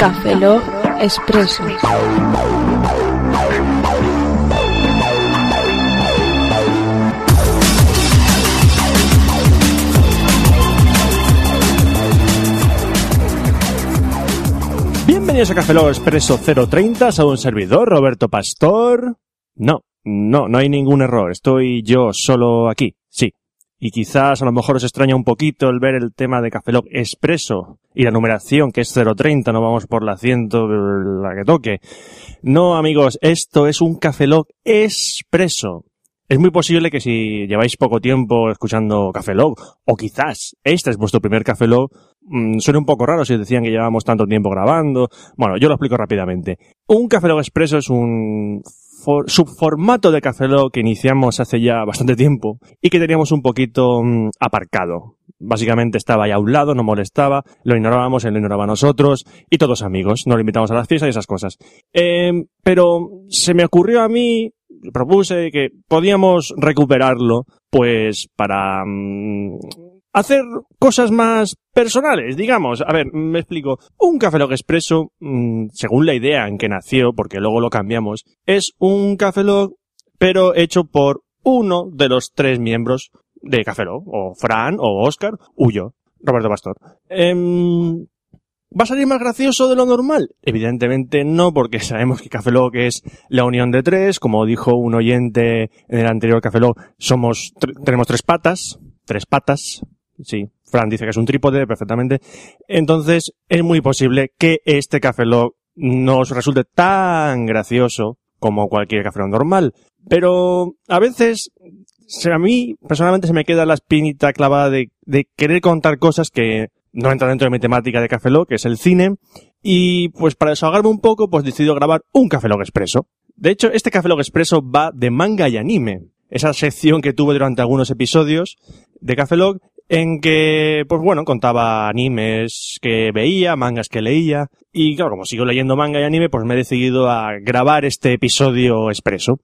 Café Lock Expreso. Bienvenidos a Café Lock Expreso 030, a un servidor, Roberto Pastor. No, no, no hay ningún error, estoy yo solo aquí. Y quizás a lo mejor os extraña un poquito el ver el tema de Café Lock Expreso y la numeración que es 030, no vamos por la 100, la que toque. No, amigos, esto es un Café Lock Expreso. Es muy posible que si lleváis poco tiempo escuchando Café Log, o quizás este es vuestro primer Café Log, mmm, suene un poco raro si decían que llevábamos tanto tiempo grabando. Bueno, yo lo explico rápidamente. Un Café Log Expreso es un for subformato de Café que iniciamos hace ya bastante tiempo y que teníamos un poquito mmm, aparcado. Básicamente estaba ahí a un lado, no molestaba, lo ignorábamos, él lo ignoraba a nosotros y todos amigos, nos lo invitamos a las fiestas y esas cosas. Eh, pero se me ocurrió a mí propuse que podíamos recuperarlo, pues para mmm, hacer cosas más personales, digamos. A ver, me explico. Un Café Log Expreso, mmm, según la idea en que nació, porque luego lo cambiamos, es un Café Log, pero hecho por uno de los tres miembros de Café Log, o Fran, o Oscar, o yo, Roberto Pastor. Eh, ¿Va a salir más gracioso de lo normal? Evidentemente no, porque sabemos que Café Lock es la unión de tres. Como dijo un oyente en el anterior Café Lock, somos, tenemos tres patas. Tres patas. Sí. Fran dice que es un trípode, perfectamente. Entonces, es muy posible que este Café Lock nos resulte tan gracioso como cualquier Café normal. Pero, a veces, a mí, personalmente, se me queda la espinita clavada de, querer contar cosas que no entra dentro de mi temática de Café que es el cine, y pues para desahogarme un poco, pues decido grabar un Café Lock Expreso. De hecho, este Café Lock Expreso va de manga y anime. Esa sección que tuve durante algunos episodios de Café Lock, en que, pues bueno, contaba animes que veía, mangas que leía, y claro, como sigo leyendo manga y anime, pues me he decidido a grabar este episodio expreso.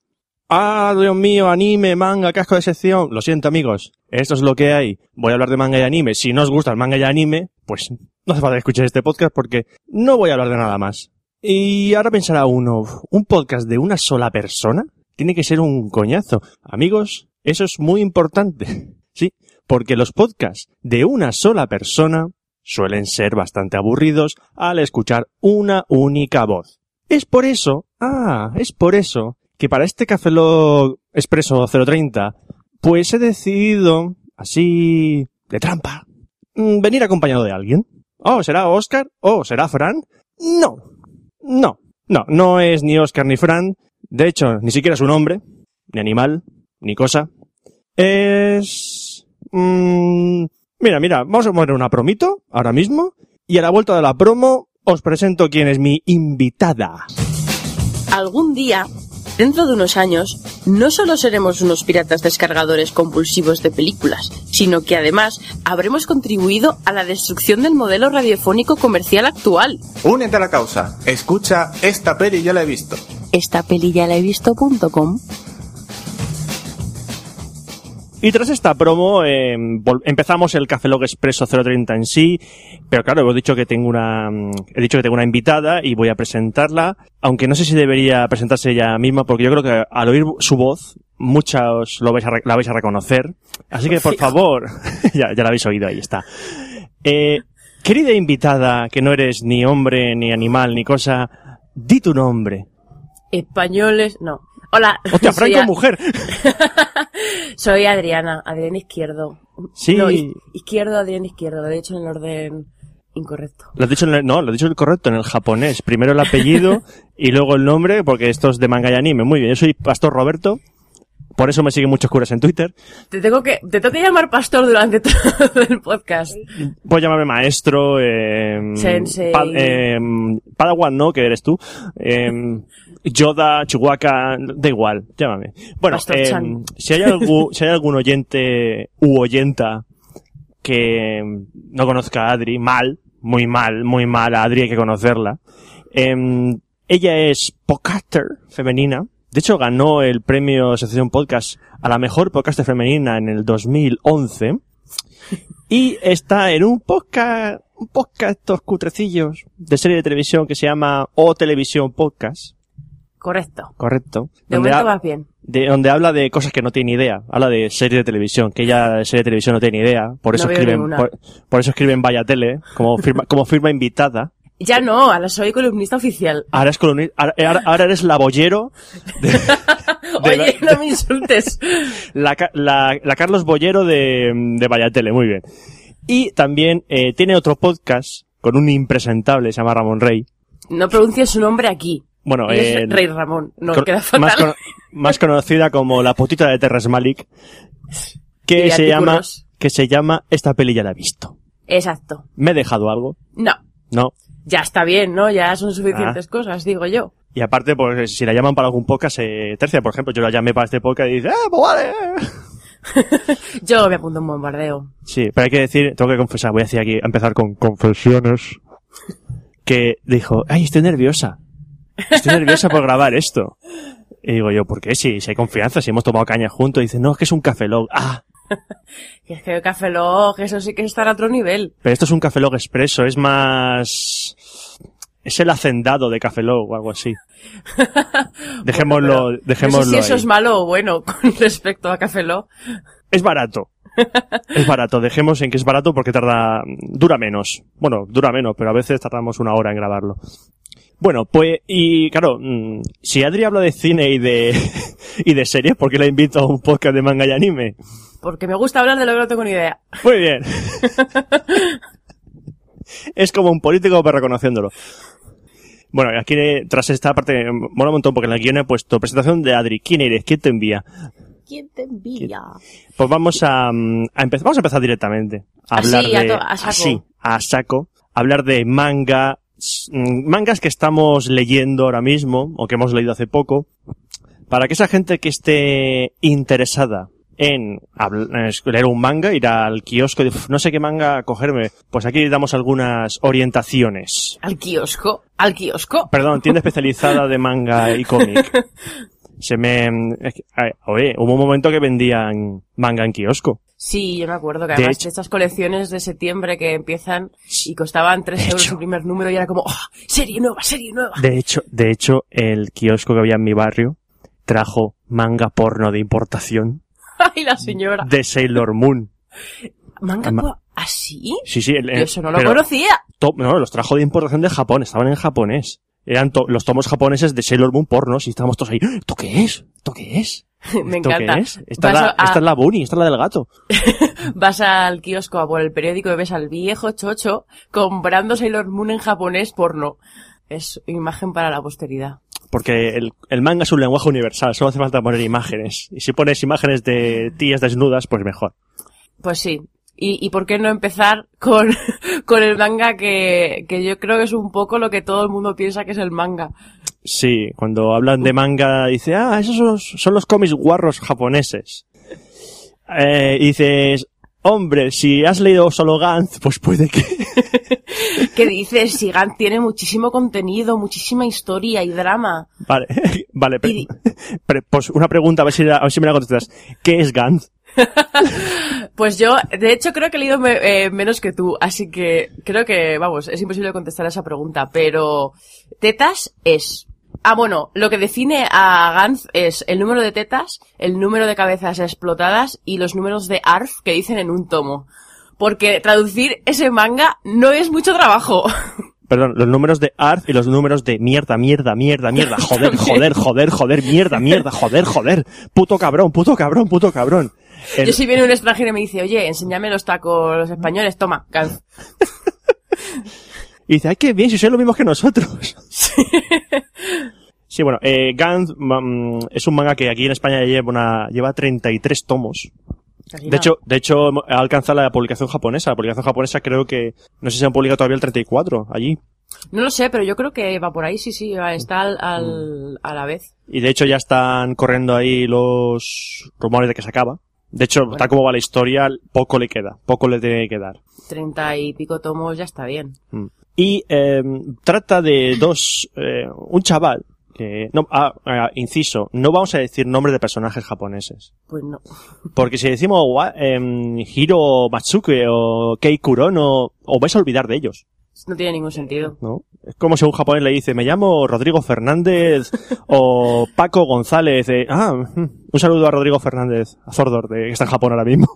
Ah, Dios mío, anime, manga, casco de sección. Lo siento, amigos. Esto es lo que hay. Voy a hablar de manga y anime. Si no os gusta el manga y anime, pues no hace falta que escuchéis este podcast porque no voy a hablar de nada más. Y ahora pensará uno, ¿un podcast de una sola persona? Tiene que ser un coñazo. Amigos, eso es muy importante. Sí, porque los podcasts de una sola persona suelen ser bastante aburridos al escuchar una única voz. Es por eso, ah, es por eso que para este Café Lock Expreso 030, pues he decidido, así, de trampa, mm, venir acompañado de alguien. Oh, ¿será Oscar? Oh, ¿será Fran? No. No. No, no es ni Oscar ni Fran. De hecho, ni siquiera es un hombre, ni animal, ni cosa. Es... Mmm, mira, mira, vamos a poner una promito ahora mismo. Y a la vuelta de la promo os presento quién es mi invitada. Algún día Dentro de unos años, no solo seremos unos piratas descargadores compulsivos de películas, sino que además habremos contribuido a la destrucción del modelo radiofónico comercial actual. Únete a la causa. Escucha Esta peli ya la he visto. Esta peli ya la he visto.com. Y tras esta promo eh, empezamos el Café Log Expreso 030 en sí, pero claro, hemos dicho que tengo una he dicho que tengo una invitada y voy a presentarla, aunque no sé si debería presentarse ella misma porque yo creo que al oír su voz muchos lo vais a, la vais a reconocer. Así que por favor, ya, ya la habéis oído, ahí está. Eh, querida invitada, que no eres ni hombre, ni animal, ni cosa, di tu nombre. Españoles, no. Hola. Hostia, Franco, Soy mujer. Soy Adriana, Adriana Izquierdo. Sí. No, iz- izquierdo, Adriana Izquierdo, de hecho en el orden incorrecto. Lo has dicho en el, no, lo has dicho en el correcto, en el japonés. Primero el apellido y luego el nombre, porque esto es de manga y anime. Muy bien, yo soy Pastor Roberto. Por eso me siguen muchos curas en Twitter. Te tengo que, te tengo que llamar pastor durante todo el podcast. Puedes llamarme maestro, eh, Sensei. pa- eh, Padawan, ¿no? Que eres tú. Eh, Yoda, Chihuahua, da igual, llámame. Bueno, eh, Chan. si hay algún, si hay algún oyente u oyenta que no conozca a Adri, mal, muy mal, muy mal, a Adri hay que conocerla. Eh, ella es podcaster femenina. De hecho, ganó el premio Asociación Podcast a la mejor podcaster femenina en el 2011. Y está en un podcast, un podcast estos cutrecillos de serie de televisión que se llama O Televisión Podcast, Correcto. correcto. De donde, vas bien. de- donde habla de cosas que no tiene idea. Habla de serie de televisión, que ella de serie de televisión no tiene idea. Por No eso veo escriben, por, por eso escriben Vaya Tele, como firma, como firma invitada. Ya no, ahora soy columnista oficial. Ahora, es columni- ahora, eres la boyero, de, de Oye, no me insultes. la, la, la Carlos Boyero de, de Vaya Tele, muy bien. Y también eh, tiene otro podcast con un impresentable, se llama Ramón Rey. No pronuncies su nombre aquí. Bueno, eh, Rey Ramón. No, con- queda fatal. más, cono- más conocida como la putita de Terras Malik, que Y se llama, que se llama Esta peli ya la he visto. Exacto. ¿Me he dejado algo? No. No. Ya está bien, ¿no? Ya son Ah. suficientes cosas, digo yo. Y aparte, pues si la llaman para algún podcast, se tercia. Por ejemplo, yo la llamé para este podcast y dice, ¡ah, pues vale! Yo me apunto un bombardeo. Sí, pero hay que decir, tengo que confesar, voy a decir aquí, a empezar con confesiones, que dijo, ay, estoy nerviosa. Estoy nerviosa por grabar esto. Y digo yo, ¿por qué? Si, si hay confianza, si hemos tomado caña juntos. Y dice, no, es que es un café log. Ah, Y es que Café Log, eso sí que está a otro nivel. pero esto es un café log expreso, es más... Es el hacendado de café log o algo así. Dejémoslo, dejémoslo No sé si eso es malo o bueno con respecto a Café Log. Es barato. Es barato. Dejemos en que es barato porque tarda, dura menos. Bueno, dura menos, pero a veces tardamos una hora en grabarlo. Bueno, pues, y claro, mm, si Adri habla de cine y de, y de series, ¿por qué la invito a un podcast de manga y anime? Porque me gusta hablar de lo que no tengo ni idea. Muy bien. es como un político, pero reconociéndolo. Bueno, aquí tras esta parte, mola un montón porque en el guion he puesto presentación de Adri. ¿Quién eres? ¿Quién te envía? ¿Quién te envía? Pues vamos a, a empezar, vamos a empezar directamente. A Así, hablar a de, to- a saco. así, a saco. Hablar de manga, mangas que estamos leyendo ahora mismo, o que hemos leído hace poco, para que esa gente que esté interesada en leer un manga, ir al kiosco y "Uf, no sé qué manga cogerme, pues aquí damos algunas orientaciones. Al kiosco. Al kiosco. Perdón, tienda especializada de manga y cómic. Se me... es que, oye, hubo un momento que vendían manga en kiosco. Sí, yo me acuerdo que De además hecho- de estas colecciones de septiembre que empiezan y costaban 3 De euros hecho. el primer número y era como, ¡oh, serie nueva, serie nueva! De hecho, de hecho, el kiosco que había en mi barrio trajo manga porno de importación ¡Ay, la señora! de Sailor Moon. ¿Manga Ma- po- así? Sí, sí. el- Yo eso no lo pero conocía. no, los trajo de importación de Japón, estaban en japonés. Eran to- los tomos japoneses de Sailor Moon pornos y estábamos todos ahí. ¿Esto qué es? ¿Esto qué es? Me ¿Esto encanta. qué es? Esta, es la, a- esta es la Bunny, esta es la del gato. Vas al kiosco a por el periódico y ves al viejo chocho comprando Sailor Moon en japonés porno. Es imagen para la posteridad. Porque el, el manga es un lenguaje universal, solo hace falta poner imágenes. Y si pones imágenes de tías desnudas, pues mejor. Pues sí. ¿Y, y por qué no empezar con, con el manga que, que yo creo que es un poco lo que todo el mundo piensa que es el manga? Sí, cuando hablan de manga, dice, ah, esos son los, son los cómics guarros japoneses. Eh, y dices, hombre, si has leído solo Gantz, pues puede que... ¿Qué dices? Sigan tiene muchísimo contenido, muchísima historia y drama. Vale, vale, pero, Y- pero, pues una pregunta, a ver si, a ver si me la contestas. ¿Qué es Gantz? Pues yo, de hecho, creo que he leído me- eh, menos que tú, así que creo que, vamos, es imposible contestar a esa pregunta, pero tetas es... Ah, bueno, lo que define a Gantz es el número de tetas, el número de cabezas explotadas y los números de ARF que dicen en un tomo. Porque traducir ese manga no es mucho trabajo. Perdón, los números de ARF y los números de mierda, mierda, mierda, mierda, joder, joder, joder, joder, mierda, mierda, joder, joder, puto cabrón, puto cabrón, puto cabrón. El- Yo si viene un extranjero y me dice, oye, enséñame los tacos los españoles, toma, Gantz. Y dice, ay, qué bien, si sois lo mismo que nosotros. Sí, bueno, eh, Gantz mm, es un manga que aquí en España lleva, una, lleva 33 tomos. Casi De hecho, de hecho, ha alcanzado la publicación japonesa. La publicación japonesa creo que, no sé si han publicado todavía el 34 allí. No lo sé, pero yo creo que va por ahí, sí, sí, está al, al- a la vez. Y de hecho ya están corriendo ahí los rumores de que se acaba. De hecho, tal como va la historia, poco le queda. Poco le tiene que quedar. Treinta y pico tomos ya está bien. Mm. Y eh, trata de dos, eh, un chaval Que, no, ah, ah, inciso, no vamos a decir nombres de personajes japoneses. Pues no. Porque si decimos em, Hiro Matsuke o Kei Kurono, os vais a olvidar de ellos, No tiene ningún sentido. ¿no? Es como si un japonés le dice, me llamo Rodrigo Fernández o Paco González. eh, ah, un saludo a Rodrigo Fernández, a Zordor, de, que está en Japón ahora mismo.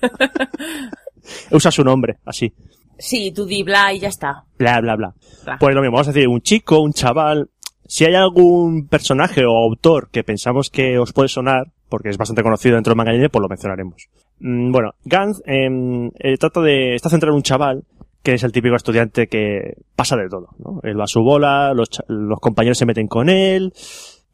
Usa su nombre, así. Sí, tú di bla y ya está. Bla, bla, bla. Bla. Pues lo mismo, vamos a decir un chico, un chaval. Si hay algún personaje o autor que pensamos que os puede sonar, porque es bastante conocido dentro del manga pues lo mencionaremos. Mm, bueno, Gantz em, eh, trata de, está centrado en un chaval que es el típico estudiante que pasa de todo, ¿no? Él va a su bola, los, los compañeros se meten con él,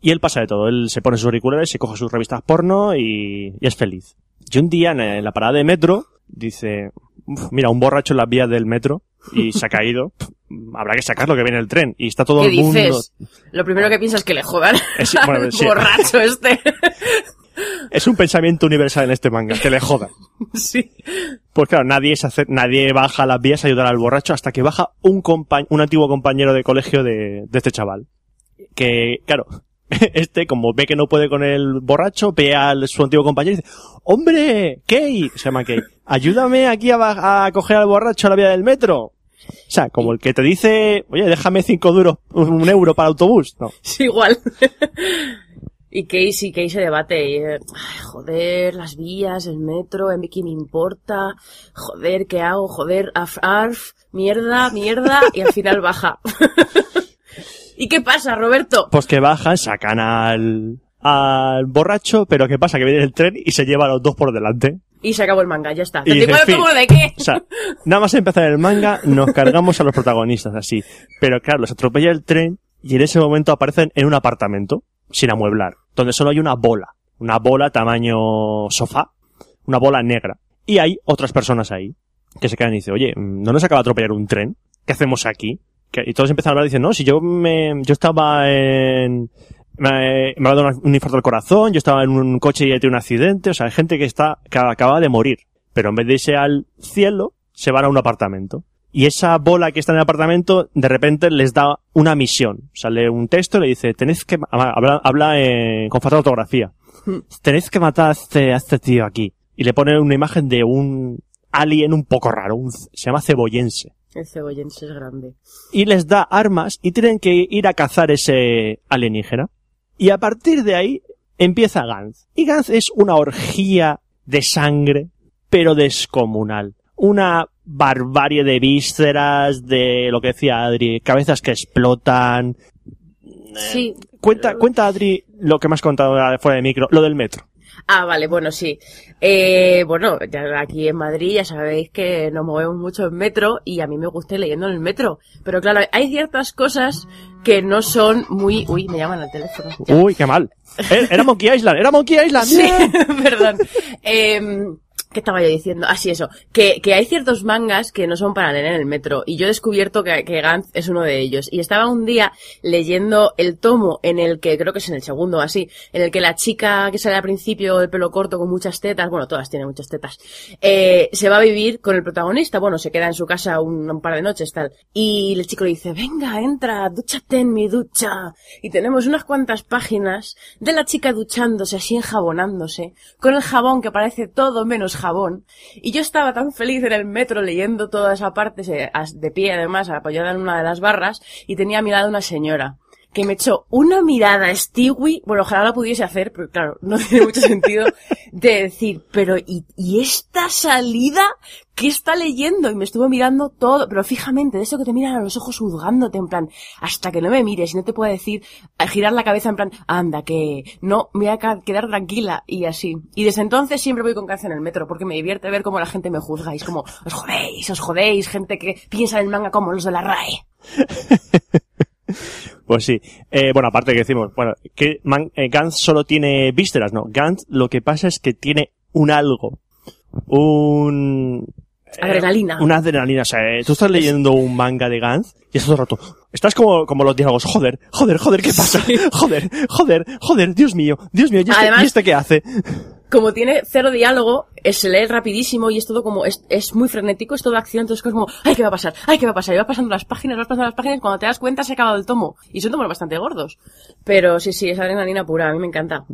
y él pasa de todo. Él se pone sus auriculares, se coge sus revistas porno y, y es feliz. Y un día en, la parada de metro, dice, "Uf, mira, un borracho en las vías del metro y se ha caído. Habrá que sacarlo que viene el tren. Y está todo ¿Qué el mundo. dices? Lo primero que piensas es que le jodan Es- bueno, al sí. borracho este. Es un pensamiento universal en este manga, que le jodan. sí. Pues claro, nadie se hace, nadie baja a las vías a ayudar al borracho hasta que baja un un antiguo compañero de colegio de, de este chaval. Que, claro, este, como ve que no puede con el borracho, ve al su antiguo compañero y dice, ¡Hombre! Kei! Se llama Kei. Ayúdame aquí a, a coger al borracho a la vía del metro. O sea, como el que te dice, oye, déjame cinco duros, un euro para el autobús. No. Sí, igual. Y Casey, Casey se debate. y, eh, joder, las vías, el metro, mí qué me importa. Joder, ¿qué hago? Joder, arf, arf, mierda, mierda. Y al final baja. ¿Y qué pasa, Roberto? Pues que bajan, sacan al, al borracho, pero ¿qué pasa? Que viene el tren y se lleva a los dos por delante. Y se acabó el manga, ya está. Y dice, ¿34 fin. tomos de qué? O sea, nada más empezar el manga, nos cargamos a los protagonistas así. Pero claro, los atropella el tren y en ese momento aparecen en un apartamento, sin amueblar, donde solo hay una bola. Una bola tamaño sofá, una bola negra. Y hay otras personas ahí, que se quedan y dicen, oye, ¿no nos acaba de atropellar un tren? ¿Qué hacemos aquí? Y todos empiezan a hablar y dicen, no, si yo me, yo estaba en, me, me ha dado un infarto al corazón, yo estaba en un coche y he tenido un accidente, o sea, hay gente que está, que acaba de morir. Pero en vez de irse al cielo, se van a un apartamento. Y esa bola que está en el apartamento, de repente les da una misión. Sale un texto y le dice, tenéis que, habla, habla en- con falta de ortografía. Tenéis que matar a este, a este tío aquí. Y le pone una imagen de un alien un poco raro, un, se llama cebollense El cebollense es grande. y les da armas y tienen que ir a cazar ese alienígena. Y a partir de ahí empieza Gantz. Y Gantz es una orgía de sangre, pero descomunal. Una barbarie de vísceras, de lo que decía Adri, cabezas que explotan. Sí. Cuenta, cuenta Adri lo que me has contado fuera de micro, lo del metro. Ah, vale, bueno, sí. Eh, bueno, ya aquí en Madrid ya sabéis que nos movemos mucho en metro y a mí me gusta ir leyendo en el metro. Pero claro, hay ciertas cosas que no son muy... Uy, me llaman al teléfono. Ya. Uy, qué mal. Eh, Era Monkey Island, era Monkey Island. Sí, perdón. Em, ¿Qué estaba yo diciendo? Ah, sí, eso. Que, que hay ciertos mangas que no son para leer en el metro. Y yo he descubierto que, que Gantz es uno de ellos. Y estaba un día leyendo el tomo en el que, creo que es en el segundo así, en el que la chica que sale al principio de pelo corto con muchas tetas, bueno, todas tienen muchas tetas, eh, se va a vivir con el protagonista. Bueno, se queda en su casa un, un par de noches, tal. Y el chico le dice, venga, entra, dúchate en mi ducha. Y tenemos unas cuantas páginas de la chica duchándose, así enjabonándose, con el jabón que parece todo menos jabón. Y yo estaba tan feliz en el metro leyendo toda esa parte, de pie además, apoyada en una de las barras, y tenía a mi lado una señora que me echó una mirada Stewie, bueno, ojalá la pudiese hacer, pero claro, no tiene mucho sentido, de decir, pero ¿y, y esta salida? ¿Qué está leyendo? Y me estuvo mirando todo, pero fijamente, de eso que te miran a los ojos juzgándote, en plan, hasta que no me mires y no te puedo decir, a girar la cabeza en plan, anda, que no, me voy a quedar tranquila, y así. Y desde entonces siempre voy con calza en el metro, porque me divierte ver cómo la gente me juzga, y es como, os jodéis, os jodéis, gente que piensa en el manga como los de la RAE. Pues sí. Eh, bueno, aparte que decimos, bueno, que Man- eh, Gantz solo tiene vísceras, no. Gantz lo que pasa es que tiene un algo. Un... eh, Adrenalina. Una adrenalina. O sea, eh, tú estás leyendo un manga de Gantz y estás todo el rato... Estás como, como los diálogos, joder, joder, joder, ¿qué pasa? Joder, joder, joder, Dios mío, Dios mío, ¿y este, Además- ¿y este qué hace? Como tiene cero diálogo, eh, se lee rapidísimo y es todo como, es, es muy frenético, es todo acción, entonces es como, ay, ¿qué va a pasar? Ay, ¿qué va a pasar? Y va pasando las páginas, vas pasando las páginas, cuando te das cuenta se ha acabado el tomo. Y son tomos bastante gordos. Pero sí, sí, es adrenalina pura, a mí me encanta.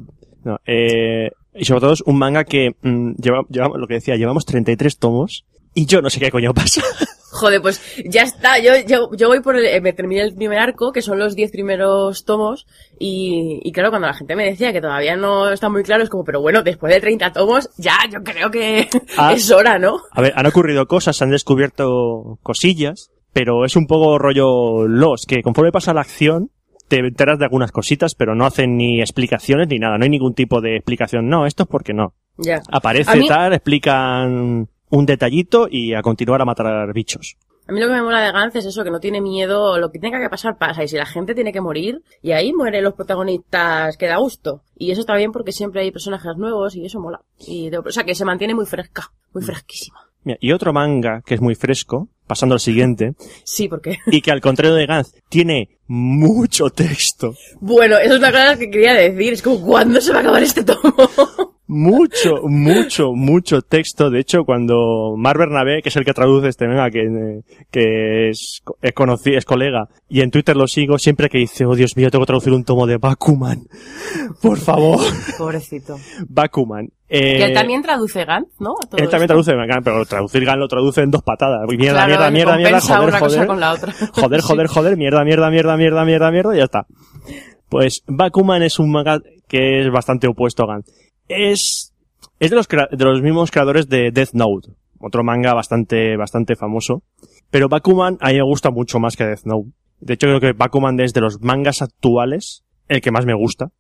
No, eh, y sobre todo es un manga que mm, lleva, llevamos, lo que decía, llevamos 33 tomos y yo no sé qué coño pasa. Joder, pues ya está. Yo, yo, yo voy por el, eh, me terminé el primer arco, que son los 10 primeros tomos, y, y claro, cuando la gente me decía que todavía no está muy claro, es como, pero bueno, después de 30 tomos, ya, yo creo que Ah. es hora, ¿no? A ver, han ocurrido cosas, han descubierto cosillas, pero es un poco rollo los, que conforme pasa la acción, te enteras de algunas cositas, pero no hacen ni explicaciones ni nada, no hay ningún tipo de explicación. No, esto es porque no. Ya. Aparece mí- tal, explican un detallito y a continuar a matar bichos. A mí lo que me mola de Gantz es eso, que no tiene miedo, lo que tenga que pasar pasa, y si la gente tiene que morir, y ahí mueren los protagonistas, que da gusto. Y eso está bien porque siempre hay personajes nuevos y eso mola. Y, de- o sea, que se mantiene muy fresca, muy fresquísima. Mira, y otro manga que es muy fresco, pasando al siguiente, Sí, porque... y que al contrario de Gantz tiene mucho texto. Bueno, eso es una cosa que quería decir, es como, ¿cuándo se va a acabar este tomo? Mucho, mucho, mucho texto. De hecho, cuando Mar Bernabé, que es el que traduce este manga, que, que es, es conocido, es colega, y en Twitter lo sigo, siempre que dice, oh Dios mío, tengo que traducir un tomo de Bakuman. Por favor, Pobrecito. Bakuman. Eh, que él también traduce Gantz, ¿no? Todo él también esto. traduce, manga, pero traducir Gan lo traduce en dos patadas. Mierda, Claro, mierda, mierda, mierda, joder, una cosa joder. con la otra. Joder, joder, joder, mierda, mierda, mierda, mierda, mierda, mierda, y ya está. Pues Bakuman es un manga que es bastante opuesto a Gantz. Es, es de los, de los mismos creadores de Death Note, otro manga bastante, bastante famoso. Pero Bakuman a mí me gusta mucho más que Death Note. De hecho, creo que Bakuman es de los mangas actuales el que más me gusta.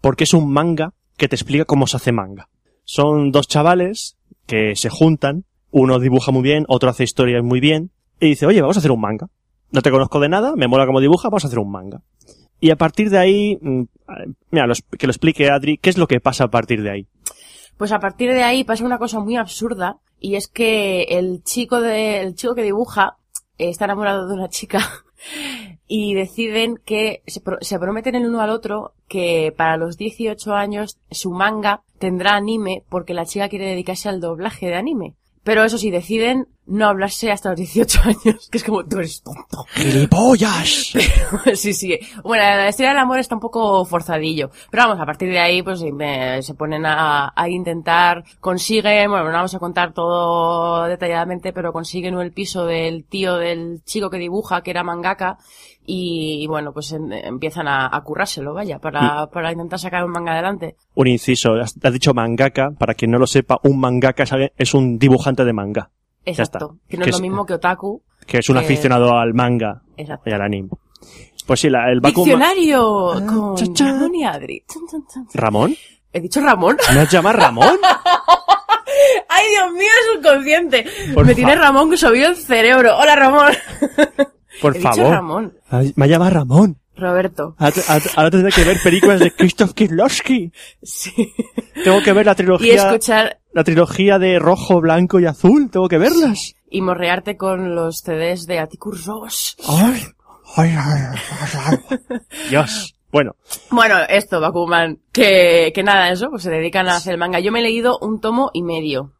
Porque es un manga que te explica cómo se hace manga. Son dos chavales que se juntan, uno dibuja muy bien, otro hace historias muy bien, y dice, oye, vamos a hacer un manga. No te conozco de nada, me mola cómo dibuja, vamos a hacer un manga. Y a partir de ahí, mm, mira, los- que lo explique Adri, ¿qué es lo que pasa a partir de ahí? Pues a partir de ahí pasa una cosa muy absurda y es que el chico de, el chico que dibuja eh, está enamorado de una chica y deciden que se, se prometen el uno al otro que para los 18 años su manga tendrá anime porque la chica quiere dedicarse al doblaje de anime. Pero eso sí, deciden no hablarse hasta los 18 años, que es como, tú eres tonto. ¡Gilipollas! sí, sí. Bueno, la historia del amor está un poco forzadillo. Pero vamos, a partir de ahí, pues me- se ponen a, a intentar, consiguen, bueno, no vamos a contar todo detalladamente, pero consiguen el piso del tío del chico que dibuja, que era mangaka, y, bueno, pues en- empiezan a, a currárselo, vaya, para, para intentar sacar un manga adelante. Un inciso, has, has dicho mangaka, para quien no lo sepa, un mangaka es alguien- es un dibujante de manga. Exacto. Que no Que es lo mismo que otaku. que es un aficionado al manga Exacto. y al anime. Pues sí, la- el Bakuman... Diccionario Ah, con cha, cha. Ramón y Adri. Chun, chun, chun. ¿Ramón? ¿He dicho Ramón? ¿Me has llamado Ramón? ¡Ay, Dios mío, es subconsciente! Por Me tiene Ramón subido el cerebro. ¡Hola, Ramón! Por He dicho favor. Ramón. Ay, Me llama Ramón. Roberto. Ahora, te- ahora- ahora tendré que ver películas de Krzysztof Kieslowski. Sí. Tengo que ver la Y trilogía, escuchar la trilogía de rojo, blanco y azul. Tengo que verlas. y morrearte con los CDs de Atticus Ross. Ay, ay, ay. Dios. Bueno, Bueno, esto, Bakuman. Que, que nada, eso, pues se dedican a hacer el manga. Yo me he leído un tomo y medio.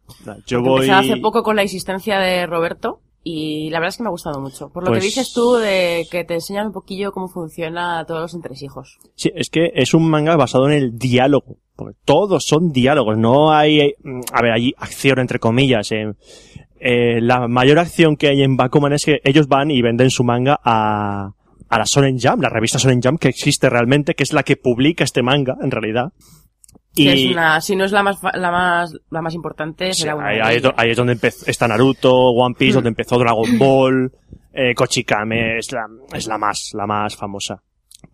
yo voy. Empecé hace poco con la existencia de Roberto. Y la verdad es que me ha gustado mucho. Por lo Pues- que dices tú de que te enseñan un poquillo cómo funciona todos los entresijos. Sí, es que es un manga basado en el diálogo. Porque todos son diálogos. No hay, mm, a ver, hay acción entre comillas. eh. Eh, la mayor acción que hay en Bakuman es que ellos van y venden su manga a, a la Shonen Jump, la revista Shonen Jump que existe realmente, que es la que publica este manga, en realidad. Es una, si no es la más, la más, la más importante, Sí, será una. ahí, ahí es ahí donde empezó, está Naruto, One Piece, donde empezó Dragon Ball, eh, Kochikame, es la, es la más, la más famosa.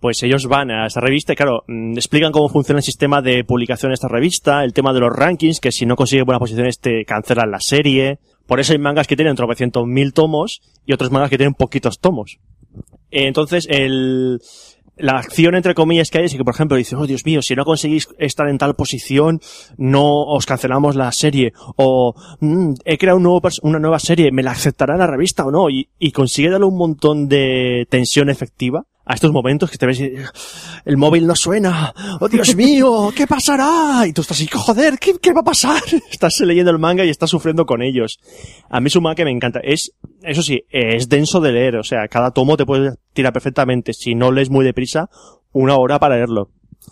Pues ellos van a esa revista y claro, mm, explican cómo funciona el sistema de publicación de esta revista, el tema de los rankings, que si no consigues buenas posiciones te cancelan la serie. Por eso hay mangas que tienen tropecientos mil tomos y otros mangas que tienen poquitos tomos. Eh, Entonces, el, la acción entre comillas que hay es que, por ejemplo, dice, oh Dios mío, si no conseguís estar en tal posición, no os cancelamos la serie. O, "Mm, he creado un nuevo una nueva serie, ¿me la aceptará la revista o no? Y, y consigue darle un montón de tensión efectiva a estos momentos que te ves y el móvil no suena, oh Dios mío, ¿qué pasará? Y tú estás así, joder, ¿qué, qué va a pasar? Estás leyendo el manga y estás sufriendo con ellos. A mí es un manga que me encanta. Es, eso sí, es denso de leer, o sea, cada tomo te puede tirar perfectamente, si no lees muy deprisa, una hora para leerlo.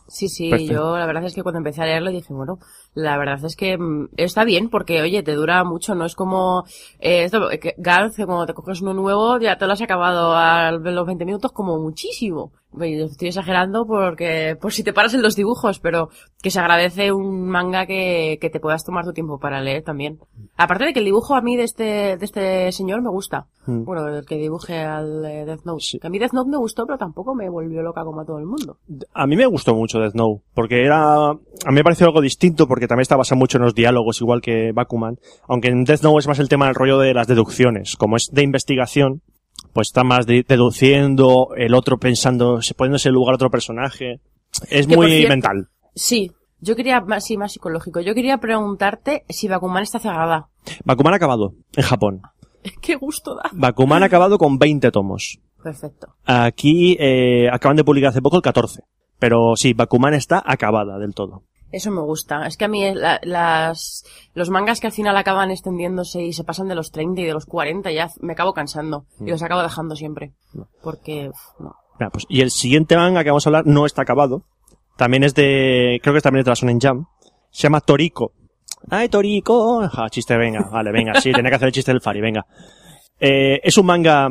Sí, sí, Perfecto. yo la verdad es que cuando empecé a leerlo dije, bueno, la verdad es que mm, está bien porque, oye, te dura mucho, no es como eh, esto, eh, que que cuando te coges uno nuevo ya te lo has acabado a los 20 minutos como muchísimo. Estoy exagerando porque, por si te paras en los dibujos, pero que se agradece un manga que, que te puedas tomar tu tiempo para leer también. Aparte de que el dibujo a mí de este, de este señor me gusta. Mm. Bueno, el que dibuje al eh, Death Note. Sí. Que a mí Death Note me gustó, pero tampoco me volvió loca como a todo el mundo. A mí me gustó mucho Death Note, porque era, a mí me pareció algo distinto, porque también está basado mucho en los diálogos, igual que Bakuman, aunque en Death Note es más el tema del rollo de las deducciones, como es de investigación, pues está más de- deduciendo, el otro pensando, se poniéndose en lugar a otro personaje, es Que, muy cierto- mental. Sí, yo quería, más, sí, más psicológico. Yo quería preguntarte si Bakuman está cerrada. Bakuman ha acabado, en Japón. ¡Qué gusto da! Bakuman ha acabado con 20 tomos. Perfecto. Aquí, eh, acaban de publicar hace poco el 14. Pero sí, Bakuman está acabada del todo. Eso me gusta. Es que a mí la- las, los mangas que al final acaban extendiéndose y se pasan de los 30 y de los 40 ya me acabo cansando. Y los acabo dejando siempre. Porque, no. Mira, pues, y el siguiente manga que vamos a hablar no está acabado. También es de, creo que también es de la Shonen Jam. Se llama Toriko. ¡Ay, Toriko! Ja, chiste, venga, vale, venga, sí, tenía que hacer el chiste del Fari, venga. Eh, es un manga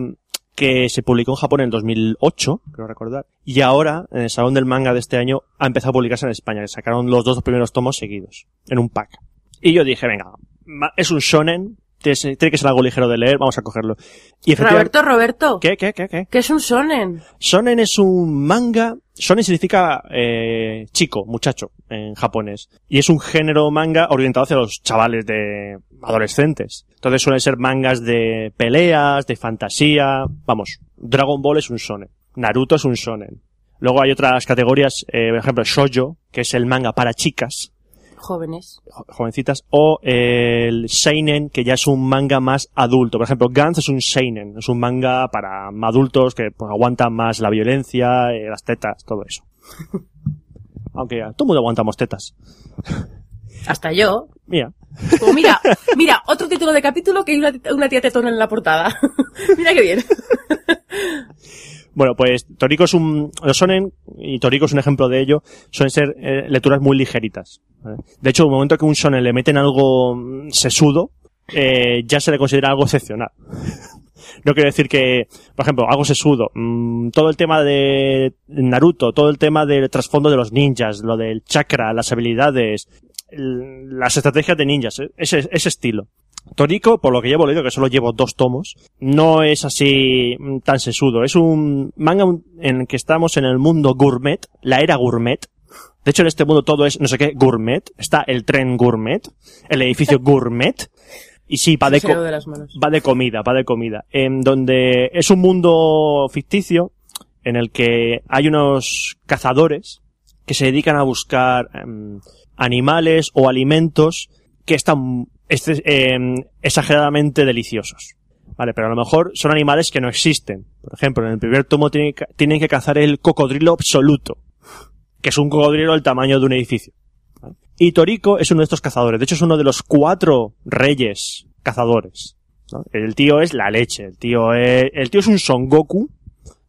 que se publicó en Japón en 2008, creo recordar, y ahora, en el Salón del Manga de este año, ha empezado a publicarse en España. Sacaron los dos primeros tomos seguidos, en un pack. Y yo dije, venga, es un shonen, tiene tiene que ser algo ligero de leer, vamos a cogerlo. Y. Roberto, Roberto. ¿Qué, qué, qué, qué? ¿Qué es un sonen? Shonen es un manga. Shonen significa eh, chico, muchacho, en japonés. Y es un género manga orientado hacia los chavales de adolescentes. Entonces suelen ser mangas de peleas, de fantasía. Vamos, Dragon Ball es un shonen. Naruto es un shonen. Luego hay otras categorías, eh, por ejemplo, shoujo, que es el manga para chicas, Jóvenes. jo- jovencitas, o el seinen, que ya es un manga más adulto. Por ejemplo, Gantz es un seinen, es un manga para adultos que pues, aguantan más la violencia, eh, las tetas, todo eso. Aunque a todo el mundo aguantamos tetas. Hasta yo. Mira, Como mira, mira, otro título de capítulo que hay una, una tía tetona en la portada. mira qué bien. bueno, pues Toriko es un, los sonen, y Toriko es un ejemplo de ello, suelen ser eh, lecturas muy ligeritas. De hecho, en el momento que un shonen le meten algo mm, sesudo, eh, ya se le considera algo excepcional. No quiero decir que, por ejemplo, algo sesudo, mm, todo el tema de Naruto, todo el tema del trasfondo de los ninjas, lo del chakra, las habilidades, las estrategias de ninjas, eh, ese, ese estilo. Toriko, por lo que llevo leído, que solo llevo dos tomos, no es así tan sesudo. Es un manga en el que estamos en el mundo gourmet, la era gourmet. De hecho, en este mundo todo es no sé qué gourmet. Está el tren gourmet, el edificio gourmet. Y sí, va de, las manos. va de comida, va de comida. En donde es un mundo ficticio en el que hay unos cazadores que se dedican a buscar em, animales o alimentos que están este- em, exageradamente deliciosos. Vale, pero a lo mejor son animales que no existen. Por ejemplo, en el primer tomo tienen que, cazar el cocodrilo absoluto, que es un cocodrilo del tamaño de un edificio. Y Toriko es uno de estos cazadores. De hecho, es uno de los cuatro reyes cazadores. El tío es la leche. El tío es, el tío es un Son Goku,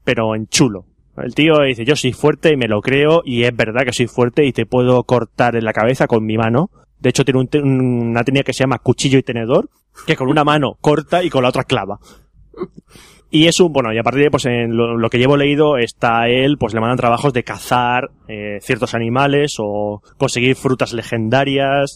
pero en chulo. El tío dice, yo soy fuerte y me lo creo y es verdad que soy fuerte y te puedo cortar en la cabeza con mi mano. De hecho, tiene un te- una técnica que se llama cuchillo y tenedor, que con una mano corta y con la otra clava. Y es un, bueno, y a partir de, pues, en lo, lo que llevo leído, está él, pues le mandan trabajos de cazar eh, ciertos animales o conseguir frutas legendarias.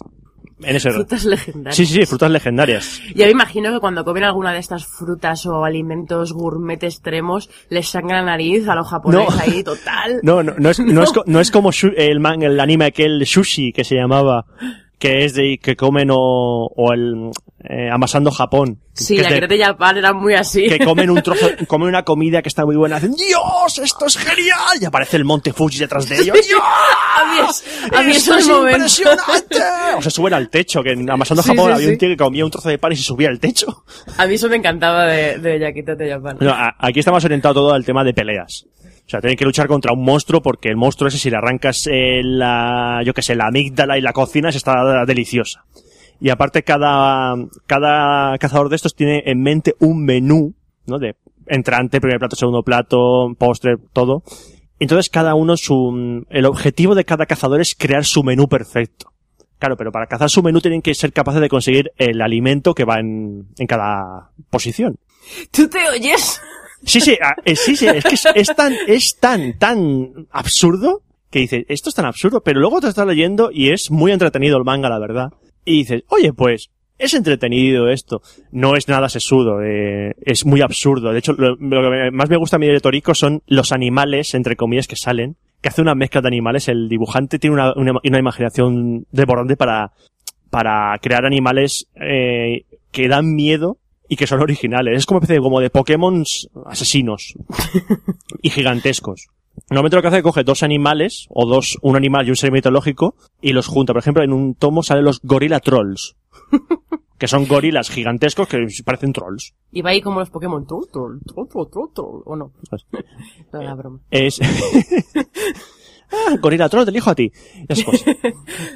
En ese Frutas legendarias. Sí, sí, sí, frutas legendarias. Ya me imagino que cuando comen alguna de estas frutas o alimentos gourmet extremos, les sangra la nariz a los japoneses No. ahí, total. No, no, no es, no es, no es como el, man, el anime aquel sushi que se llamaba, que es de que comen o, o el eh, amasando Japón. Sí, que, la de- Japan era muy así. que comen un trozo, comen una comida que está muy buena, hacen ¡Dios! ¡Esto es genial! Y aparece el monte Fuji detrás de ellos. ¡Dios! a mí, es, a mí ¡Esto eso es impresionante! O se suben al techo, que en amasando Sí, Japón sí, había sí. un tío que comía un trozo de pan y se subía al techo. A mí eso me encantaba de, de Yakita de Japan. No, a- aquí estamos orientados todo al tema de peleas. O sea, tienen que luchar contra un monstruo porque el monstruo ese, si le arrancas eh, la, yo que sé, la amígdala y la cocinas, está deliciosa. Y aparte, cada, cada cazador de estos tiene en mente un menú, ¿no? De entrante, primer plato, segundo plato, postre, todo. Entonces, cada uno su, el objetivo de cada cazador es crear su menú perfecto. Claro, pero para cazar su menú tienen que ser capaces de conseguir el alimento que va en, en cada posición. ¿Tú te oyes? Sí, sí, ah, eh, sí, sí, es que es, es tan, es tan, tan absurdo que dices, esto es tan absurdo, pero luego te estás leyendo y es muy entretenido el manga, la verdad. Y dices, oye, pues, es entretenido esto. No es nada sesudo, eh, es muy absurdo. De hecho, lo, que más me gusta a mí de Torico son los animales, entre comillas, que salen, que hace una mezcla de animales. El dibujante tiene una, una, una imaginación desbordante para, para crear animales eh, que dan miedo y que son originales. Es como una especie de, como de Pokémon asesinos y gigantescos. Normalmente lo que hace es que coge dos animales, o dos, un animal y un ser mitológico, y los junta. Por ejemplo, en un tomo salen los gorila trolls. que son gorilas gigantescos que parecen trolls. Y va ahí como los Pokémon. Troll, troll, troll, troll, troll, troll, ¿O no? No, la broma. Es... ah, gorila troll, te elijo a ti. Esas cosas.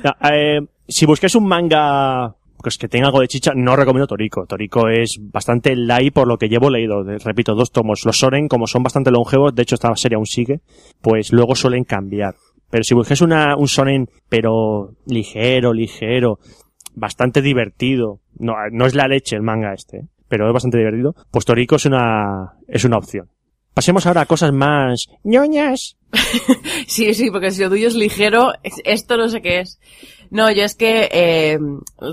Ya, eh, si buscáis un manga pues que tenga algo de chicha, no recomiendo Toriko. Toriko es bastante light por lo que llevo leído. Repito, dos tomos. Los Soren, como son bastante longevos, de hecho esta serie aún sigue, pues luego suelen cambiar. Pero si buscáis una, un Sonen, pero ligero, ligero, bastante divertido, no, no es la leche el manga este, ¿eh? pero es bastante divertido, pues Toriko es una, es una opción. Pasemos ahora a cosas más ñoñas. Sí, sí, porque si lo tuyo es ligero, es- esto no sé qué es. No, yo es que eh,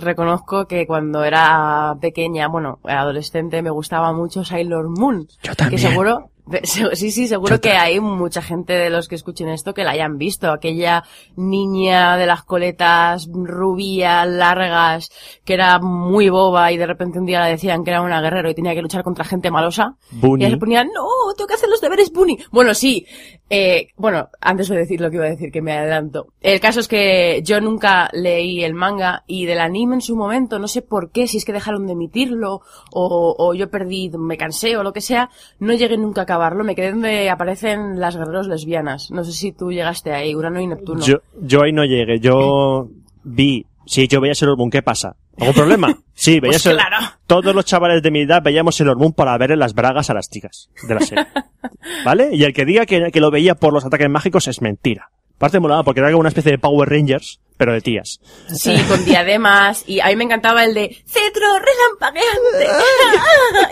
reconozco que cuando era pequeña, bueno, adolescente, me gustaba mucho Sailor Moon. Yo Que seguro, se- sí, sí, seguro que hay mucha gente de los que escuchen esto que la hayan visto. Aquella niña de las coletas rubias, largas, que era muy boba y de repente un día le decían que era una guerrero y tenía que luchar contra gente malosa. Y Bunny. ella se ponía, no, tengo que hacer los deberes, Bunny. Bueno, sí. Eh, bueno, antes de decir lo que iba a decir, que me adelanto. El caso es que yo nunca leí el manga y del anime en su momento, no sé por qué, si es que dejaron de emitirlo o, o yo perdí, me cansé o lo que sea, no llegué nunca a acabarlo. Me quedé donde aparecen las guerreros lesbianas. No sé si tú llegaste ahí, Urano y Neptuno. Yo, yo ahí no llegué. Yo vi. Sí, yo veía Sailor Moon. ¿Qué pasa? ¿Algún problema? Sí, veía Pues Sailor- claro. Todos los chavales de mi edad veíamos Sailor Moon para ver en las bragas a las chicas de la serie. ¿Vale? Y el que diga que, que lo veía por los ataques mágicos es mentira. Aparte molaba porque era como una especie de Power Rangers, pero de tías. Sí, con diademas. Y a mí me encantaba el de cetro relampagueante.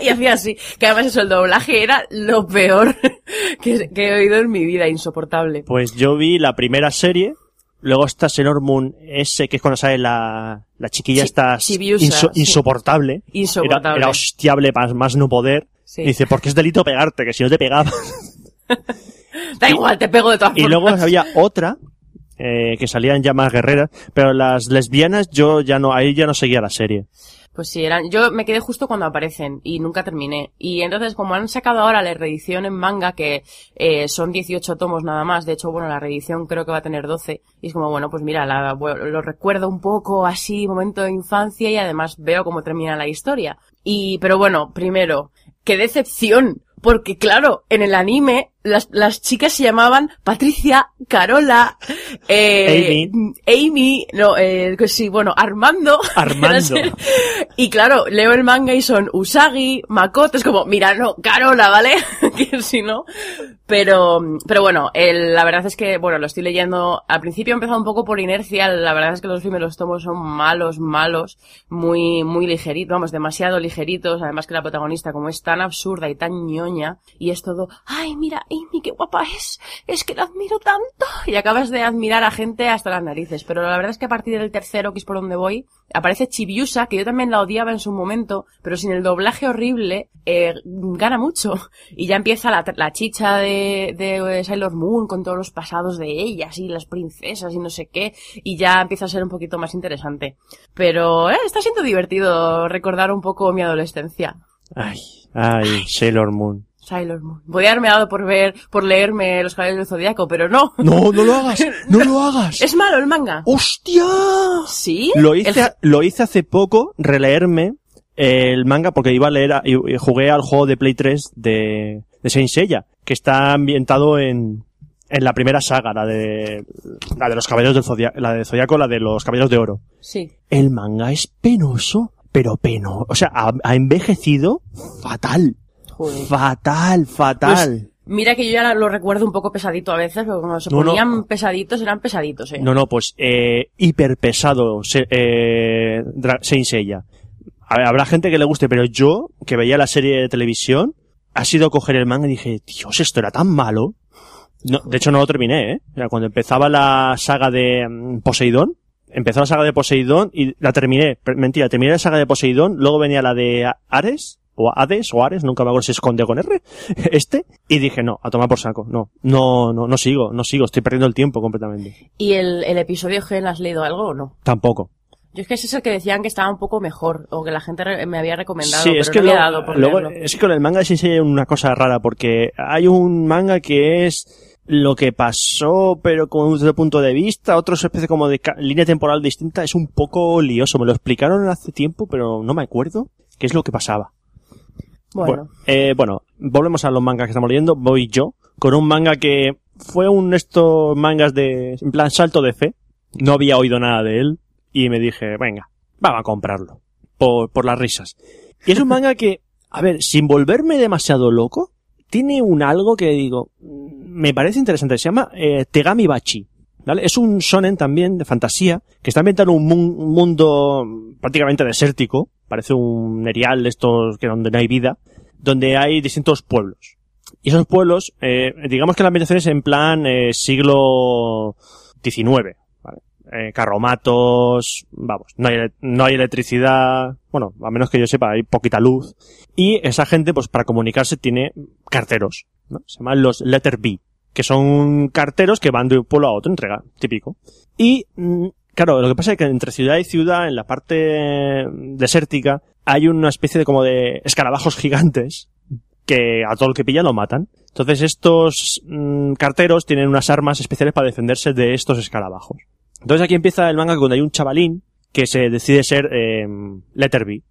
y hacía así. Que además eso, el doblaje era lo peor que, que he oído en mi vida, insoportable. Pues yo vi la primera serie, luego está Sailor Moon S, que es cuando sale la, la chiquilla sí. insoportable. Insoportable. Era, era hostiable más, más no poder. Sí. Y dice, porque es delito pegarte, que si no te pegaba. Da igual, te pego de todas Y formas. luego había otra, eh, que salían ya más guerreras, pero las lesbianas yo ya no, ahí ya no seguía la serie. Pues sí, eran, yo me quedé justo cuando aparecen y nunca terminé. Y entonces, como han sacado ahora la reedición en manga, que eh, son 18 tomos nada más, de hecho, bueno, la reedición creo que va a tener 12, y es como, bueno, pues mira, la, lo recuerdo un poco así, momento de infancia, y además veo cómo termina la historia. Y, pero bueno, primero, qué decepción, porque claro, en el anime, las, las chicas se llamaban Patricia, Carola, eh, Amy, no, eh, que sí, bueno, Armando. Armando. Y claro, leo el manga y son Usagi, Makoto, es como, mira, no, Carola, ¿vale? que si no. Pero, pero bueno, el- la verdad es que, bueno, lo estoy leyendo, al principio he empezado un poco por inercia, la verdad es que los primeros tomos son malos, malos, muy, muy ligeritos, vamos, demasiado ligeritos, además que la protagonista como es tan absurda y tan ñoña, y es todo, ay, mira, Amy, qué guapa es, es que la admiro tanto, y acabas de admirar a gente hasta las narices, pero la verdad es que a partir del tercero, que es por donde voy, aparece Chibiusa, que yo también la odiaba en su momento, pero sin el doblaje horrible, eh, gana mucho. Y ya empieza la, la chicha de, de Sailor Moon con todos los pasados de ellas y las princesas y no sé qué, y ya empieza a ser un poquito más interesante. Pero eh, está siendo divertido recordar un poco mi adolescencia. Ay, ay, Sailor Moon. Sailor Moon. Podría haberme dado por ver, por leerme Los Caballeros del Zodiaco, pero no. No, no lo hagas, no lo hagas. Es malo el manga. ¡Hostia! ¿Sí? Lo hice, El- lo hice hace poco, releerme el manga, porque iba a leer, a- y- y jugué al juego de Play 3 de, de Saint Seiya, que está ambientado en, en la primera saga, la de, la de los caballeros del Zodiaco, la de Zodiaco, la de los caballeros de oro. Sí. El manga es penoso, pero peno, o sea, ha, ha envejecido fatal. Joder. Fatal, fatal. Mira que yo ya lo recuerdo un poco pesadito a veces, pero cuando se No, no. ponían pesaditos, eran pesaditos, eh. No, no, pues eh, hiper pesado se- eh, Saint Seiya. Habrá gente que le guste, pero yo, que veía la serie de televisión, ha sido coger el manga y dije, Dios, esto era tan malo. No, de hecho, no lo terminé, ¿eh? O sea, cuando empezaba la saga de mm, Poseidón, empezó la saga de Poseidón y la terminé. Mentira, terminé la saga de Poseidón, luego venía la de Ares, o Hades, o Ares, nunca me acuerdo si esconde con R, este, y dije, no, a tomar por saco, no, no, no, no sigo, no sigo, estoy perdiendo el tiempo completamente. ¿Y el, el episodio G, ¿has leído algo o no? Tampoco. Yo es que ese es el que decían que estaba un poco mejor, o que la gente me había recomendado, Sí, pero es que no he luego- dado por luego- es que con el manga Sensei hay una cosa rara, porque hay un manga que es lo que pasó, pero con otro punto de vista, otro especie como de línea temporal distinta, es un poco lioso. Me lo explicaron hace tiempo, pero no me acuerdo qué es lo que pasaba. Bueno, eh, bueno, volvemos a los mangas que estamos leyendo. Voy yo con un manga que fue un estos mangas de, en plan salto de fe. No había oído nada de él y me dije, venga, vamos a comprarlo. Por, por las risas. Y es un manga que, a ver, sin volverme demasiado loco, tiene un algo que digo, mm, me parece interesante. Se llama eh, Tegami Bachi. ¿Vale? Es un shonen también de fantasía que está ambientado en un, un mundo prácticamente desértico. Parece un erial de estos que donde no hay vida, donde hay distintos pueblos. Y esos pueblos, eh, digamos que la ambientación es en plan eh, siglo XIX. ¿vale? Eh, carromatos, vamos, no hay, no hay electricidad, bueno, a menos que yo sepa, hay poquita luz. Y esa gente, pues para comunicarse tiene carteros, ¿no? Se llaman los letter B, que son carteros que van de un pueblo a otro, entrega, típico. Y, mm, claro, lo que pasa es que entre ciudad y ciudad, en la parte desértica, hay una especie de como de escarabajos gigantes que a todo el que pilla lo matan. Entonces estos mm, carteros tienen unas armas especiales para defenderse de estos escarabajos. Entonces aquí empieza el manga cuando hay un chavalín que se decide ser eh, Letter B.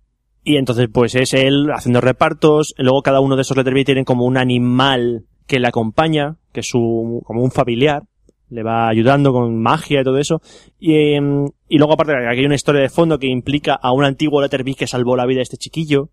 Y entonces pues es él haciendo repartos, luego cada uno de esos Letter B tienen como un animal que le acompaña, que es su, como un familiar, le va ayudando con magia y todo eso. Y, em, y luego aparte aquí hay una historia de fondo que implica a un antiguo Letter B que salvó la vida de este chiquillo.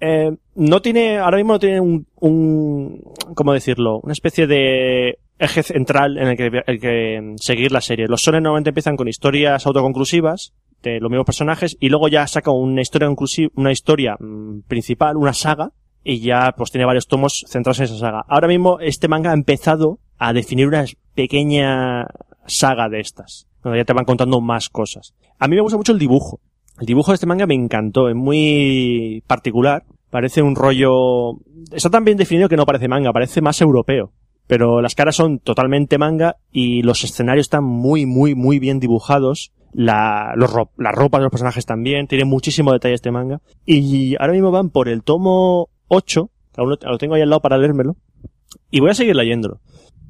Eh, no tiene, ahora mismo no tiene un, un, ¿cómo decirlo? Una especie de eje central en el que, el que seguir la serie. Los sones normalmente empiezan con historias autoconclusivas de los mismos personajes y luego ya saca una historia conclusiva, una historia mm, principal, una saga, y ya pues tiene varios tomos centrados en esa saga. Ahora mismo este manga ha empezado a definir una pequeña saga de estas, donde ya te van contando más cosas. A mí me gusta mucho el dibujo. El dibujo de este manga me encantó, es muy particular. Parece un rollo... Está tan bien definido que no parece manga, parece más europeo. Pero las caras son totalmente manga y los escenarios están muy, muy, muy bien dibujados. La, los la ropa de los personajes también, tiene muchísimo detalle este manga. Y ahora mismo van por el tomo 8, que aún lo tengo ahí al lado para leérmelo. Y voy a seguir leyéndolo.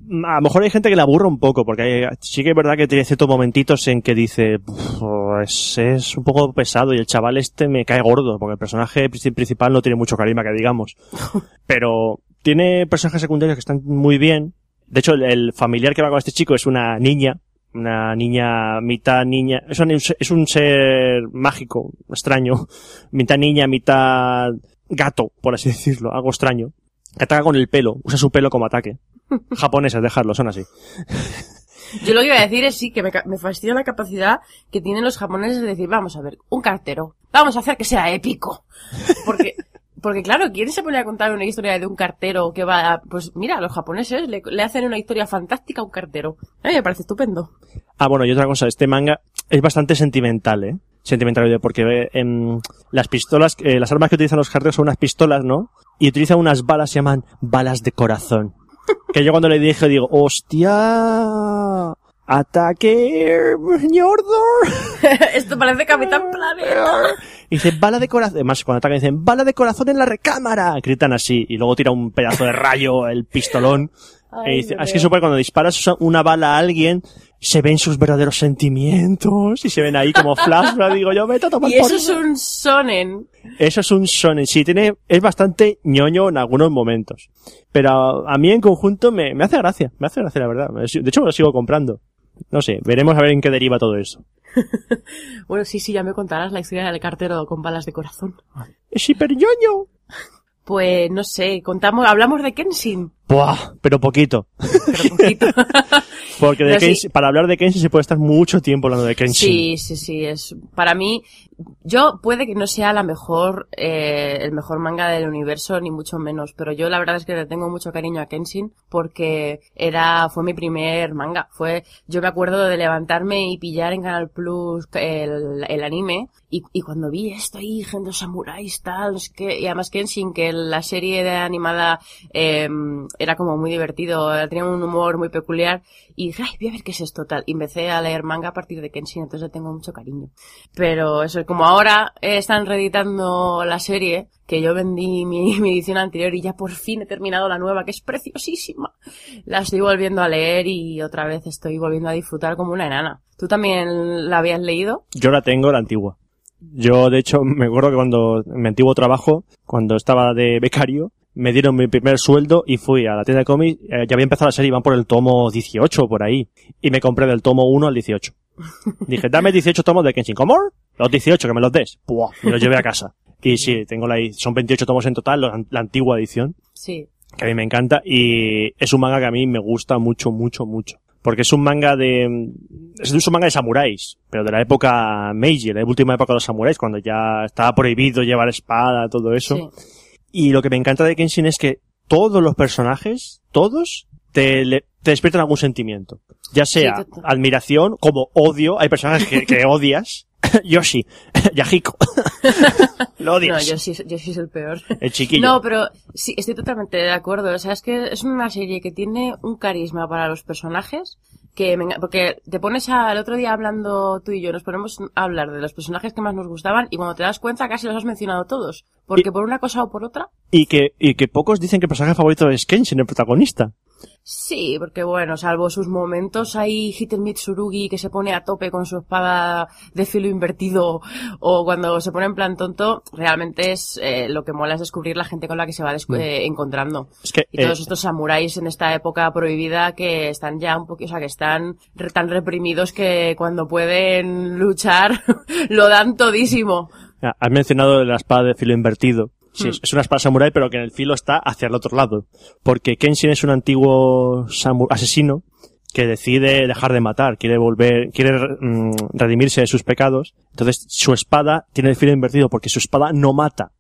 A lo mejor hay gente que le aburre un poco, porque hay- sí que es verdad que tiene ciertos momentitos en que dice, "Uf, es, es un poco pesado y el chaval este me cae gordo, porque el personaje princi- principal no tiene mucho carisma, que digamos. Pero tiene personajes secundarios que están muy bien. De hecho, el, el familiar que va con este chico es una niña, una niña, mitad niña, es un, es un ser mágico, extraño, mitad niña, mitad gato, por así decirlo, algo extraño. Que ataca con el pelo, usa su pelo como ataque. Japonesas, dejarlo, son así. Yo lo que iba a decir es sí, que me, fascina la capacidad que tienen los japoneses de decir, vamos a ver, un cartero, vamos a hacer que sea épico. Porque, porque claro, ¿quién se pone a contar una historia de un cartero que va a, pues mira, los japoneses le, le hacen una historia fantástica a un cartero. A mí me parece estupendo. Ah, bueno, y otra cosa, este manga es bastante sentimental, ¿eh? Sentimental, porque eh, las pistolas, eh, las armas que utilizan los carteros son unas pistolas, ¿no? Y utilizan unas balas, se llaman balas de corazón. Que yo cuando le dije, digo, hostia, ataque, Ñordor. Esto parece Capitán Planeta. Y dice, bala de corazón. Además, cuando atacan dicen, bala de corazón en la recámara. Gritan así. Y luego tira un pedazo de rayo, el pistolón. Ay, dice, "Ah, es que super cuando disparas una bala a alguien, se ven sus verdaderos sentimientos y se ven ahí como flashback. Digo yo, vete a tomar Y por eso es culo". un sonen. Eso es un shonen. Sí, tiene, es bastante ñoño en algunos momentos. Pero a, a mí en conjunto me, me hace gracia. Me hace gracia, la verdad. De hecho, me lo sigo comprando. No sé, veremos a ver en qué deriva todo eso. Bueno, sí, sí, ya me contarás la historia del cartero con balas de corazón. Es hiper ñoño. Pues no sé, contamos, hablamos de Kenshin, Buah, pero poquito. pero poquito. Porque de sí. Kenshin- para hablar de Kenshin se puede estar mucho tiempo hablando de Kenshin. Sí, sí, sí, es para mí yo puede que no sea la mejor eh, el mejor manga del universo ni mucho menos, pero yo la verdad es que le tengo mucho cariño a Kenshin porque era fue mi primer manga, fue yo me acuerdo de levantarme y pillar en Canal Plus el, el anime y, y cuando vi esto ahí, gente samuráis tal, sé qué, y además Kenshin que la serie de animada eh, era como muy divertido, tenía un humor muy peculiar y dije, ay, voy a ver qué es esto tal. Y empecé a leer manga a partir de Kenshin, entonces le tengo mucho cariño. Pero eso, como ahora eh, están reeditando la serie, que yo vendí mi, mi edición anterior y ya por fin he terminado la nueva, que es preciosísima. La estoy volviendo a leer y otra vez estoy volviendo a disfrutar como una enana. ¿Tú también la habías leído? Yo la tengo, la antigua. Yo, de hecho, me acuerdo que cuando, en mi antiguo trabajo, cuando estaba de becario, me dieron mi primer sueldo y fui a la tienda de cómics, eh, ya había empezado la serie, iban por el tomo 18 por ahí, y me compré del tomo 1 al 18. Dije, dame 18 tomos de Kenshin. ¿Cómo? Los 18, que me los des. Buah, me los llevé a casa. Y sí, tengo la, son 28 tomos en total, la, la antigua edición, Sí. que a mí me encanta, y es un manga que a mí me gusta mucho, mucho, mucho. Porque es un manga de, es un manga de samuráis, pero de la época Meiji, la última época de los samuráis, cuando ya estaba prohibido llevar espada, todo eso. sí. Y lo que me encanta de Kenshin es que todos los personajes, todos, te, le- te despiertan algún sentimiento. Ya sea Sí, admiración, como odio, hay personajes que, que odias. Yoshi, Yahiko. lo No, odias. yo sí, yo sí soy el peor. El chiquillo. No, pero sí, estoy totalmente de acuerdo. O sea, es que es una serie que tiene un carisma para los personajes que me porque te pones a, el otro día hablando tú y yo, nos ponemos a hablar de los personajes que más nos gustaban y cuando te das cuenta casi los has mencionado todos. Porque Y- por una cosa o por otra, Y que, y que pocos dicen que el personaje favorito es Kenshin, el protagonista. Sí, porque bueno, salvo sus momentos hay Hiten Mitsurugi que se pone a tope con su espada de filo invertido o cuando se pone en plan tonto, realmente es eh, lo que mola es descubrir la gente con la que se va descu- eh, encontrando. Es que, Y todos eh, estos samuráis en esta época prohibida que están ya un poquito, o sea, que están re- tan reprimidos que cuando pueden luchar lo dan todísimo. Has mencionado la espada de filo invertido. Sí, Hmm. es- una espada samurai, pero que en el filo está hacia el otro lado. Porque Kenshin es un antiguo asesino que decide dejar de matar, quiere volver, quiere mm, redimirse de sus pecados. Entonces, su espada tiene el filo invertido porque su espada no mata.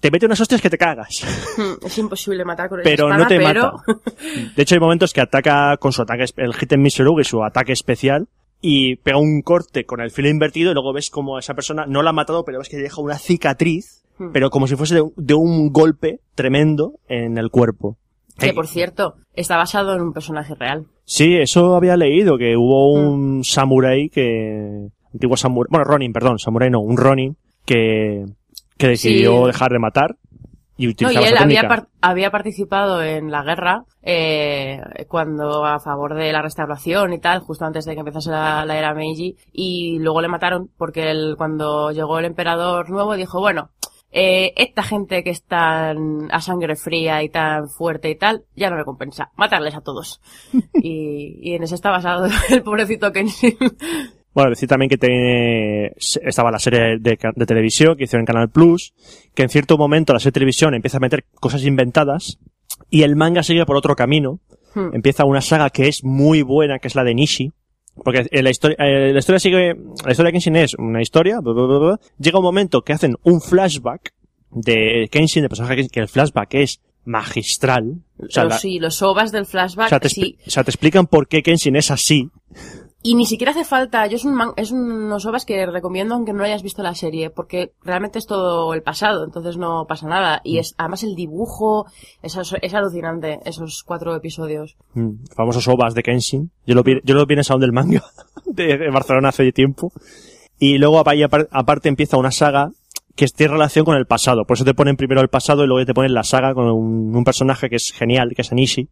Te mete unas hostias que te cagas. Hmm, Es imposible matar con esa Pero espada, no te pero... mata. De hecho, hay momentos que ataca con su ataque, el Hiten Mitsurugi, su ataque especial, y pega un corte con el filo invertido y luego ves como esa persona no la ha matado, pero ves que deja una cicatriz, Hmm. pero como si fuese de, un- de un golpe tremendo en el cuerpo. Que por cierto, está basado en un personaje real. Sí, eso había leído, que hubo Hmm. un samurái que, antiguo samurái, bueno, Ronin, perdón, samurái no, un Ronin, que, que decidió Sí. dejar de matar y No, y él había, par- había participado en la guerra eh, cuando a favor de la restauración y tal, justo antes de que empezase la, la era Meiji, y luego le mataron porque él, cuando llegó el emperador nuevo dijo, bueno, eh, esta gente que es tan a sangre fría y tan fuerte y tal, ya no me compensa, matarles a todos. y, y en eso está basado el pobrecito Kenshin. Bueno, decir también que tiene, estaba la serie de, de televisión que hicieron en Canal Plus, que en cierto momento la serie de televisión empieza a meter cosas inventadas y el manga sigue por otro camino. Hmm. Empieza una saga que es muy buena, que es la de Nishi. Porque la historia, eh, la historia sigue, la historia de Kenshin es una historia, bla, bla, bla, bla. llega un momento que hacen un flashback de Kenshin, de personaje Kenshin, que el flashback es magistral. O sea, la- sí, los ovas del flashback, o sea, te, sí. o sea, te explican por qué Kenshin es así. Y ni siquiera hace falta, yo es un man- es unos ovas que recomiendo aunque no hayas visto la serie, porque realmente es todo el pasado, entonces no pasa nada. Y es, además el dibujo, es, es alucinante, esos cuatro episodios. Mm, famosos ovas de Kenshin. Yo lo vi, yo lo vi en el Salón del Manga de, de Barcelona hace tiempo. Y luego ahí apar- aparte empieza una saga que tiene relación con el pasado. Por eso te ponen primero el pasado y luego te ponen la saga con un, un personaje que es genial, que es Anishi,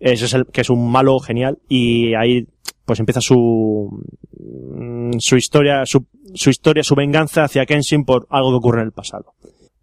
Ese es el, que es un malo genial y ahí pues empieza su mm, su historia, su, su historia, su venganza hacia Kenshin por algo que ocurre en el pasado.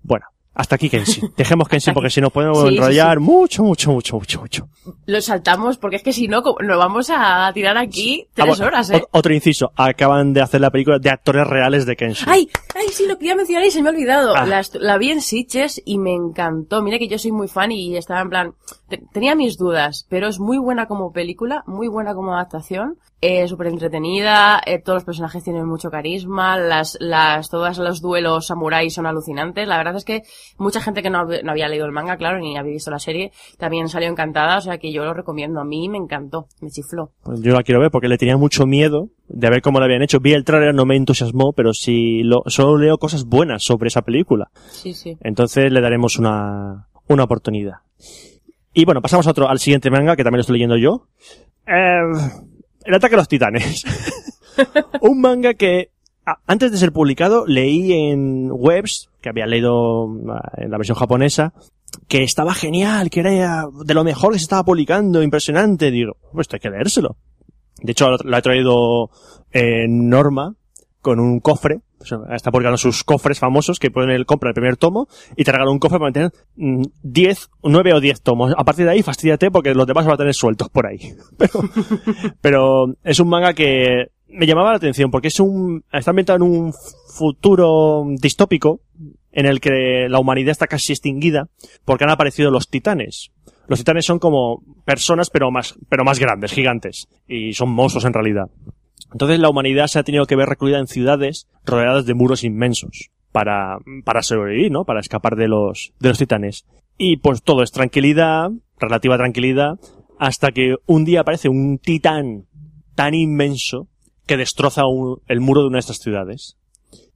Bueno, hasta aquí Kenshin. Dejemos Kenshin porque si no podemos Sí, sí, enrollar mucho, mucho, mucho, mucho, mucho. Lo saltamos porque es que si no, nos vamos a tirar aquí Ah, tres bueno, horas, ¿eh? ot- Otro inciso. Acaban de hacer la película de actores reales de Kenshin. Ay, ay, sí, lo quería mencionar y se me ha olvidado. Ah. La, la vi en Sitges y me encantó. Mira que yo soy muy fan y estaba en plan... te- tenía mis dudas, pero es muy buena como película, muy buena como adaptación. Es súper entretenida, eh, todos los personajes tienen mucho carisma, las, las, todos los duelos samuráis son alucinantes. La verdad es que mucha gente que no, no había leído el manga, claro, ni había visto la serie, también salió encantada, o sea que yo lo recomiendo. A mí me encantó, me chifló. Pues yo la quiero ver porque le tenía mucho miedo de ver cómo lo habían hecho. Vi el trailer, no me entusiasmó, pero sí lo, solo leo cosas buenas sobre esa película. Sí, sí. Entonces le daremos una, una oportunidad. Y bueno, pasamos a otro, al siguiente manga, que también lo estoy leyendo yo. Eh, el ataque a los titanes. Un manga que antes de ser publicado leí en webs, que había leído ah, en la versión japonesa, que estaba genial, que era de lo mejor que se estaba publicando, impresionante. Digo, pues esto hay que leérselo. De hecho, lo ha traído eh, Norma con un cofre. Está publicando sus cofres famosos que ponen el compra el primer tomo y te regala un cofre para tener mm, 10, 9 o 10 tomos. A partir de ahí, fastidiate porque los demás van a tener sueltos por ahí. Pero, pero es un manga que me llamaba la atención porque es un, está ambientado en un futuro distópico en el que la humanidad está casi extinguida porque han aparecido los titanes. Los titanes son como personas pero más, pero más grandes, gigantes. Y son monstruos en realidad. Entonces la humanidad se ha tenido que ver recluida en ciudades rodeadas de muros inmensos para, para sobrevivir, ¿no? Para escapar de los, de los titanes. Y pues todo es tranquilidad, relativa tranquilidad, hasta que un día aparece un titán tan inmenso que destroza el muro de una de estas ciudades.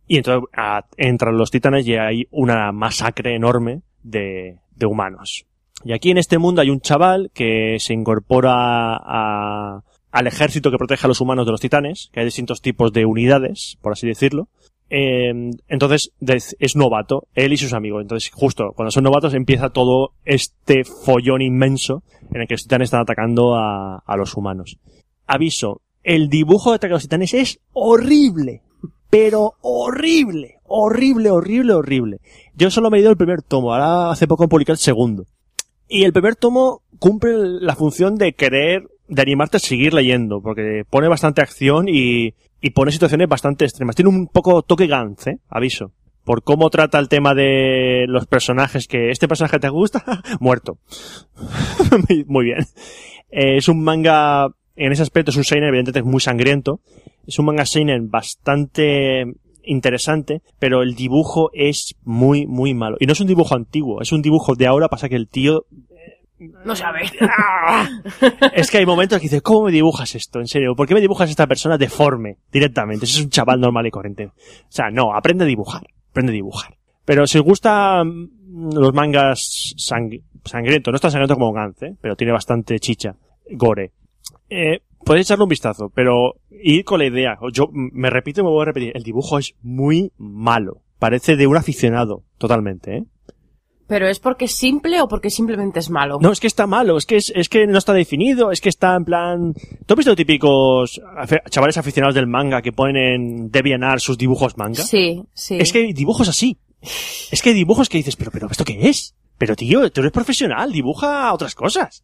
Y entonces entran los titanes y hay una masacre enorme de, de humanos. Y aquí en este mundo hay un chaval que se incorpora a, al ejército que protege a los humanos de los titanes, que hay distintos tipos de unidades, por así decirlo. Eh, entonces es novato, él y sus amigos. Entonces justo cuando son novatos empieza todo este follón inmenso en el que los titanes están atacando a, los humanos. Aviso, el dibujo de ataque a los titanes es horrible, pero horrible, horrible, horrible, horrible. Yo solo me he ido el primer tomo, ahora hace poco publiqué el segundo. Y el primer tomo cumple la función de querer, de animarte a seguir leyendo, porque pone bastante acción y, y pone situaciones bastante extremas. Tiene un poco toque Gantz, ¿eh? Aviso. Por cómo trata el tema de los personajes, que este personaje te gusta, muerto. Muy- bien. Eh, es un manga, en ese aspecto es un seinen, evidentemente es muy sangriento. Es un manga seinen bastante interesante, pero el dibujo es muy, muy malo. Y no es un dibujo antiguo, es un dibujo de ahora, pasa que el tío No sabe. es que hay momentos que dices, ¿cómo me dibujas esto? En serio, ¿por qué me dibujas esta persona deforme directamente? Ese es un chaval normal y corriente. O sea, no, aprende a dibujar, aprende a dibujar. Pero si os gustan los mangas sang- sangrientos, no es tan sangriento como Gantz, ¿eh? pero tiene bastante chicha, gore. Eh, podéis echarle un vistazo, pero ir con la idea. Yo mm, me repito y me voy a repetir, el dibujo es muy malo. Parece de un aficionado, totalmente, ¿eh? ¿Pero es porque es simple o porque simplemente es malo? No, es que está malo, es que es, es que no está definido, es que está en plan... ¿Tú has visto típicos chavales aficionados del manga que ponen en DeviantArt sus dibujos manga? Sí, sí. Es que hay dibujos así. Es que hay dibujos que dices, pero, pero, ¿esto qué es? Pero tío, tú eres profesional, dibuja otras cosas.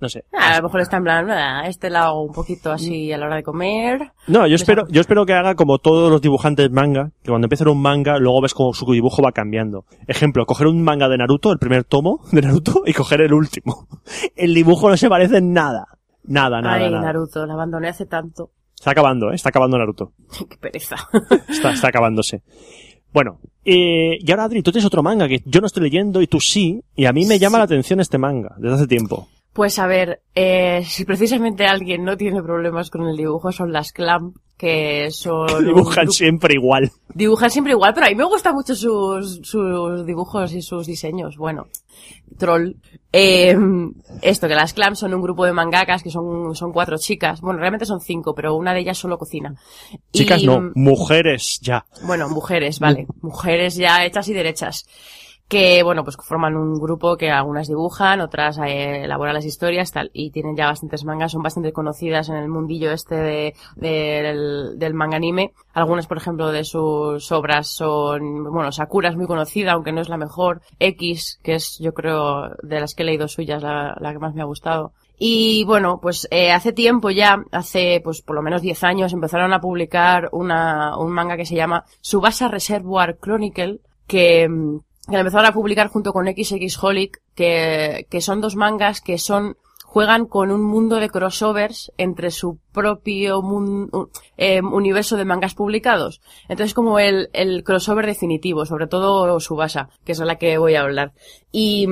No sé. Ah, a lo mejor está en plan, "Ah, este lo hago un poquito así a la hora de comer. No, yo espero, yo espero que haga como todos los dibujantes manga, que cuando empiezan un manga, luego ves como su dibujo va cambiando. Ejemplo, coger un manga de Naruto, el primer tomo de Naruto, y coger el último. El dibujo no se parece en nada. Nada, nada, Ay, nada. Naruto, la abandoné hace tanto. Está acabando, ¿eh? Está acabando Naruto. Qué pereza. Está, está acabándose. Bueno, eh, y ahora Adri, tú tienes otro manga que yo no estoy leyendo y tú sí, y a mí me llama la atención este manga desde hace tiempo. Pues a ver, eh, si precisamente alguien no tiene problemas con el dibujo, son las Clamp, que son... Dibujan siempre igual. Dibujan siempre igual, pero a mí me gustan mucho sus, sus dibujos y sus diseños. Bueno, troll. Eh, esto, que las Clamp son un grupo de mangakas que son, son cuatro chicas. Bueno, realmente son cinco, pero una de ellas solo cocina. Chicas Y, no, mm, mujeres ya. Bueno, mujeres, vale. Mujeres ya hechas y derechas. Que, bueno, pues forman un grupo que algunas dibujan, otras eh, elaboran las historias, tal, y tienen ya bastantes mangas, son bastante conocidas en el mundillo este de, del, del manga anime. Algunas, por ejemplo, de sus obras son, bueno, Sakura es muy conocida, aunque no es la mejor. X, que es, yo creo, de las que he leído suyas, la, la que más me ha gustado. Y bueno, pues eh, hace tiempo ya, hace pues por lo menos 10 años, empezaron a publicar una, un manga que se llama Subasa Reservoir Chronicle, que, mm, que empezaron a publicar junto con XX Holic, que, que son dos mangas que son juegan con un mundo de crossovers entre su propio mun- u- eh, universo de mangas publicados. Entonces como el, el crossover definitivo, sobre todo Subasa, que es la que voy a hablar. Y,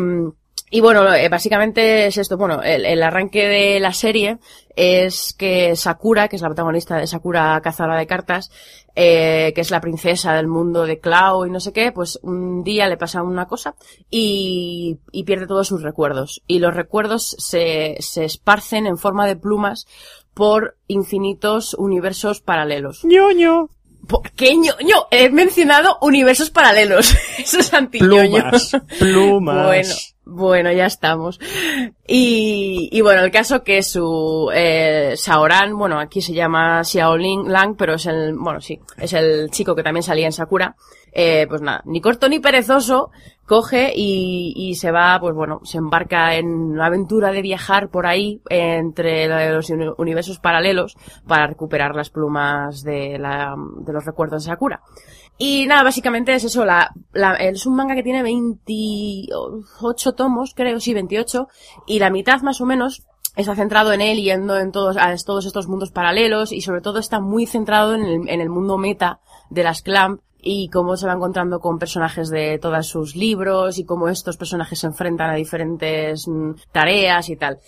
y bueno, eh, básicamente es esto. Bueno, el, el arranque de la serie es que Sakura, que es la protagonista de Sakura Cazadora de Cartas, eh, que es la princesa del mundo de Clau y no sé qué, pues un día le pasa una cosa y, y pierde todos sus recuerdos. Y los recuerdos se, se esparcen en forma de plumas por infinitos universos paralelos. ñoño. ¿Por qué ñoño? He mencionado universos paralelos. Eso es antiñoño. Plumas. Plumas. Bueno, bueno, ya estamos. Y, y bueno, el caso que su eh, Saoran, bueno, aquí se llama Xiaoling Lang, pero es el, bueno, sí, es el chico que también salía en Sakura. Eh, pues nada, ni corto ni perezoso, coge y, y se va, pues bueno, se embarca en la aventura de viajar por ahí entre los uni- universos paralelos para recuperar las plumas de, la, de los recuerdos de Sakura. Y nada, básicamente es eso, la, la- es un manga que tiene 28 tomos, creo, sí, 28, y la mitad más o menos está centrado en él yendo en todos, a todos estos mundos paralelos y sobre todo está muy centrado en el, en el mundo meta de las Clamp y cómo se va encontrando con personajes de todos sus libros y cómo estos personajes se enfrentan a diferentes mm, tareas y tal.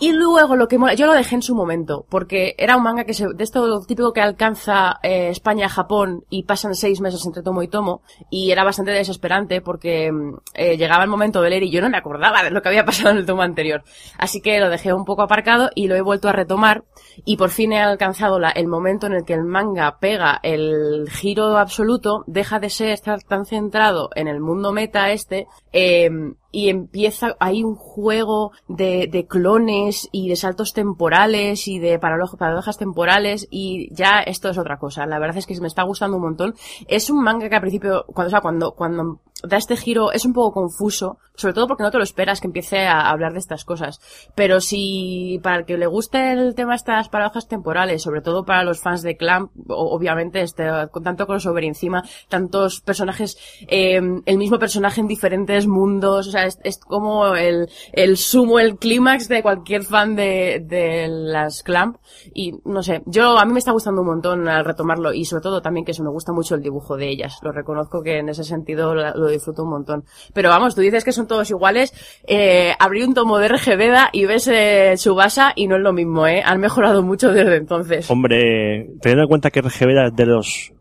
Y luego lo que mola, yo lo dejé en su momento, porque era un manga que se, de esto típico que alcanza eh, España Japón y pasan seis meses entre tomo y tomo, y era bastante desesperante porque mm, eh, llegaba el momento de leer y yo no me acordaba de lo que había pasado en el tomo anterior. Así que lo dejé un poco aparcado y lo he vuelto a retomar y por fin he alcanzado la- el momento en el que el manga pega el giro absoluto, deja de ser estar tan centrado en el mundo meta este, eh, y empieza, hay un juego de, de clones y de saltos temporales y de paradojas temporales y ya esto es otra cosa. La verdad es que me está gustando un montón. Es un manga que al principio, cuando, o sea, cuando, cuando da este giro es un poco confuso, sobre todo porque no te lo esperas que empiece a hablar de estas cosas. Pero si para el que le guste el tema de estas paradojas temporales, sobre todo para los fans de Clamp, obviamente este, con tanto crossover encima, tantos personajes, eh, el mismo personaje en diferentes mundos, o sea, es, como el, el sumo, el clímax de cualquier fan de, de las Clamp. Y no sé, yo, a mí me está gustando un montón al retomarlo y sobre todo también que eso me gusta mucho el dibujo de ellas. Lo reconozco que en ese sentido lo disfruto un montón. Pero vamos, tú dices que son todos iguales, eh, abrí un tomo de RGBeda y ves eh, Tsubasa y no es lo mismo, eh. Han mejorado mucho desde entonces. Hombre, teniendo en cuenta que RGB era de los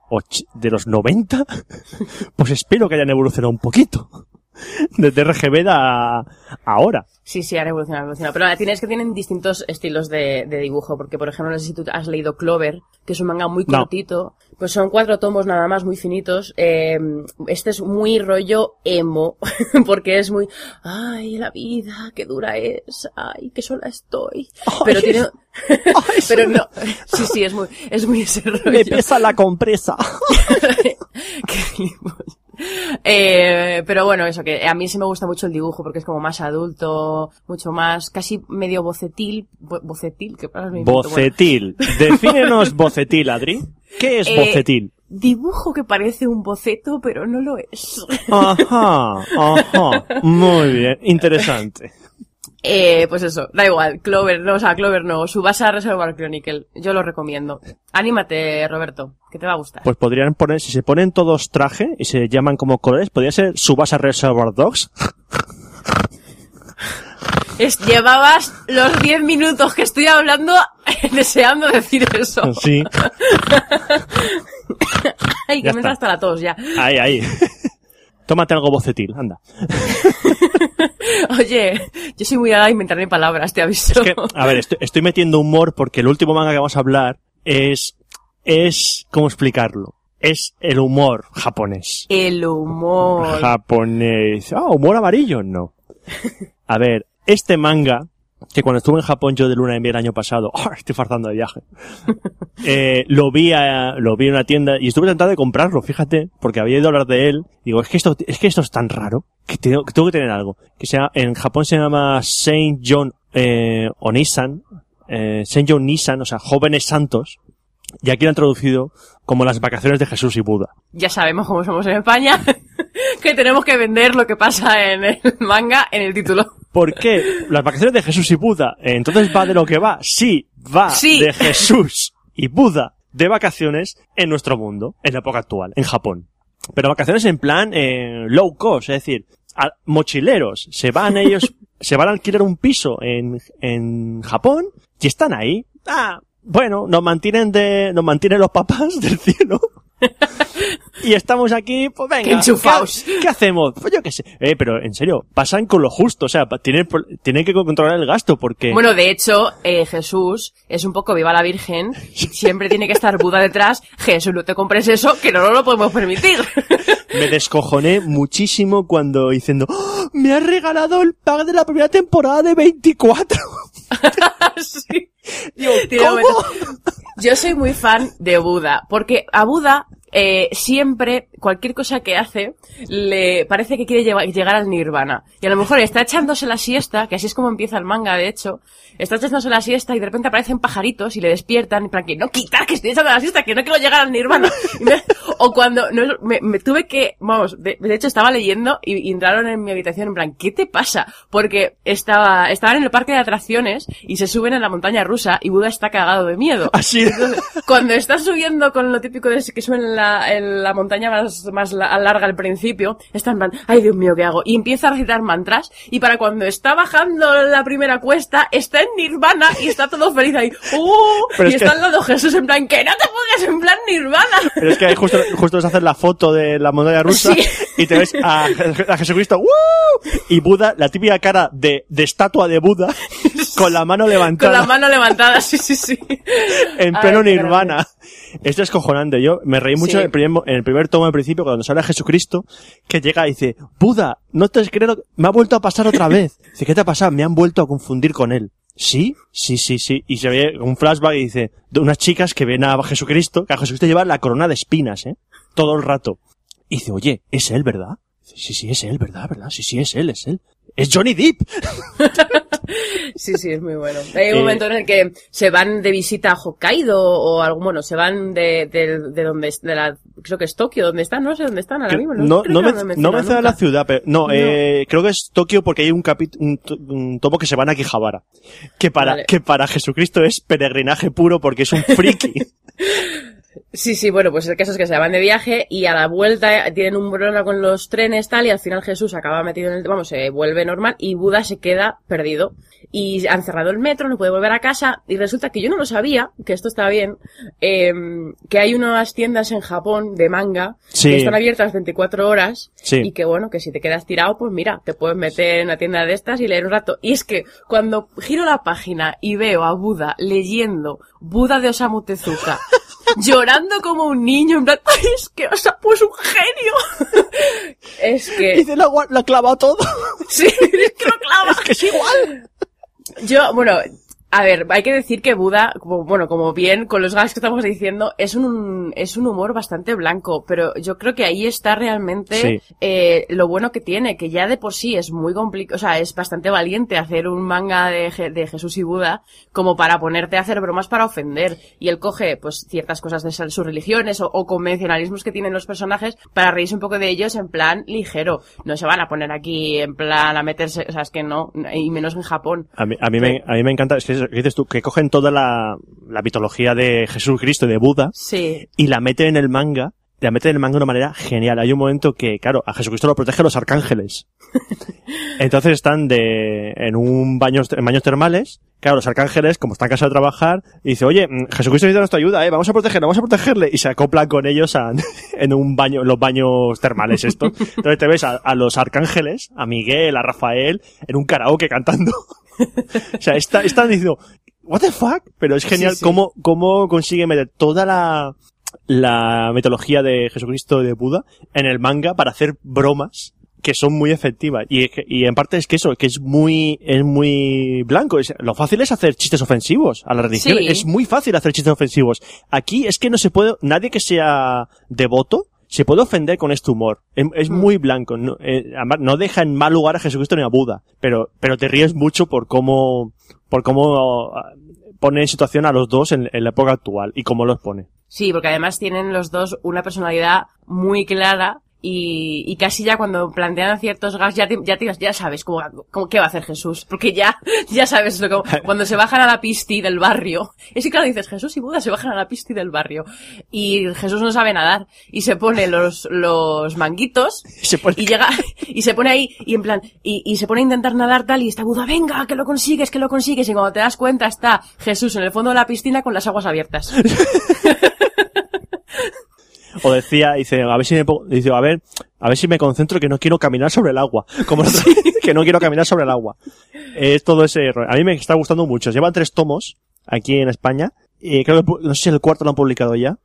de los 90, pues espero que hayan evolucionado un poquito. Desde RGB a ahora. Sí, sí, han evolucionado, han evolucionado. Pero tienes que tienen distintos estilos de, de dibujo, porque por ejemplo, no sé si tú has leído Clover, que es un manga muy No. cortito. Pues son cuatro tomos nada más, muy finitos. Eh, este es muy rollo emo, porque es muy, ay, la vida, qué dura es, ay, qué sola estoy. Pero tiene, pero no, sí, sí, es muy, es muy ese rollo. Me pesa la compresa. Qué. Eh, pero bueno, eso, que a mí sí me gusta mucho el dibujo porque es como más adulto, mucho más, casi medio bocetil, bo- bocetil, que me invento? Bueno, Bocetil. Defínenos bocetil, Adri. ¿Qué es Eh, bocetil? dibujo que parece un boceto, pero no lo es. Ajá, ajá. Muy bien, interesante. Eh, pues eso, da igual, Clover, no, o sea, Clover no, Subasa Reservoir Chronicle, yo lo recomiendo. Anímate, Roberto, que te va a gustar. Pues podrían poner, si se ponen todos traje y se llaman como colores, podría ser Subasa Reservoir Dogs. Es, llevabas los 10 minutos que estoy hablando deseando decir eso. Sí. Ay, que Ya me está. hasta la tos ya. Ahí, ahí. Tómate algo bocetil, anda. Oye, yo soy muy dada a inventarme palabras, te aviso. Es que, a ver, estoy, estoy metiendo humor porque el último manga que vamos a hablar es, es, ¿cómo explicarlo? es el humor japonés. El humor. Japonés. Ah, humor amarillo, no. A ver, este manga, que cuando estuve en Japón yo de luna de miel el año pasado, ¡ah! estoy farzando de viaje, eh, lo vi a- lo vi en una tienda y estuve tentado de comprarlo, fíjate, porque había ido a hablar de él. Digo, es que esto, es que esto es tan raro que tengo, que tengo que tener algo. Que sea, en Japón se llama Saint John, eh, Onisan, eh, Saint John Nisan, o sea, jóvenes santos. Y aquí lo han traducido como las vacaciones de Jesús y Buda. Ya sabemos cómo somos en España, que tenemos que vender lo que pasa en el manga en el título. ¿Por qué? Las vacaciones de Jesús y Buda. eh, Entonces va de lo que va. Sí, va Sí. de Jesús y Buda de vacaciones en nuestro mundo, en la época actual, en Japón. Pero vacaciones en plan eh, low cost, es decir, a- mochileros. Se van ellos, se van a alquilar un piso en, en Japón y están ahí. Ah, bueno, nos mantienen de, nos mantienen los papás del cielo. Y estamos aquí, pues venga. Qué enchufaos. ¿qué, qué hacemos? Pues yo qué sé. Eh, pero en serio, pasan con lo justo. O sea, tienen, tienen que controlar el gasto porque... Bueno, de hecho, eh, Jesús es un poco viva la Virgen y siempre tiene que estar Buda detrás. Jesús, no te compres eso, que no lo podemos permitir. Me descojoné muchísimo cuando diciendo, "¡Oh! me has regalado el pack de la primera temporada de 24. Sí. Digo, ¿cómo? Yo soy muy fan de Buda, porque a Buda eh, siempre, cualquier cosa que hace, le parece que quiere llegar al nirvana. Y a lo mejor está echándose la siesta, que así es como empieza el manga, de hecho, está echándose la siesta y de repente aparecen pajaritos y le despiertan, y para que no quitar que estoy echando la siesta, que no quiero llegar al nirvana. Me- o cuando no, me, me tuve que, vamos, de, de hecho estaba leyendo y, y entraron en mi habitación en plan, ¿qué te pasa? Porque estaba, estaban en el parque de atracciones y se suben en la montaña rusa y Buda está cagado de miedo. Así. Entonces, cuando estás subiendo con lo típico de que suben en la, en la montaña más, más la- larga al principio, está en plan, ay Dios mío, ¿qué hago? Y empieza a recitar mantras, y para cuando está bajando la primera cuesta, está en nirvana y está todo feliz ahí. ¡Uh! Pero y es está que- al lado Jesús en plan, que no te pongas en plan nirvana. Pero es que ahí justo, justo es hacer la foto de la montaña rusa Sí. y te ves a, a Jesucristo y Buda, la típica cara de, de estatua de Buda con la mano Con levantada la mano levantada, sí, sí, sí. en pleno qué nirvana. Esto es cojonante. Yo me reí mucho Sí. en, el primer, en el primer tomo al principio cuando sale a Jesucristo que llega y dice, Buda, no te creo, me ha vuelto a pasar otra vez. Dice, ¿qué te ha pasado? Me han vuelto a confundir con él. ¿Sí? Sí, sí, sí. Y se ve un flashback y dice, de unas chicas que ven a Jesucristo, que a Jesucristo lleva la corona de espinas, ¿eh? Todo el rato. Y dice, oye, es él, ¿verdad? Sí, sí, es él, ¿verdad? ¿Verdad? Sí, sí, es él, es él. Es Johnny Depp. Sí, sí, es muy bueno. Hay un Eh, momento en el que se van de visita a Hokkaido o algo, bueno, se van de, de, de donde, es- de la, creo que es Tokio, donde están, no sé dónde están ahora mismo. no, no, me, no la ciudad, pero no, No. Eh, creo que es Tokio porque hay un, capi- un, to- un tomo que se van a Quijabara. Que para, Vale. que para Jesucristo es peregrinaje puro porque es un friki. Sí, sí, bueno, pues el caso es que se van de viaje y a la vuelta tienen un problema con los trenes tal y al final Jesús acaba metido en el, vamos, se vuelve normal y Buda se queda perdido. Y han cerrado el metro, no puede volver a casa y resulta que yo no lo sabía, que esto está bien, eh, que hay unas tiendas en Japón de manga Sí. que están abiertas 24 horas Sí. y que bueno, que si te quedas tirado, pues mira, te puedes meter en una tienda de estas y leer un rato. Y es que cuando giro la página y veo a Buda leyendo Buda de Osamu Tezuka, llorando como un niño, en plan, ¡ay, es que Osamu es un genio! es que, Dice, lo, lo ha clavado todo. sí, es que lo clava. es que es igual. Yo, bueno, a ver, hay que decir que Buda, como, bueno, como bien con los gags que estamos diciendo, es un, es un humor bastante blanco, pero yo creo que ahí está realmente Sí. eh, lo bueno que tiene, que ya de por sí es muy complicado, o sea, es bastante valiente hacer un manga de, Je- de Jesús y Buda como para ponerte a hacer bromas para ofender. Y él coge, pues, ciertas cosas de sus religiones o, o convencionalismos que tienen los personajes para reírse un poco de ellos en plan ligero. No se van a poner aquí en plan a meterse, o sea, es que no, y menos en Japón. A mí, a mí, me, a mí me encanta, es que, eso que dices tú, que cogen toda la, la mitología de Jesucristo y de Buda Sí. y la meten en el manga, la meten en el manga de una manera genial. Hay un momento que, claro, a Jesucristo lo protegen los arcángeles. Entonces están de, en un baño, en baños termales. Claro, los arcángeles, como están cansados de trabajar, dice, oye, mm, Jesucristo necesita nuestra ayuda, eh, vamos a protegerle, vamos a protegerle. Y se acoplan con ellos a- en un baño, en los baños termales esto. Entonces te ves a, a los arcángeles, a Miguel, a Rafael, en un karaoke cantando. o sea, está, están diciendo, what the fuck? Pero es genial Sí, sí. cómo, cómo consigue meter toda la, la mitología de Jesucristo y de Buda en el manga para hacer bromas que son muy efectivas. Y, y en parte es que eso, que es muy, es muy blanco. Es- lo fácil es hacer chistes ofensivos a la religión. Sí. Es muy fácil hacer chistes ofensivos. Aquí es que no se puede, nadie que sea devoto se puede ofender con este humor. Es, es Mm. muy blanco. No, eh, no deja en mal lugar a Jesucristo ni a Buda. Pero, pero te ríes mucho por cómo, por cómo ah, pone en situación a los dos en, en la época actual y cómo los pone. Sí, porque además tienen los dos una personalidad muy clara y, y casi ya cuando plantean ciertos gas ya te- ya, te- ya sabes cómo, cómo- qué va a hacer Jesús, porque ya ya sabes lo que, cuando se bajan a la pisti del barrio. Es que claro dices Jesús y Buda se bajan a la pisti del barrio y Jesús no sabe nadar y se pone los los manguitos Se pone- y llega y se pone ahí y en plan y, y se pone a intentar nadar tal y está Buda venga que lo consigues que lo consigues y cuando te das cuenta está Jesús en el fondo de la piscina con las aguas abiertas. O decía, dice, a ver si me, dice, a ver, a ver si me concentro que no quiero caminar sobre el agua. Como que no quiero caminar sobre el agua. Es todo ese error. A mí me está gustando mucho. Llevan tres tomos aquí en España. Y creo que, no sé si el cuarto lo han publicado ya.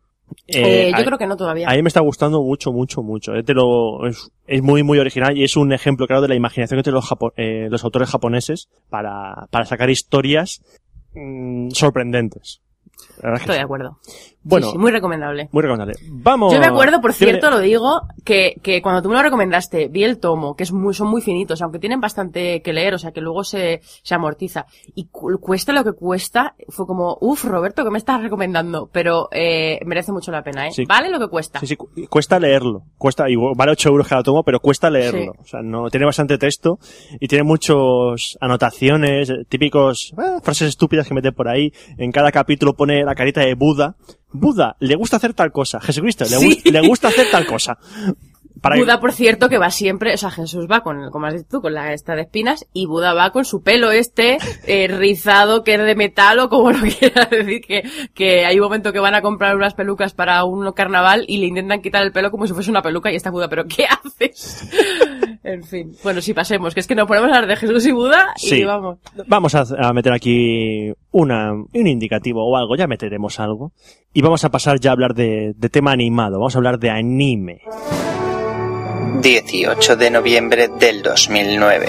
Eh, yo creo que no todavía. A mí me está gustando mucho, mucho, mucho. Es, de lo- es, es muy, muy original y es un ejemplo, claro, de la imaginación que tienen los, japo- eh, los autores japoneses para, para sacar historias mm, sorprendentes. La verdad es que Estoy de sí. acuerdo. Bueno, Sí, sí, muy recomendable. muy recomendable. Vamos. Yo me acuerdo, por cierto, lo digo, que, que cuando tú me lo recomendaste, vi el tomo, que es muy, son muy finitos, aunque tienen bastante que leer, o sea que luego se, se amortiza. Y cu- cuesta lo que cuesta, fue como, uff, Roberto, ¿qué me estás recomendando? Pero eh, merece mucho la pena, ¿eh? Sí. Vale lo que cuesta. Sí, sí, cu- cuesta leerlo. Cuesta, igual, vale 8 euros cada tomo, pero cuesta leerlo. O sea, no, tiene bastante texto y tiene muchos anotaciones, eh, típicos, eh, frases estúpidas que mete por ahí. En cada capítulo pone la carita de Buda. Buda, le gusta hacer tal cosa. Jesucristo, le, Sí. gu- le gusta hacer tal cosa. Para Buda, por cierto, que va siempre, o sea, Jesús va con, como has dicho tú, con la esta de espinas, y Buda va con su pelo este, eh, rizado, que es de metal, o como lo quieras decir, que, que hay un momento que van a comprar unas pelucas para un carnaval y le intentan quitar el pelo como si fuese una peluca y está Buda, pero ¿qué haces? en fin. Bueno, sí, pasemos, que es que nos ponemos a hablar de Jesús y Buda y Sí. vamos. Vamos a, a meter aquí una, un indicativo o algo, ya meteremos algo. Y vamos a pasar ya a hablar de, de tema animado, vamos a hablar de anime. 18 de noviembre del 2009.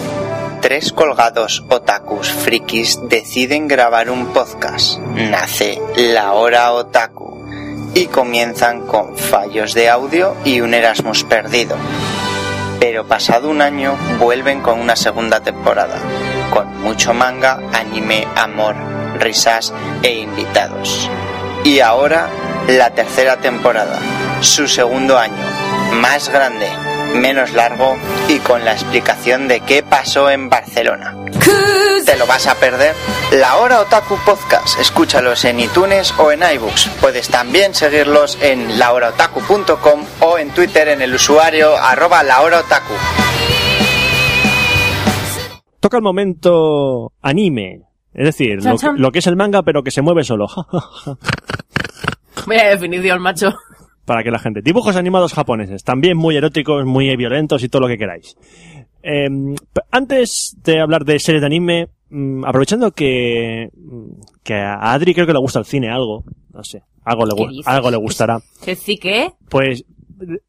Tres colgados otakus frikis deciden grabar un podcast. Nace La Hora Otaku y comienzan con fallos de audio y un Erasmus perdido. Pero pasado un año vuelven con una segunda temporada, con mucho manga, anime, amor, risas e invitados. Y ahora la tercera temporada, su segundo año, más grande, menos largo y con la explicación de qué pasó en Barcelona. ¿Te lo vas a perder? La Hora Otaku Podcast, escúchalos en iTunes o en iBooks. Puedes también seguirlos en lahoraotaku.com o en Twitter en el usuario arroba lahoraotaku. Toca el momento anime. Es decir, lo, chan. lo que es el manga pero que se mueve solo. Vaya definición, macho. Para que la gente. Dibujos animados japoneses. También muy eróticos, muy violentos y todo lo que queráis. Eh, p- antes de hablar de series de anime, mm, aprovechando que, mm, que a Adri creo que le gusta el cine algo, no sé, algo le, ¿Qué algo le gustará, ¿Qué sí que? pues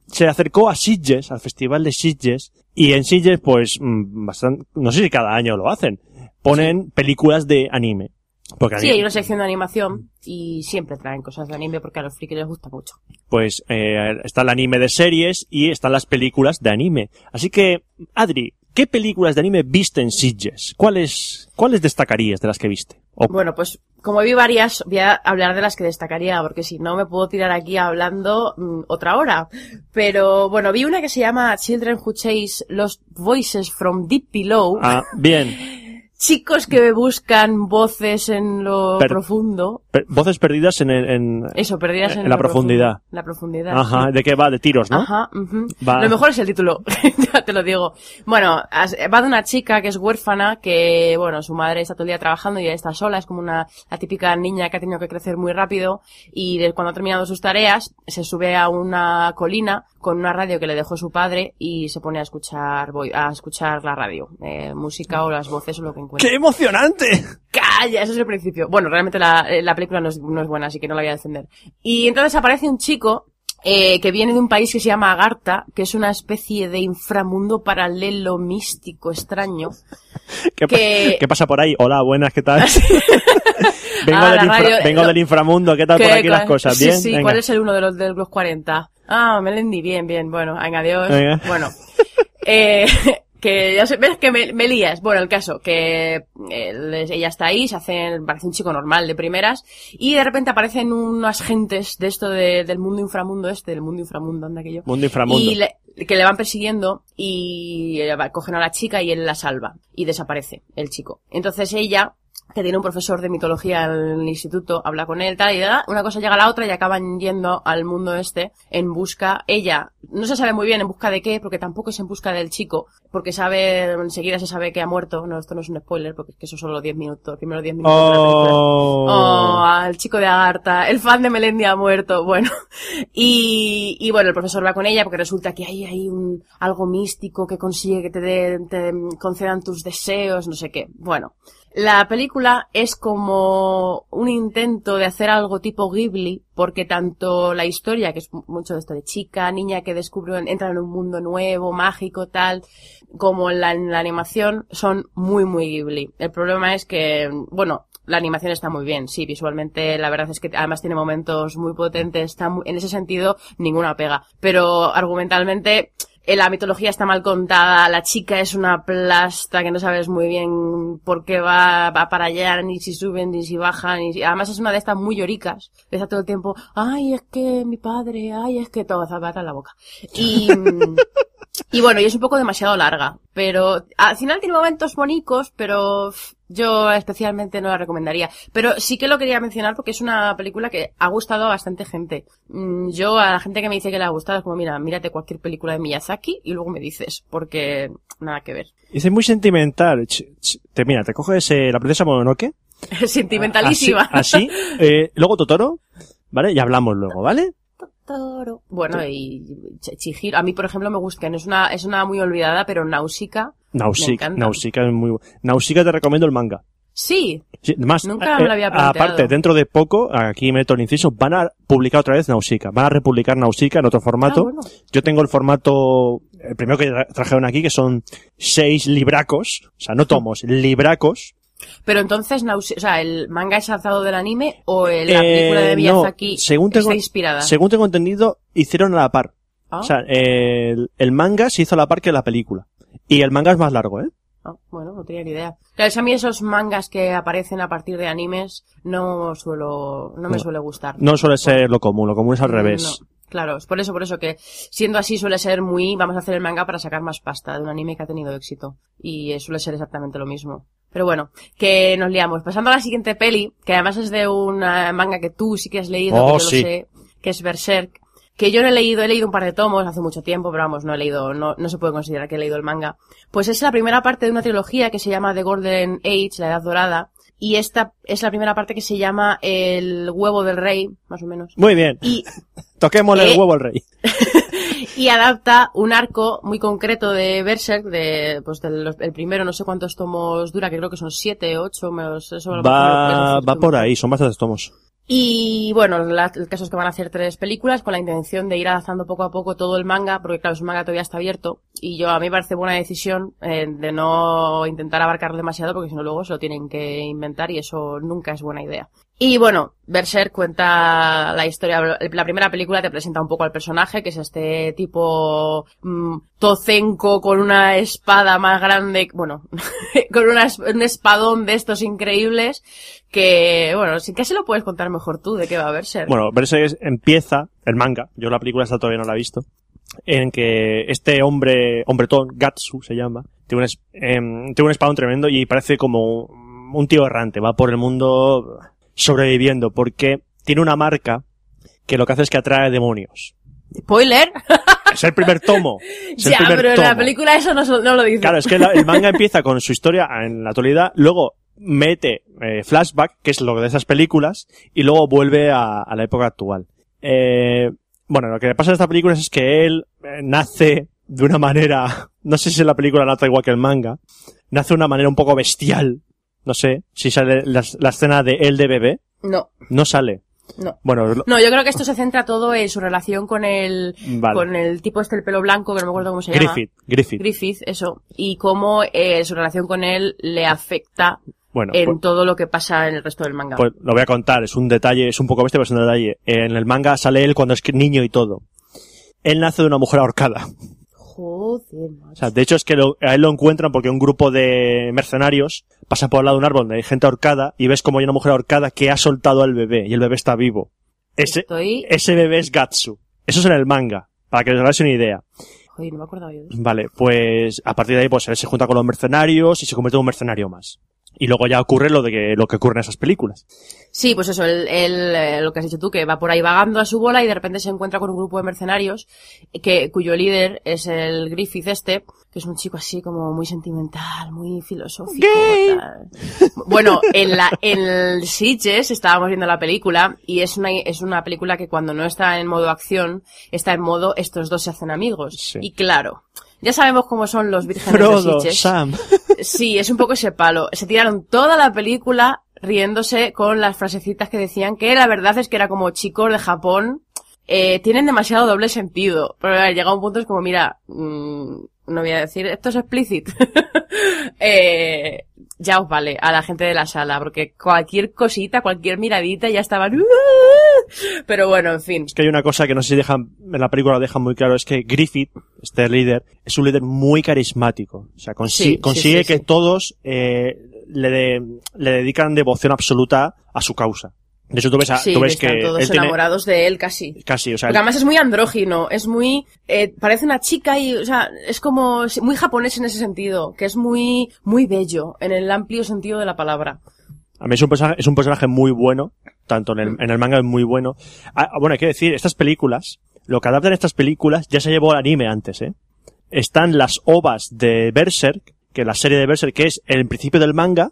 se acercó a Sitges, al festival de Sitges, y en Sitges, pues, mm, bastante, no sé si cada año lo hacen, ponen películas de anime. Porque Sí, hay una sección de animación y siempre traen cosas de anime porque a los frikis les gusta mucho. pues eh, está el anime de series y están las películas de anime. Así que, Adri, ¿qué películas de anime viste en Sitges? ¿Cuáles, cuáles destacarías de las que viste? O- Bueno, pues como vi varias, voy a hablar de las que destacaría, porque si no me puedo tirar aquí hablando mm, otra hora. Pero bueno, vi una que se llama Children Who Chase Lost Voices from Deep Below. Ah, bien. Chicos que buscan voces en lo Per- profundo. Per- voces perdidas en, en, Eso, perdidas en, en la profundidad. profundo. La profundidad. Ajá, sí. ¿de qué va? De tiros, ¿no? Ajá, ujú. Va. Lo mejor es el título, ya te lo digo. Bueno, va de una chica que es huérfana, que, bueno, su madre está todo el día trabajando y ella está sola, es como una, la típica niña que ha tenido que crecer muy rápido y de- cuando ha terminado sus tareas, se sube a una colina con una radio que le dejó su padre y se pone a escuchar, a escuchar la radio, eh, música o las voces o lo que encuentre. ¡Qué emocionante! ¡Calla! Ese es el principio. Bueno, realmente la, eh, la película película no es, no es buena, así que no la voy a defender. Y entonces aparece un chico eh, que viene de un país que se llama Agartha, que es una especie de inframundo paralelo místico extraño. ¿Qué, pa- que- qué pasa por ahí? Hola, buenas, ¿qué tal? vengo Ah, del, la infra- radio- vengo lo- del inframundo, ¿qué tal por ¿Qué- aquí las cosas? sí, ¿Bien? Sí, Venga. ¿cuál es el uno de los de los 40? Ah, Melendi, bien, bien, bueno, venga, adiós. Venga. Bueno, eh, que ya sé, ves que me, me lías. Bueno, el caso, que eh, ella está ahí, se hace, parece un chico normal de primeras, y de repente aparecen unas gentes de esto de- del mundo inframundo este, del mundo inframundo, anda que yo. Mundo inframundo. Y le- que le van persiguiendo y eh, cogen a la chica y él la salva y desaparece el chico. Entonces ella, que tiene un profesor de mitología en el instituto, habla con él, tal y tal, una cosa llega a la otra y acaban yendo al mundo este en busca, ella, no se sabe muy bien en busca de qué, porque tampoco es en busca del chico, porque sabe, enseguida se sabe que ha muerto, no, esto no es un spoiler, porque es que eso son los 10 minutos, los primeros 10 minutos de la película. Oh. Oh, el chico de Agartha, el fan de Melendi ha muerto, bueno. Y, y bueno, el profesor va con ella porque resulta que hay ahí un, algo místico que consigue que te, de- te concedan tus deseos, no sé qué. Bueno. La película es como un intento de hacer algo tipo Ghibli, porque tanto la historia, que es mucho de esto de chica, niña que descubre, entra en un mundo nuevo, mágico, tal, como la, la animación son muy, muy Ghibli. El problema es que, bueno, la animación está muy bien, sí, visualmente la verdad es que además tiene momentos muy potentes, está muy- en ese sentido ninguna pega. Pero argumentalmente la mitología está mal contada, la chica es una plasta que no sabes muy bien por qué va, va para allá, ni si suben, ni si bajan, ni si... además es una de estas muy lloricas, está todo el tiempo, ay, es que mi padre, ay, es que todo zapata en la boca. Y, y bueno, y es un poco demasiado larga, pero al final tiene momentos bonitos, pero yo especialmente no la recomendaría. Pero sí que lo quería mencionar porque es una película que ha gustado a bastante gente. Mm, Yo a la gente que me dice que le ha gustado es como, mira, mírate cualquier película de Miyazaki y luego me dices, porque nada que ver. Dice muy sentimental. Ch- ch- te, mira, te coges eh, la princesa Mononoke. Sentimentalísima. Así, así, eh, luego Totoro, ¿vale? Y hablamos luego, ¿vale? Totoro. Bueno, y Ch- Chihiro, a mí por ejemplo me gustan, es una, es una muy olvidada, pero Náusica, encanta. Nausicaa es muy Nausicaa te recomiendo el manga. Sí, Nunca me lo había planteado. Aparte, dentro de poco, aquí meto el inciso, van a publicar otra vez Nausicaa. Van a republicar Nausicaa en otro formato. Ah, bueno. Yo tengo el formato, el primero que tra- trajeron aquí, que son seis libracos, o sea, no tomos, libracos. Pero entonces, o sea, ¿el manga es adaptado del anime o el- la Eh, película de no, Miyazaki según tengo, está inspirada? Según tengo entendido, hicieron a la par. Ah, O sea, el, el manga se hizo a la par que la película. Y el manga es más largo, ¿eh? Ah, bueno, no tenía ni idea. Claro, es a mí esos mangas que aparecen a partir de animes no suelo, no me No. suele gustar. No suele ser lo común, lo común es al revés. No. Claro, es por eso, por eso que siendo así suele ser muy, vamos a hacer el manga para sacar más pasta de un anime que ha tenido éxito. Y suele ser exactamente lo mismo. Pero bueno, que nos liamos. Pasando a la siguiente peli, que además es de un eh, manga que tú sí que has leído, Oh, que yo sí. lo sé, que es Berserk. Que yo no he leído, he leído un par de tomos hace mucho tiempo, pero vamos, no he leído, no, no se puede considerar que he leído el manga. Pues es la primera parte de una trilogía que se llama The Golden Age, la Edad Dorada. Y esta es la primera parte que se llama El Huevo del Rey, más o menos. Muy bien. Y Toquémosle el Eh, huevo al rey. y adapta un arco muy concreto de Berserk, de, pues del el primero, no sé cuántos tomos dura, que creo que son siete, ocho, menos, eso Va, va por ahí, son bastantes tomos. Y bueno, la- el caso es que van a hacer tres películas con la intención de ir adaptando poco a poco todo el manga, porque claro, su manga todavía está abierto, y yo a mí me parece buena decisión eh, de no intentar abarcar demasiado, porque si no luego se lo tienen que inventar y eso nunca es buena idea. Y bueno, Berserk cuenta la historia, la primera película te presenta un poco al personaje, que es este tipo mm, tocenco con una espada más grande, bueno, con una un espadón de estos increíbles, que bueno, sí que se lo puedes contar mejor tú de qué va Berserk. Bueno, Berserk es- empieza el manga, yo la película esta todavía no la he visto, en que este hombre, hombretón, Gatsu se llama, tiene un, em, tiene un espadón tremendo y parece como un tío errante, va por el mundo sobreviviendo, porque tiene una marca que lo que hace es que atrae demonios. Spoiler. Es el primer tomo. Es el ya, primer pero en la tomo. película eso no, lo dice. Claro, es que la- el manga empieza con su historia en la actualidad, luego mete eh, flashback, que es lo de esas películas, y luego vuelve a, a la época actual. Eh, bueno, lo que pasa en esta película es que él eh, nace de una manera, no sé si en la película nata igual que el manga, nace de una manera un poco bestial, no sé si sale la, la escena de él de bebé, No, No sale. no. Bueno, lo- No, yo creo que esto se centra todo en su relación con el, Vale. con el tipo este el pelo blanco, que no me acuerdo cómo se llama. Griffith, Griffith. Griffith, eso. Y cómo eh, su relación con él le afecta Bueno, en pues, todo lo que pasa en el resto del manga. pues lo voy a contar. Es un detalle, es un poco bestia, pero es un detalle. En el manga sale él cuando es niño y todo. Él nace de una mujer ahorcada. Joder, macho. O sea, de hecho es que lo- a él lo encuentran porque un grupo de mercenarios pasa por al lado de un árbol donde hay gente ahorcada y ves como hay una mujer ahorcada que ha soltado al bebé y el bebé está vivo. Ese, Estoy... ese bebé es Gatsu. Eso es en el manga, para que os hagáis una idea. Joder, no me acordaba yo de eso. Vale, pues a partir de ahí pues él se junta con los mercenarios y se convierte en un mercenario más. Y luego ya ocurre lo de que lo que ocurre en esas películas. Sí, pues eso, él, él, eh, lo que has dicho tú, que va por ahí vagando a su bola y de repente se encuentra con un grupo de mercenarios que, cuyo líder es el Griffith este, que es un chico así como muy sentimental, muy filosófico. tal. Bueno, en la, en el Sitges estábamos viendo la película y es una, es una película que cuando no está en modo acción, está en modo estos dos se hacen amigos. Sí. Y claro, ya sabemos cómo son los vírgenes Frodo, de Sitges. Sam. Sí, es un poco ese palo. Se tiraron toda la película riéndose con las frasecitas que decían que la verdad es que era como chicos de Japón, eh, tienen demasiado doble sentido. Pero a ver, llega un punto es como, mira, mm, no voy a decir, esto es explícito. eh, ya os vale a la gente de la sala, porque cualquier cosita, cualquier miradita ya estaban... Pero bueno, en fin. Es que hay una cosa que no sé si dejan, en la película lo dejan muy claro, es que Griffith, este líder, es un líder muy carismático. O sea, consi- Sí, sí, consigue sí, que todos eh, le, de- le dedican devoción absoluta a su causa. De hecho, tú ves, a- Sí, tú ves están que todos él tiene enamorados de él casi. casi, o sea, Porque además es muy andrógino, es muy, eh, parece una chica y, o sea, es como muy japonés en ese sentido, que es muy, muy bello, en el amplio sentido de la palabra. a mí es un personaje, es un personaje muy bueno, tanto en el, en el manga es muy bueno. Ah, bueno, hay que decir, estas películas, lo que adaptan estas películas ya se llevó al anime antes, ¿eh? Están las ovas de Berserk, que la serie de Berserk que es el principio del manga,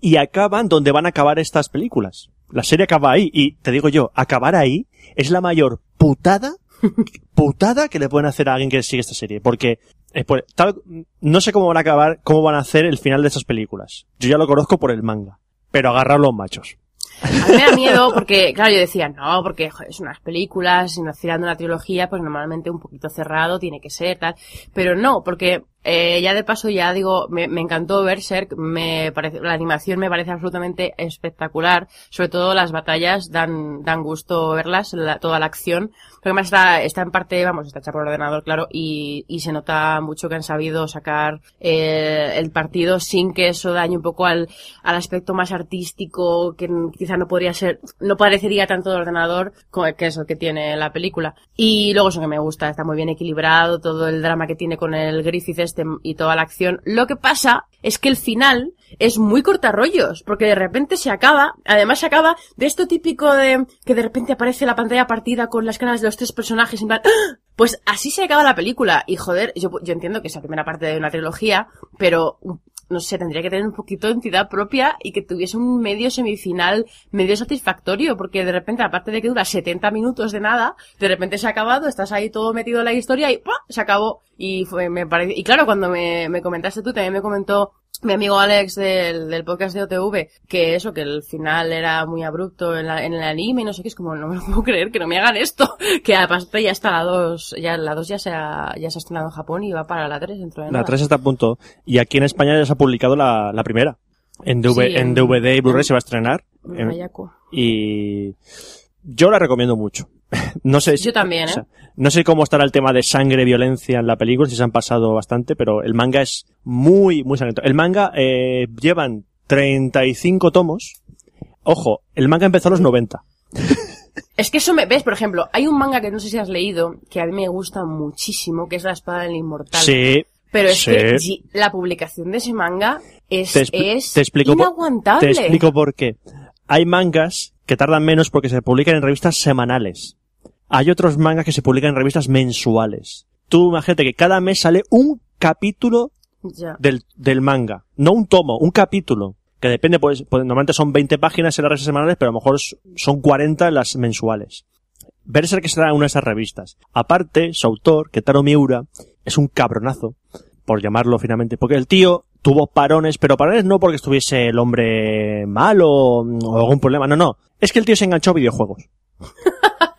y acaban donde van a acabar estas películas. La serie acaba ahí, y te digo yo, acabar ahí es la mayor putada, putada que le pueden hacer a alguien que sigue esta serie, porque eh, pues, tal, no sé cómo van a acabar, cómo van a hacer el final de estas películas. Yo ya lo conozco por el manga, pero agarrar los machos. A mí me da miedo porque, claro, yo decía, no, porque joder, son unas películas, si nos tirando una trilogía, pues normalmente un poquito cerrado tiene que ser, tal. Pero no, porque eh, ya de paso ya digo, me, me encantó Berserk, me parece, la animación me parece absolutamente espectacular, sobre todo las batallas dan, dan gusto verlas, la- toda la acción, porque además está, está en parte, vamos, está hecha por ordenador, claro, y, y se nota mucho que han sabido sacar eh, el partido sin que eso dañe un poco al, al aspecto más artístico, que quizá no podría ser, no parecería tanto de ordenador, que es el que tiene la película. Y luego eso que me gusta, está muy bien equilibrado, todo el drama que tiene con el Griffith este y toda la acción. Lo que pasa es que el final es muy cortarrollos, porque de repente se acaba, además se acaba de esto típico de que de repente aparece la pantalla partida con las caras de los tres personajes en plan, ¡ah! pues así se acaba la película. Y joder, yo, yo entiendo que es la primera parte de una trilogía, pero no sé, tendría que tener un poquito de entidad propia y que tuviese un medio semifinal medio satisfactorio, porque de repente, aparte de que dura 70 minutos de nada, de repente se ha acabado, estás ahí todo metido en la historia y ¡pua! se acabó. Y fue, me parece, y claro, cuando me, me comentaste tú, también me comentó mi amigo Alex del, del podcast de OTV, que eso, que el final era muy abrupto en, la- en el anime y no sé qué, es como, no me lo puedo creer, que no me hagan esto, que aparte ya está la 2, ya la 2 ya se ha, ya se ha estrenado en Japón y va para la 3 dentro de La nada. 3 está a punto. Y aquí en España ya se ha publicado la, la primera. En, DV Sí, en en- DVD y Blu-ray se va a estrenar. En- y yo la recomiendo mucho. no sé si- Yo también, o ¿eh? sea, no sé cómo estará el tema de sangre, violencia en la película, si se han pasado bastante, pero el manga es muy, muy sangriento. El manga, eh, llevan 35 tomos. Ojo, el manga empezó a los 90. Es que eso me, ves, por ejemplo, hay un manga que no sé si has leído, que a mí me gusta muchísimo, que es La Espada del Inmortal. Sí. Pero es sí. que la publicación de ese manga es, Te, es te explico por- inaguantable. te explico por qué. Hay mangas que tardan menos porque se publican en revistas semanales. Hay otros mangas que se publican en revistas mensuales. Tú imagínate que cada mes sale un capítulo del, del manga. No un tomo, un capítulo. Que depende, pues, pues normalmente son 20 páginas en las revistas semanales, pero a lo mejor son 40 en las mensuales. Berserk será una de esas revistas. Aparte, su autor, Ketaro Miura, es un cabronazo, por llamarlo finalmente, porque el tío tuvo parones, pero parones no porque estuviese el hombre malo o algún problema, no, no. Es que el tío se enganchó a videojuegos.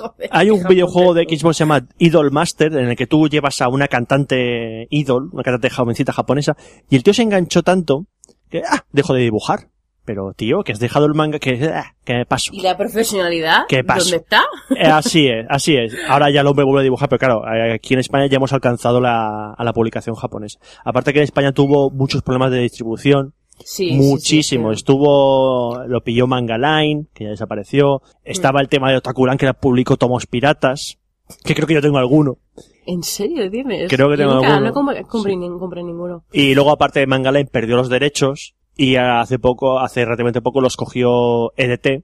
Joder, Hay un videojuego de. Xbox que se llama Idol Master, en el que tú llevas a una cantante idol, una cantante jovencita japonesa, y el tío se enganchó tanto que, ah, dejó de dibujar. Pero, tío, que has dejado el manga, que, ah, que paso. ¿Y la profesionalidad? ¿Qué pasó? ¿Dónde está? Eh, así es, así es. Ahora ya el hombre vuelve a dibujar, pero claro, eh, aquí en España ya hemos alcanzado la, a la publicación japonesa. Aparte que en España tuvo muchos problemas de distribución, Sí, muchísimo. sí, sí. Estuvo, lo pilló Manga Line, que ya desapareció. Estaba el tema de Otakuran, que era publicó tomos piratas, que creo que yo tengo alguno. ¿En serio tienes? Creo que Yo tengo nunca- alguno. No compré, compré ni- compré ninguno. Y luego aparte de Manga Line perdió los derechos y hace poco, hace relativamente poco los cogió EDT,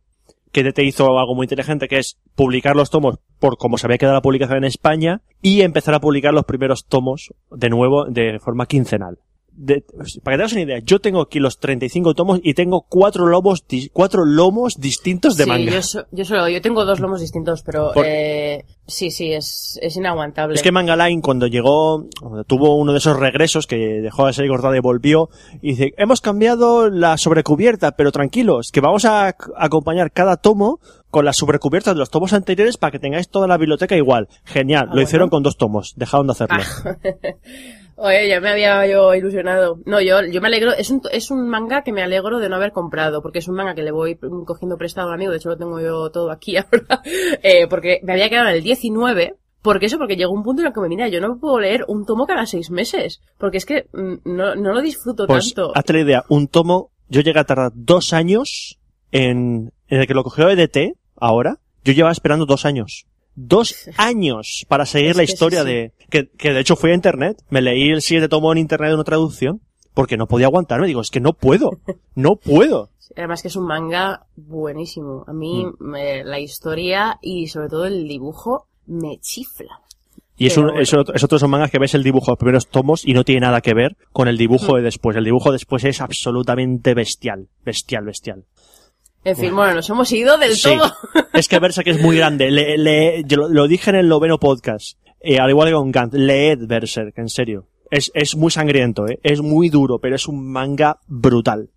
que EDT hizo algo muy inteligente que es publicar los tomos por como se había quedado la publicación en España y empezar a publicar los primeros tomos de nuevo de forma quincenal. De- para que tengas una idea, yo tengo aquí los 35 tomos y tengo cuatro lomos, cuatro lomos distintos de sí, manga. Yo, so- yo solo, yo tengo dos lomos distintos, pero Por- eh, sí, sí, es, es inaguantable. Es que Manga Line cuando llegó, cuando tuvo uno de esos regresos que dejó de ser cortada y volvió, y dice, hemos cambiado la sobrecubierta, pero tranquilos, que vamos a ac- acompañar cada tomo con las sobrecubiertas de los tomos anteriores para que tengáis toda la biblioteca igual. Genial, Ah, lo bueno. hicieron con dos tomos, dejaron de hacerlo. Oye, ya me había yo ilusionado. No, yo, yo me alegro. Es un, es un manga que me alegro de no haber comprado, porque es un manga que le voy cogiendo prestado a un amigo. De hecho, lo tengo yo todo aquí ahora. Eh, porque me había quedado en el 19. Porque eso, porque llegó un punto en el que me mira, yo no puedo leer un tomo cada seis meses. Porque es que mm, no, no lo disfruto Pues, tanto. hazte la idea, un tomo, yo llegué a tardar dos años en, en el que lo cogió EDT, ahora, yo llevaba esperando dos años. Dos años para seguir Es la historia sí. de, que, que de hecho fui a internet, me leí el siguiente tomo en internet de una traducción, porque no podía aguantarme, digo, es que no puedo, no puedo. Además que es un manga buenísimo. A mí Mm. me- la historia y sobre todo el dibujo me chifla. Y es, un, bueno. es, otro, es otro de esos mangas que ves el dibujo de los primeros tomos y no tiene nada que ver con el dibujo Mm. de después. El dibujo después es absolutamente bestial, bestial, bestial. En fin, bueno, nos hemos ido del Sí. todo. Es que Berserk es muy grande. Le, le- yo lo, lo dije en el noveno podcast. Eh, al igual que con Gantz. Leed Berserk, en serio. Es, es muy sangriento, ¿eh? Es muy duro, pero es un manga brutal.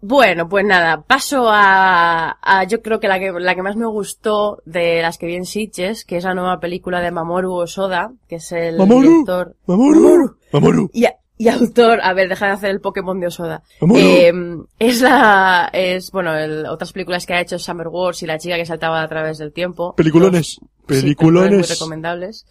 Bueno, pues nada, paso a, a yo creo que la, que la que más me gustó de las que vi en Sitges, que es la nueva película de Mamoru Osoda, que es el Mamoru. director ¡Mamoru! ¡Mamoru! y, y autor, a ver, deja de hacer el Pokémon de Osoda. Mamoru. Eh, es la, es, bueno, el- otras películas que ha hecho Summer Wars y La chica que saltaba a través del tiempo. Peliculones. Sí, Peliculones. muy recomendables.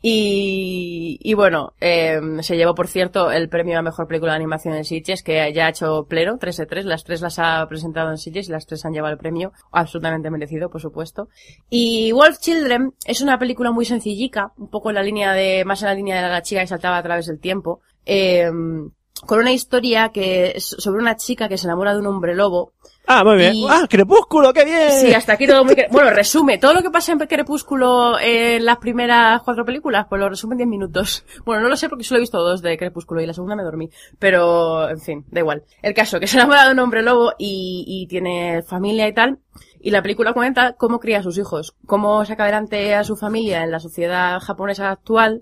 Y, y bueno, eh, se llevó, por cierto, el premio a mejor película de animación en Sitges, que ya ha hecho pleno, 3 de 3. Las tres las ha presentado en Sitges y las tres han llevado el premio. Absolutamente merecido, por supuesto. Y Wolf Children es una película muy sencillica, un poco en la línea de, más en la línea de la chica que saltaba a través del tiempo. Eh, con una historia que sobre una chica que se enamora de un hombre lobo Ah, muy bien. Y- ¡Ah, Crepúsculo! ¡Qué bien! Sí, hasta aquí todo muy... Bueno, resume. Todo lo que pasa en Crepúsculo en las primeras cuatro películas, pues lo resume en diez minutos. Bueno, no lo sé porque solo he visto dos de Crepúsculo y la segunda me dormí. Pero, en fin, da igual. El caso, que se enamora de un hombre lobo y, y tiene familia y tal. Y la película cuenta cómo cría a sus hijos, cómo saca adelante a su familia en la sociedad japonesa actual,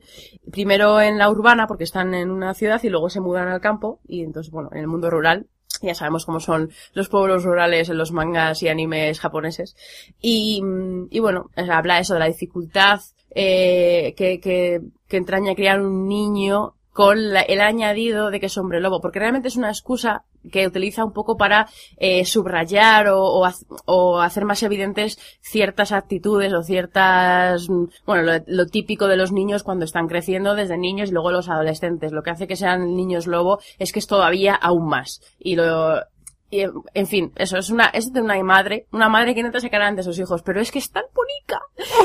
primero en la urbana, porque están en una ciudad, y luego se mudan al campo, y entonces, bueno, en el mundo rural, ya sabemos cómo son los pueblos rurales en los mangas y animes japoneses. Y, mm, y bueno, habla eso de la dificultad eh, que, que, que entraña criar un niño con la- el añadido de que es hombre lobo, porque realmente es una excusa que utiliza un poco para eh, subrayar o, hacer más evidentes ciertas actitudes o ciertas, mm, bueno, lo, lo típico de los niños cuando están creciendo desde niños y luego los adolescentes. Lo que hace que sean niños lobo es que es todavía aún más. Y lo, y, en fin, eso es una, es de una madre, una madre que intenta sacar ante sus hijos, pero es que es tan bonita.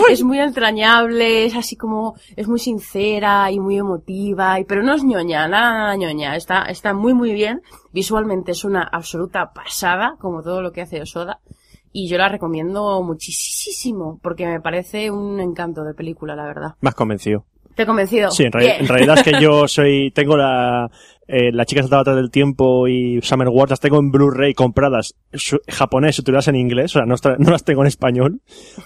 Es muy entrañable, es así como, es muy sincera y muy emotiva, y, pero no es ñoña, nada, nada ñoña, está, está muy muy bien. Visualmente es una absoluta pasada, como todo lo que hace Osoda. Y yo la recomiendo muchísimo, porque me parece un encanto de película, la verdad. Más convencido. Te he convencido. Sí, en, realidad es que yo soy, tengo la, eh, la chica saltada del tiempo y Summer Wars las tengo en Blu-ray compradas su- japonés, subtituladas en inglés, o sea, no, las tengo en español,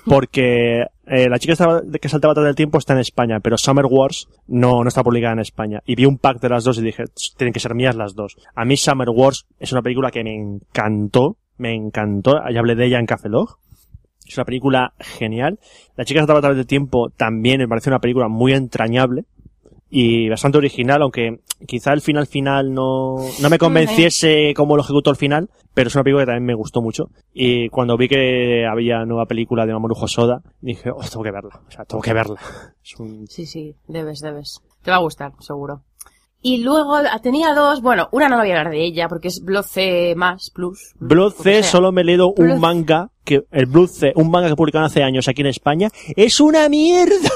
porque eh, la chica estaba- que saltaba atrás del tiempo está en España, pero Summer Wars no, no está publicada en España. Y vi un pack de las dos y dije, "Tss, tienen que ser mías las dos. A mí Summer Wars es una película que me encantó, me encantó, ya hablé de ella en Café Log. Es una película genial. La chica estaba a través del tiempo también me parece una película muy entrañable y bastante original, aunque quizá el final final no, no me convenciese como lo ejecutó el final, pero es una película que también me gustó mucho. Y cuando vi que había nueva película de Mamoru Hosoda, dije, oh, tengo que verla, o sea, tengo que verla. Es un... Sí, sí, debes, debes. Te va a gustar, seguro. Y luego tenía dos, bueno, una no voy a hablar de ella porque es Blood C más plus. Blood C, solo me he leído un Blood- manga, que, el Blood C, un manga que publicaron hace años aquí en España, es una mierda.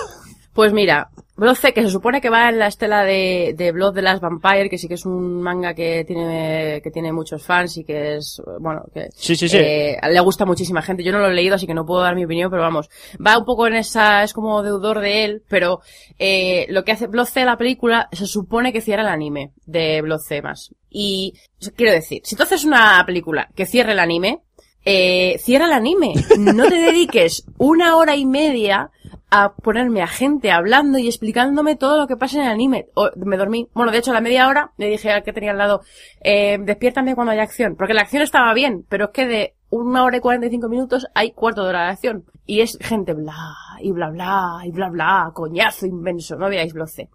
Pues mira, Blood C, que se supone que va en la estela de, de Blood the Last Vampire, que sí que es un manga que tiene, que tiene muchos fans y que es, bueno, que Sí, sí, sí. eh, le gusta a muchísima gente. Yo no lo he leído, así que no puedo dar mi opinión, pero vamos, va un poco en esa, es como deudor de él, pero eh, lo que hace Blood C la película se supone que cierra el anime de Blood C más. Y quiero decir, si tú haces una película que cierre el anime, eh, cierra el anime. No te dediques una hora y media a ponerme a gente hablando y explicándome todo lo que pasa en el anime. O- me dormí. Bueno, de hecho, a la media hora le dije al que tenía al lado, eh, despiértame cuando haya acción. Porque la acción estaba bien, pero es que de una hora y 45 minutos hay cuarto de hora de acción. Y es gente bla, y bla bla, y bla bla, coñazo inmenso. No veáis bloce.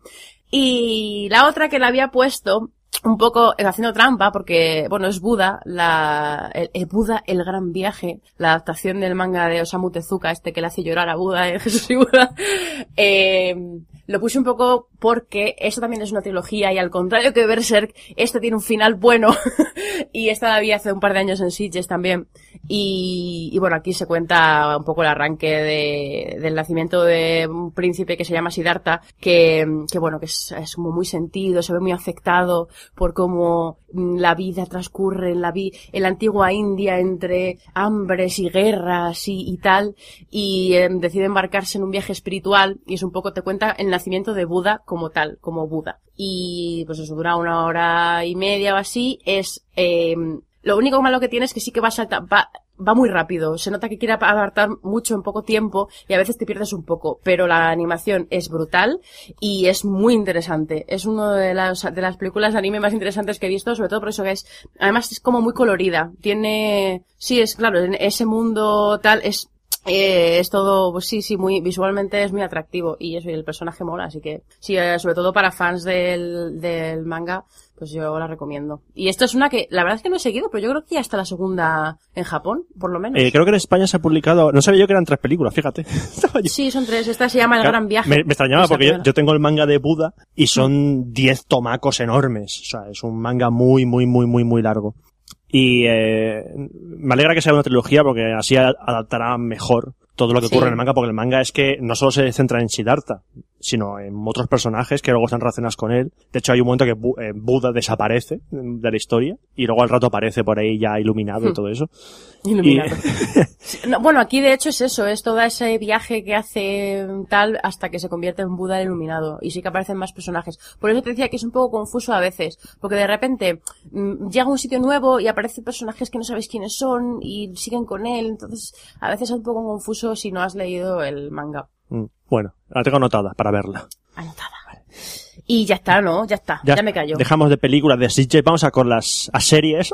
Y la otra que la había puesto un poco eh, haciendo trampa porque, bueno, es Buda, la, el, Buda, el gran viaje, la adaptación del manga de Osamu Tezuka, este que le hace llorar a Buda, en Jesús y Buda. Eh, lo puse un poco porque esto también es una trilogía y al contrario que Berserk, este tiene un final bueno y esta la vi hace un par de años en Sitges también. Y, y bueno, aquí se cuenta un poco el arranque de, del nacimiento de un príncipe que se llama Siddhartha, que, que bueno, que es, es como muy sentido, se ve muy afectado por cómo mm, la vida transcurre en la, vi en la antigua India entre hambres y guerras y, tal, y eh, decide embarcarse en un viaje espiritual y es un poco, te cuenta el nacimiento de Buda como tal, como Buda. Y pues eso dura una hora y media o así, es, eh, lo único malo que tiene es que sí que va, salta, va, va muy rápido. Se nota que quiere adaptar mucho en poco tiempo y a veces te pierdes un poco. Pero la animación es brutal y es muy interesante. Es una de las, de las películas de anime más interesantes que he visto, sobre todo por eso que es, además es como muy colorida. Tiene, sí, es claro, en ese mundo tal, es, eh, es todo, pues sí, sí, muy, visualmente es muy atractivo y eso, y el personaje mola, así que, sí, eh, sobre todo para fans del, del manga, pues yo la recomiendo. Y esto es una que, la verdad es que no he seguido, pero yo creo que ya está la segunda en Japón, por lo menos. Eh, creo que en España se ha publicado, no sabía yo que eran tres películas, fíjate. Sí, son tres. Esta se llama El Gran Viaje. Me, me extrañaba porque yo, tengo el manga de Buda y son 10 tomacos enormes. O sea, es un manga muy, muy, muy, muy, muy largo. Y eh, me alegra que sea una trilogía porque así adaptará mejor todo lo que Sí. ocurre en el manga, porque el manga es que no solo se centra en Siddhartha, sino en otros personajes que luego están relacionados con él. De hecho, hay un momento que Bu- eh, Buda desaparece de la historia y luego al rato aparece por ahí ya iluminado y Hmm. todo eso. Iluminado. No, bueno, aquí de hecho es eso, es todo ese viaje que hace tal hasta que se convierte en Buda iluminado. Y sí que aparecen más personajes. Por eso te decía que es un poco confuso a veces. Porque de repente mm, llega a un sitio nuevo y aparecen personajes que no sabes quiénes son y siguen con él. Entonces, a veces es un poco confuso si no has leído el manga. Mm, Bueno, la tengo anotada para verla. Anotada. Y ya está, ¿no? Ya está. Ya, me callo. Dejamos de películas de CJ, vamos a con las a series.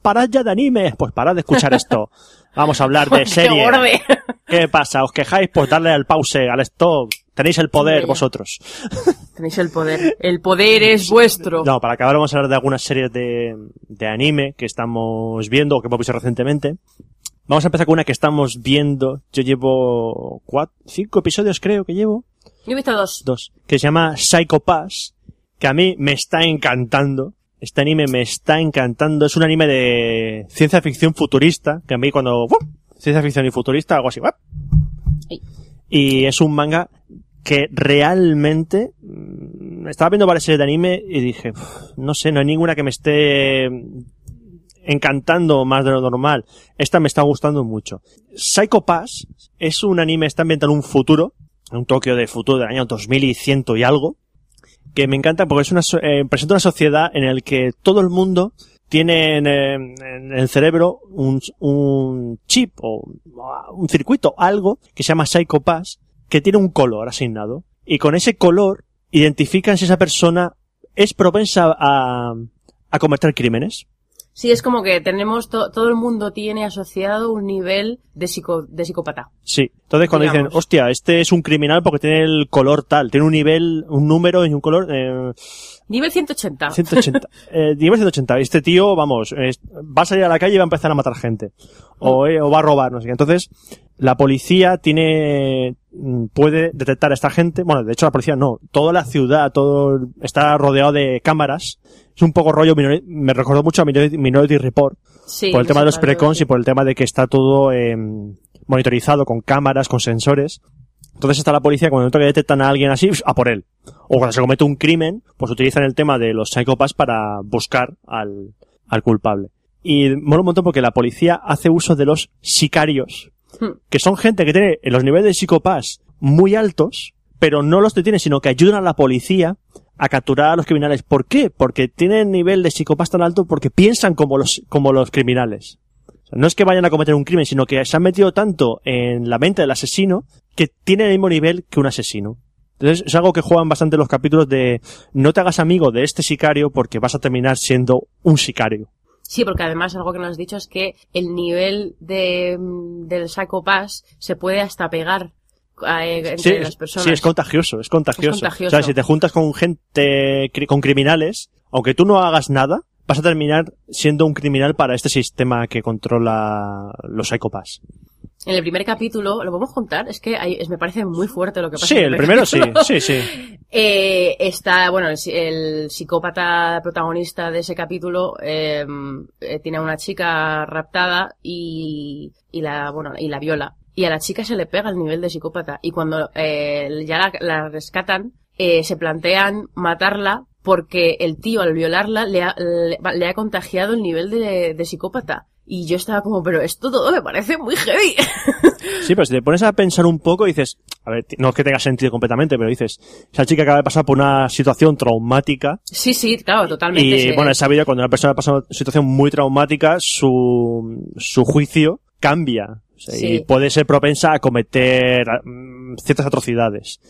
Parad ya de anime. Pues parad de escuchar esto. Vamos a hablar de ¡Qué series. ¿Qué pasa? ¿Os quejáis? Pues darle al pause, al stop. Tenéis el poder vosotros. Tenéis el poder. El poder es vuestro. No, para acabar vamos a hablar de algunas series de, de anime que estamos viendo o que hemos visto recientemente. Vamos a empezar con una que estamos viendo. Yo llevo cuatro, cinco episodios creo que llevo. Yo he visto dos. dos, que se llama Psycho Pass, que a mí me está encantando. Este anime me está encantando. Es un anime de ciencia ficción futurista, que a mí cuando... ¡bup! Ciencia ficción y futurista, algo así. Y es un manga que realmente... mm, Estaba viendo varias series de anime y dije, "Uf, no sé, no hay ninguna que me esté encantando más de lo normal. Esta me está gustando mucho. Psycho Pass es un anime, está ambientado en un futuro un Tokio de futuro del año 2100 y algo, que me encanta porque es una, eh, presenta una sociedad en la que todo el mundo tiene en, eh, en el cerebro un, un chip o un circuito, algo que se llama Psycho Pass, que tiene un color asignado. Y con ese color identifican si esa persona es propensa a, a cometer crímenes. Sí, es como que tenemos, to- todo el mundo tiene asociado un nivel de, psico, de psicópata. Sí. Entonces cuando Digamos. dicen, hostia, este es un criminal porque tiene el color tal, tiene un nivel, un número y un color, eh, Nivel 180. 180. Eh, nivel 180. Este tío, vamos, va a salir a la calle y va a empezar a matar gente. O, eh, o va a robar, no sé qué. Entonces, la policía tiene, mm, puede detectar a esta gente. Bueno, de hecho la policía no. Toda la ciudad, todo, está rodeado de cámaras. Es un poco rollo, me recordó mucho a Minority, Report. Sí, por el tema de los precons y por el tema de que está todo eh, monitorizado con cámaras, con sensores. Entonces está la policía, cuando que detectan a alguien así, a por él. O cuando se comete un crimen, pues utilizan el tema de los psychopaths para buscar al, al culpable. Y mola un montón porque la policía hace uso de los sicarios, Hmm. que son gente que tiene los niveles de psicopaths muy altos, pero no los detiene, sino que ayudan a la policía a capturar a los criminales. ¿Por qué? Porque tienen nivel de psicopaz tan alto porque piensan como los, como los criminales. No es que vayan a cometer un crimen, sino que se han metido tanto en la mente del asesino que tienen el mismo nivel que un asesino. Entonces es algo que juegan bastante los capítulos de no te hagas amigo de este sicario porque vas a terminar siendo un sicario. Sí, porque además algo que nos has dicho es que el nivel de, mm, del Psycho Pass se puede hasta pegar eh, entre Sí, las personas. sí, es contagioso, es contagioso. Es contagioso. O sea, si te juntas con gente, con criminales, aunque tú no hagas nada, vas a terminar siendo un criminal para este sistema que controla los psychopaths. En el primer capítulo, ¿lo podemos contar? Es que hay- es- me parece muy fuerte lo que pasa. Sí, en el primer primero sí, capítulo. sí, sí. Eh, está, bueno, el, el psicópata protagonista de ese capítulo eh, eh, tiene a una chica raptada y, y la, bueno, y la viola. Y a la chica se le pega el nivel de psicópata. Y cuando eh, ya la, la rescatan, eh, se plantean matarla porque el tío al violarla le ha, le, le ha contagiado el nivel de, de psicópata. Y yo estaba como, pero esto todo me parece muy heavy. Sí, pero si te pones a pensar un poco, dices, a ver, no es que tenga sentido completamente, pero dices, esa chica acaba de pasar por una situación traumática sí, sí, claro, totalmente. y sí. bueno, es sabido cuando una persona pasa una situación muy traumática, su, su juicio cambia. O sea, Y puede ser propensa a cometer mm, ciertas atrocidades.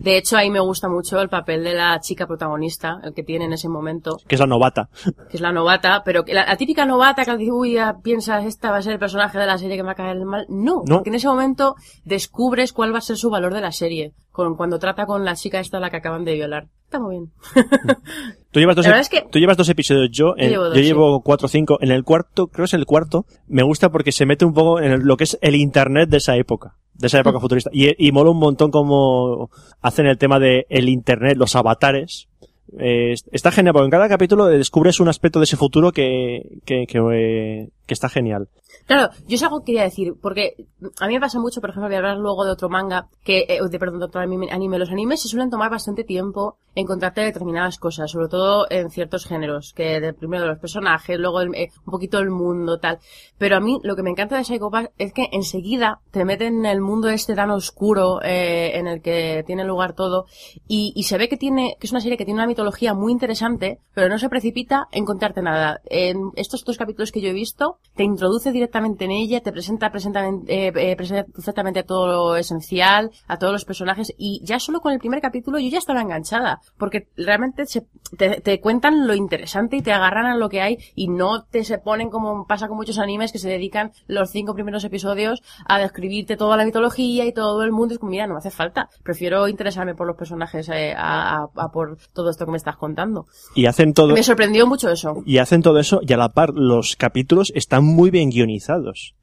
De hecho, ahí me gusta mucho el papel de la chica protagonista, el que tiene en ese momento, Que es la novata. que es la novata, pero que la, la típica novata que dice, uy, ya piensas, esta va a ser el personaje de la serie que me va a caer mal. No, No. porque en ese momento descubres cuál va a ser su valor de la serie, con, cuando trata con la chica esta a la que acaban de violar. Está muy bien. Tú llevas dos, es que- tú llevas dos episodios, yo, en- llevo dos, yo sí. llevo cuatro o cinco. En el cuarto, creo que es el cuarto, me gusta porque se mete un poco en el- lo que es el internet de esa época. De esa época futurista. Y, y mola un montón cómo hacen el tema de el internet, los avatares. Eh, está genial, porque en cada capítulo descubres un aspecto de ese futuro que, que, que, eh, que está genial. Claro, yo es algo que quería decir, porque a mí me pasa mucho, por ejemplo, voy a hablar luego de otro manga, que, eh, de, perdón, de otro anime. Los animes se suelen tomar bastante tiempo en contarte determinadas cosas, sobre todo en ciertos géneros, que de, primero los personajes, luego el- eh, un poquito el mundo, tal. Pero a mí lo que me encanta de Psycho Pass es que enseguida te meten en el mundo este tan oscuro eh, en el que tiene lugar todo y, y se ve que tiene que es una serie que tiene una mitología muy interesante, pero no se precipita en contarte nada. En estos dos capítulos que yo he visto, te introduce directamente en ella, te presenta, eh, eh, presenta perfectamente todo lo esencial, a todos los personajes y ya solo con el primer capítulo yo ya estaba enganchada, porque realmente se- te, te cuentan lo interesante y te agarran a lo que hay y no te se ponen como pasa con muchos animes que se dedican los cinco primeros episodios a describirte toda la mitología y todo el mundo. Es como, mira, no me hace falta. Prefiero interesarme por los personajes eh, a, a- a por todo esto que me estás contando. Y hacen todo, Me sorprendió mucho eso. y hacen todo eso, y a la par, los capítulos están muy bien guionizados.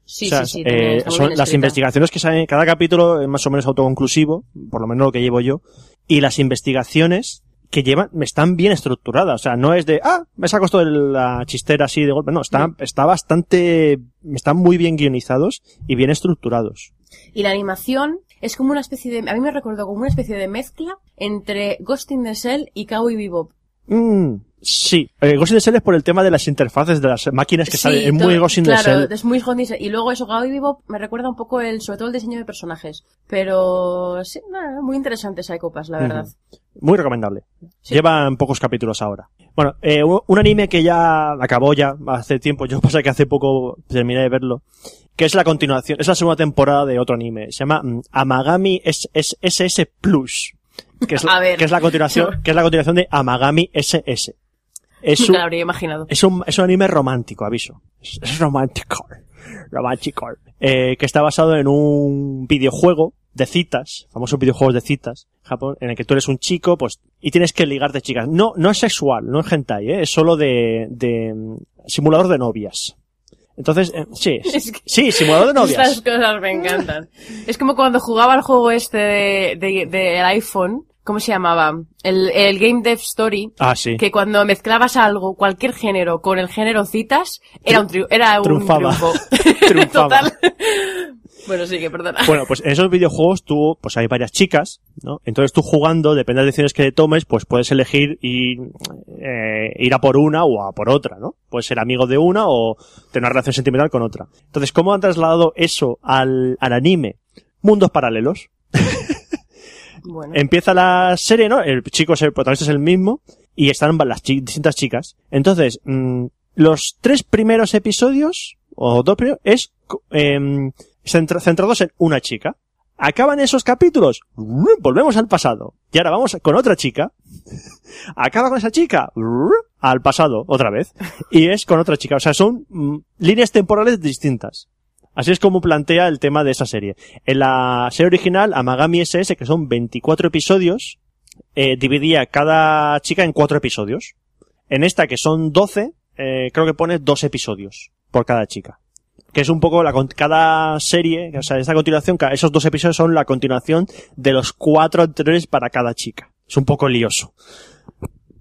Sí, O sea, sí, sí. eh, muy son las investigaciones que salen, cada capítulo es más o menos autoconclusivo, por lo menos lo que llevo yo, y las investigaciones que llevan, están bien estructuradas, o sea, no es de, ah, me saco esto de la chistera así de golpe, no, está, está bastante, están muy bien guionizados y bien estructurados. Y la animación es como una especie de, a mí me recordó como una especie de mezcla entre Ghost in the Shell y Cowboy Bebop. Mm, sí. Eh, Ghost in the Shell es por el tema de las interfaces de las máquinas que Sí, salen. Es muy todo- Ghost in the claro, Shell. es muy Ghost in the Shell. Y luego eso, Cowboy Bebop me recuerda un poco el, sobre todo el diseño de personajes. Pero sí, nada, muy interesante Psycho Pass, la verdad. Muy recomendable. Sí. Llevan pocos capítulos ahora. Bueno, eh, un anime que ya acabó ya hace tiempo. Yo pasa que hace poco terminé de verlo. Que es la continuación, es la segunda temporada de otro anime. Se llama mm, Amagami S- S- SS Plus. Que es, la- A ver. que es la continuación, que es la continuación de Amagami SS. Es Nunca un, lo habría imaginado. es un, es un anime romántico, aviso. Es, es romántico. Romántico. Eh, que está basado en un videojuego de citas, famosos videojuegos de citas, Japón, en el que tú eres un chico, pues, y tienes que ligar de chicas. No, no es sexual, no es hentai, ¿eh? es solo de, de mm, simulador de novias. Entonces, eh, sí, Es que- sí, simulador de Estas novias. cosas me encantan. es como cuando jugaba al juego este de, de, del iPhone. ¿Cómo se llamaba? El, el Game Dev Story. Ah, sí. Que cuando mezclabas algo, cualquier género, con el género citas, era un, triu- era un Triunfaba. triunfo. Triunfaba. Total. Bueno, sí, que perdona. Bueno, pues en esos videojuegos tú, pues hay varias chicas, ¿no? Entonces tú jugando, depende de las decisiones que tomes, pues puedes elegir ir, eh, ir a por una o a por otra, ¿no? Puedes ser amigo de una o tener una relación sentimental con otra. Entonces, ¿cómo han trasladado eso al, al anime? Mundos paralelos. Bueno. Empieza la serie, ¿no? El chico, es el protagonista es el mismo y están las distintas chicas. Entonces, mm, los tres primeros episodios, o dos primeros, es em, centra- centrados en una chica. Acaban esos capítulos, volvemos al pasado. Y ahora vamos con otra chica. Acaba con esa chica, al pasado, otra vez. Y es con otra chica. O sea, son mm, líneas temporales distintas. Así es como plantea el tema de esa serie. En la serie original, Amagami SS, que son 24 episodios, eh, dividía cada chica en cuatro episodios. En esta, que son 12, eh, creo que pone dos episodios por cada chica. Que es un poco la, cada serie, o sea, esta continuación, esos dos episodios son la continuación de los cuatro anteriores para cada chica. Es un poco lioso.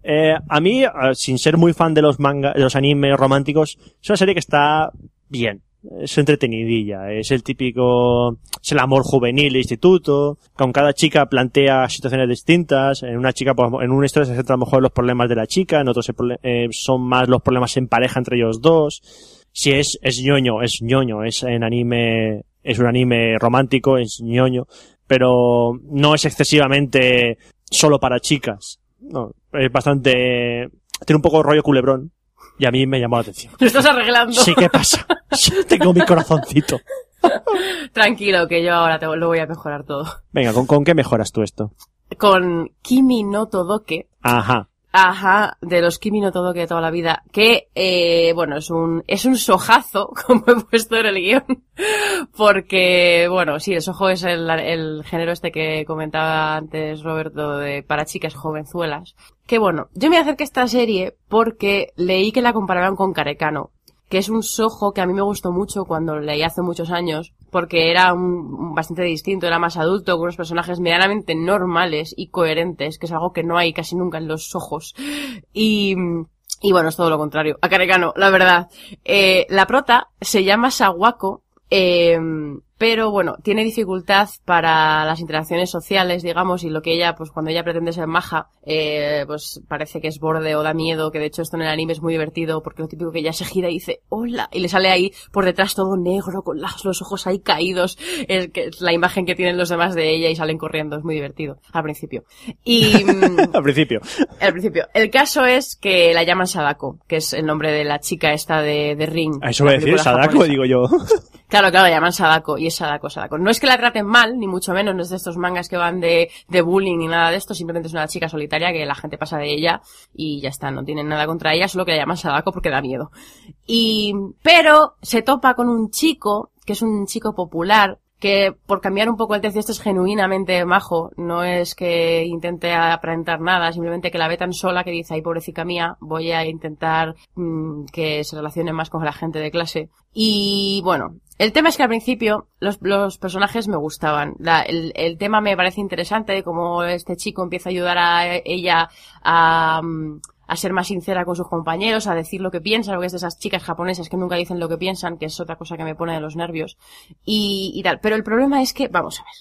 Eh, a mí, sin ser muy fan de los manga, de los animes románticos, es una serie que está bien. Es entretenidilla, es el típico, es el amor juvenil de instituto, con cada chica plantea situaciones distintas, en una chica, pues, en una historia se centra a lo mejor en los problemas de la chica, en otros eh, son más los problemas en pareja entre ellos dos. Si es, es ñoño, es ñoño, es en anime, es un anime romántico, es ñoño, pero no es excesivamente solo para chicas. No, es bastante, tiene un poco rollo culebrón, y a mí me llamó la atención. Lo estás arreglando. Sí, ¿qué pasa? Tengo mi corazoncito. Tranquilo, que yo ahora te lo voy a mejorar todo. Venga, ¿con, con qué mejoras tú esto? Con Kimi no Todoke. Ajá. Ajá, de los Kimi no Todoke de toda la vida. Que, eh, bueno, es un, es un sojazo, como he puesto en el guion. Porque, bueno, sí, el sojo es el, el género este que comentaba antes Roberto de para chicas jovenzuelas. Que bueno, yo me acerqué a esta serie porque leí que la comparaban con Carecano. Que es un sojo que a mí me gustó mucho cuando leí hace muchos años, porque era un, un bastante distinto, era más adulto, con unos personajes medianamente normales y coherentes, que es algo que no hay casi nunca en los ojos. Y, y bueno, es todo lo contrario. A Carecano, la verdad. Eh, la prota se llama Sawako, eh, pero bueno, tiene dificultad para las interacciones sociales, digamos, y lo que ella, pues cuando ella pretende ser maja, eh, pues parece que es borde o da miedo, que de hecho esto en el anime es muy divertido, porque lo típico que ella se gira y dice, hola, y le sale ahí por detrás todo negro, con los ojos ahí caídos, es que es la imagen que tienen los demás de ella y salen corriendo, es muy divertido, al principio. Y, mm, Al principio. al principio. El caso es que la llaman Sadako, que es el nombre de la chica esta de, de Ring. A eso la voy a decir, Sadako, japonesa. digo yo. Claro, claro, la llaman Sadako y es Sadako, Sadako. No es que la traten mal, ni mucho menos, no es de estos mangas que van de, bullying ni nada de esto, simplemente es una chica solitaria que la gente pasa de ella y ya está, no tienen nada contra ella, solo que la llaman Sadako porque da miedo. Y, pero se topa con un chico, que es un chico popular, que por cambiar un poco el tercio, esto es genuinamente majo, no es que intente aparentar nada, simplemente que la ve tan sola que dice, ay pobrecita mía, voy a intentar mm, que se relacione más con la gente de clase. Y bueno, el tema es que al principio los, los personajes me gustaban. La- el, el tema me parece interesante, como este chico empieza a ayudar a ella a, mm, a ser más sincera con sus compañeros, a decir lo que piensa, lo que es de esas chicas japonesas que nunca dicen lo que piensan, que es otra cosa que me pone de los nervios, y, y tal. Pero el problema es que, vamos a ver.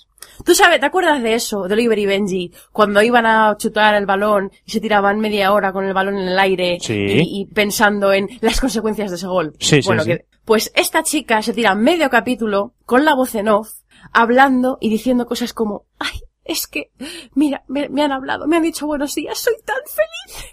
Tú sabes, ¿te acuerdas de eso, de Oliver y Benji, cuando iban a chutar el balón y se tiraban media hora con el balón en el aire Sí. y, y pensando en las consecuencias de ese gol? Sí, sí, bueno, sí. que- pues esta chica se tira medio capítulo con la voz en off, hablando y diciendo cosas como, ay, es que, mira, me, me han hablado, me han dicho buenos días, soy tan feliz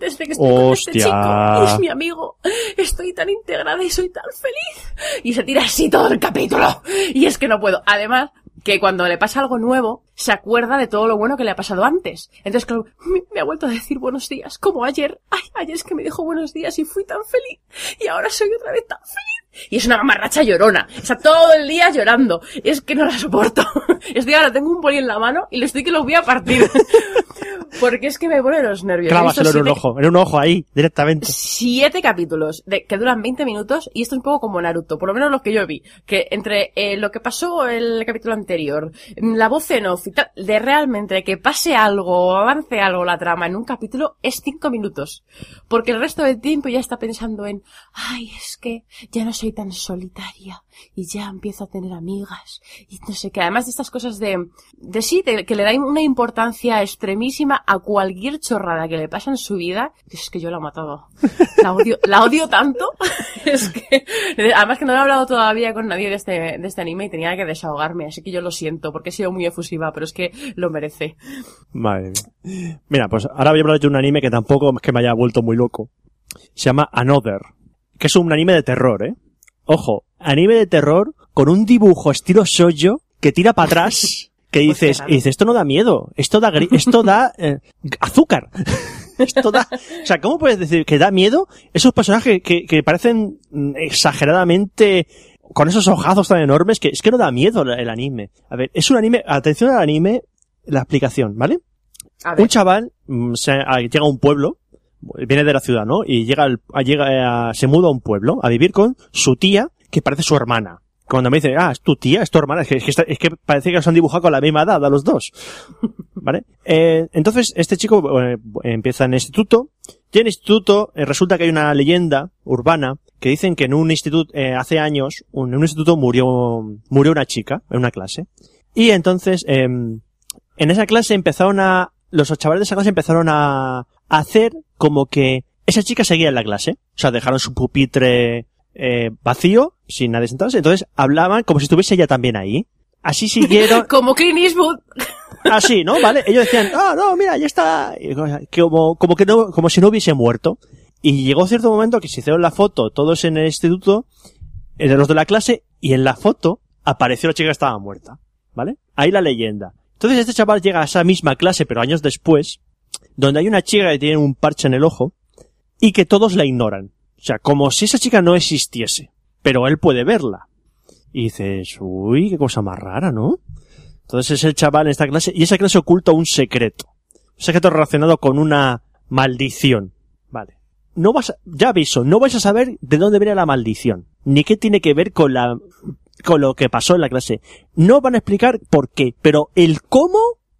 desde que estoy con este chico, es mi amigo, estoy tan integrada y soy tan feliz. Y se tira así todo el capítulo. Y es que no puedo. Además, que cuando le pasa algo nuevo, se acuerda de todo lo bueno que le ha pasado antes. Entonces, claro, me, ha vuelto a decir buenos días, como ayer. Ay, ayer es que me dijo buenos días y fui tan feliz. Y ahora soy otra vez tan feliz. Y es una mamarracha llorona. Está todo el día llorando. Es que no la soporto. Estoy ahora, tengo un boli en la mano y le estoy que lo voy a partir. Porque es que me pone los nervios. Clávaselo en un ojo, en un ojo ahí, directamente. siete capítulos de, que duran 20 minutos y esto es un poco como Naruto, por lo menos los que yo vi, que entre eh, lo que pasó el capítulo anterior, mm, la voz en off de realmente que pase algo o avance algo la trama en un capítulo es cinco minutos, porque el resto del tiempo ya está pensando en, ay, es que ya no soy tan solitaria y ya empiezo a tener amigas y no sé qué, además de estas cosas de, de sí, que le da una importancia extremísima a cualquier chorrada que le pasa en su vida, es que yo la he matado. La odio, la odio tanto. es que, además que no he hablado todavía con nadie de este, de este anime y tenía que desahogarme, así que yo lo siento, porque he sido muy efusiva, pero es que lo merece. Madre mía. Mira, pues ahora voy a hablar de un anime que tampoco es que me haya vuelto muy loco. Se llama Another, que es un anime de terror, ¿eh? Ojo, anime de terror con un dibujo estilo shoujo que tira para atrás, que Pues dices, y dices, esto no da miedo, esto da, gri- esto da eh, azúcar. esto da, o sea, ¿cómo puedes decir que da miedo esos personajes que, que parecen mm, exageradamente con esos ojazos tan enormes que es que no da miedo el, anime. A ver, es un anime, atención al anime, la explicación, ¿vale? A ver, Un chaval mm, se, llega a un pueblo, viene de la ciudad, ¿no? Y llega, al- a- llega a- se muda a un pueblo a vivir con su tía, que parece su hermana. Cuando me dice, ah, es tu tía, es tu hermana, es que, es que, está- es que parece que los han dibujado con la misma edad a los dos. ¿Vale? Eh, entonces, este chico eh, empieza en el instituto, y en el instituto eh, resulta que hay una leyenda urbana que dicen que en un instituto, eh, hace años, un- en un instituto murió, murió una chica, en una clase. Y entonces, em, en esa clase empezaron a, los chavales de esa clase empezaron a, a hacer como que esa chica seguía en la clase. O sea, dejaron su pupitre eh, vacío, sin nadie sentarse. Entonces hablaban como si estuviese ella también ahí. Así siguieron, como Clint Eastwood. así, ¿no? ¿Vale? Ellos decían, ah, no, mira, ya está. Como, como que no, como si no hubiese muerto. Y llegó cierto momento que se hicieron la foto todos en el instituto, eh, de los de la clase, y en la foto apareció la chica que estaba muerta. ¿Vale? Ahí la leyenda. Entonces este chaval llega a esa misma clase, pero años después, donde hay una chica que tiene un parche en el ojo, y que todos la ignoran. O sea, como si esa chica no existiese. Pero él puede verla. Y dices, uy, qué cosa más rara, ¿no? Entonces es el chaval en esta clase, y esa clase oculta un secreto. Un secreto relacionado con una maldición. No vas a- ya aviso, no vais a saber de dónde viene la maldición, ni qué tiene que ver con la, con lo que pasó en la clase. No van a explicar por qué, pero el cómo,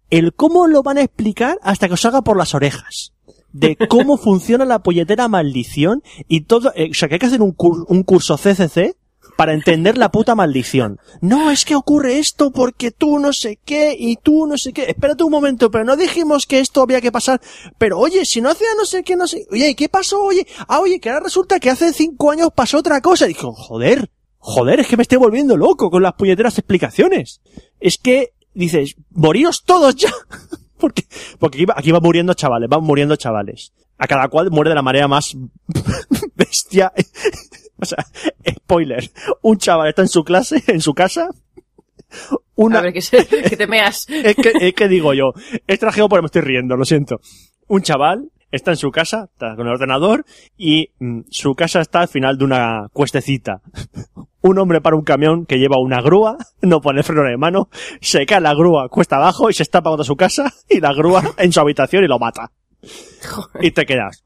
el cómo lo van a explicar hasta que os haga por las orejas. De cómo funciona la polletera maldición y todo, eh, o sea que hay que hacer un, cur- un curso CCC para entender la puta maldición. No, es que ocurre esto porque tú no sé qué y tú no sé qué. Espérate un momento, pero no dijimos que esto había que pasar. Pero oye, si no hacía no sé qué, no sé. Oye, ¿y qué pasó? Oye, ah, oye, que ahora resulta que hace cinco años pasó otra cosa. Y dijo, joder, joder, es que me estoy volviendo loco con las puñeteras explicaciones. Es que, dices, moríos todos ya. porque, porque aquí va, aquí va muriendo chavales, van muriendo chavales. A cada cual muere de la manera más bestia. o sea, spoiler. Un chaval está en su clase, en su casa. Una, A ver, que, se- que te meas. es que, es que digo yo, es trajeado porque me estoy riendo, lo siento. Un chaval está en su casa, está con el ordenador, y mm, su casa está al final de una cuestecita. Un hombre para un camión que lleva una grúa, no pone freno de mano, se cae la grúa cuesta abajo y se está pagando su casa, y la grúa en su habitación y lo mata. Y te quedas.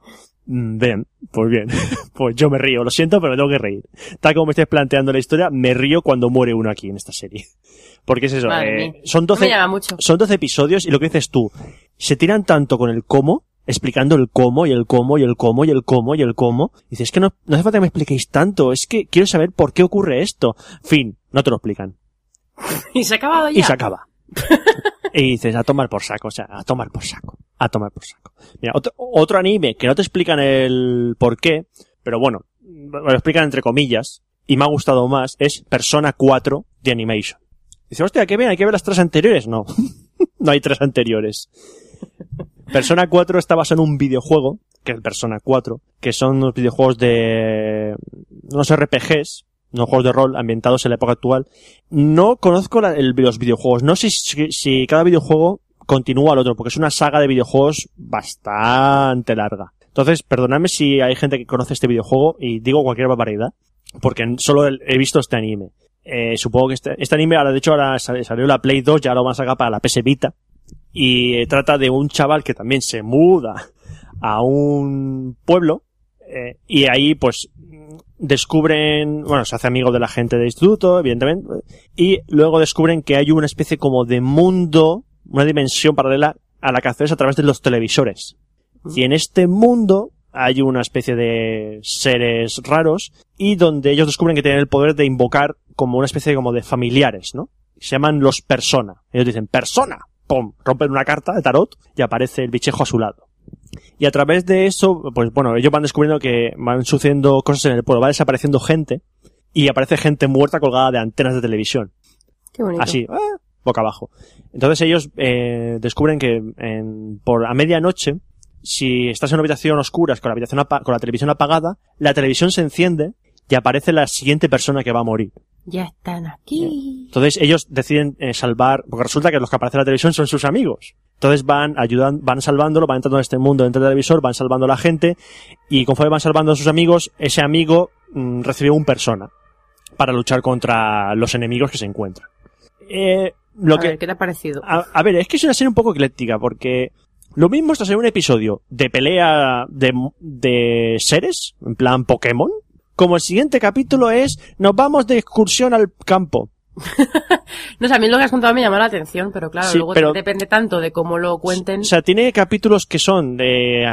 "Mm, Bien, pues bien. Pues yo me río, lo siento, pero me tengo que reír. Tal como me estés planteando la historia, me río cuando muere uno aquí en esta serie. Porque es eso, eh, son No 12, me llama mucho. son 12 episodios y lo que dices tú, se tiran tanto con el cómo, explicando el cómo y el cómo y el cómo y el cómo y el cómo. Y dices, es que no, no hace falta que me expliquéis tanto, es que quiero saber por qué ocurre esto. Fin, no te lo explican. Y se ha acabado ya. Y se acaba. Y dices, a tomar por saco, o sea, a tomar por saco, a tomar por saco. Mira, otro, otro anime que no te explican el por qué, pero bueno, lo explican entre comillas, y me ha gustado más, es Persona 4 de Animation. Dice, hostia, ¿qué ven? ¿Hay que ver las tres anteriores? No, no hay tres anteriores. Persona 4 está basado en un videojuego, que es Persona 4, que son unos videojuegos de unos RPGs, unos juegos de rol ambientados en la época actual. No conozco los videojuegos, no sé si, cada videojuego continúa al otro, porque es una saga de videojuegos bastante larga. Entonces, perdonadme si hay gente que conoce este videojuego y digo cualquier barbaridad, porque solo he visto este anime. Eh, supongo que este, este anime, ahora de hecho ahora sal- salió la Play 2, ya lo van a sacar para la PS Vita. Y eh, trata de un chaval que también se muda a un pueblo eh, y ahí pues descubren, bueno, se hace amigo de la gente del instituto, evidentemente, y luego descubren que hay una especie como de mundo, una dimensión paralela a la que accedes a través de los televisores. Y en este mundo hay una especie de seres raros y donde ellos descubren que tienen el poder de invocar como una especie como de familiares, ¿no? Se llaman los persona. Ellos dicen persona, pum, rompen una carta de tarot y aparece el bichejo a su lado. Y a través de eso, pues bueno, ellos van descubriendo que van sucediendo cosas en el pueblo, va desapareciendo gente y aparece gente muerta colgada de antenas de televisión. Qué bonito. Así, ¡ah! boca abajo. Entonces ellos eh, descubren que en, por a medianoche, si estás en una habitación oscura con la, habitación con la televisión apagada, la televisión se enciende y aparece la siguiente persona que va a morir. Ya están aquí. Entonces ellos deciden eh, salvar, porque resulta que los que aparecen en la televisión son sus amigos. Entonces van ayudan, van salvándolo, van entrando en este mundo dentro del televisor, van salvando a la gente y conforme van salvando a sus amigos, ese amigo mm, recibe un persona para luchar contra los enemigos que se encuentran. Eh, lo A que, ver, ¿qué te ha parecido? a, a ver, es que es una serie un poco ecléctica porque lo mismo está en un episodio de pelea de, de seres, en plan Pokémon, como el siguiente capítulo es nos vamos de excursión al campo. No sé, a mí lo que has contado me llamó la atención, pero claro, Sí, luego pero- depende tanto de cómo lo cuenten. O sea, tiene capítulos que son de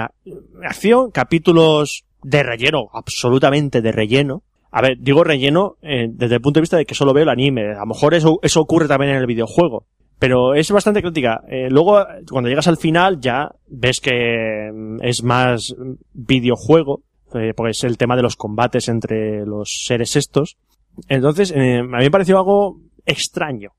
acción, capítulos de relleno, absolutamente de relleno. A ver, digo relleno eh, desde el punto de vista de que solo veo el anime. A lo mejor eso, eso ocurre también en el videojuego. Pero es bastante crítica. Eh, luego, cuando llegas al final, ya ves que mm, es más videojuego, eh, porque es el tema de los combates entre los seres estos. Entonces, eh, a mí me pareció algo extraño.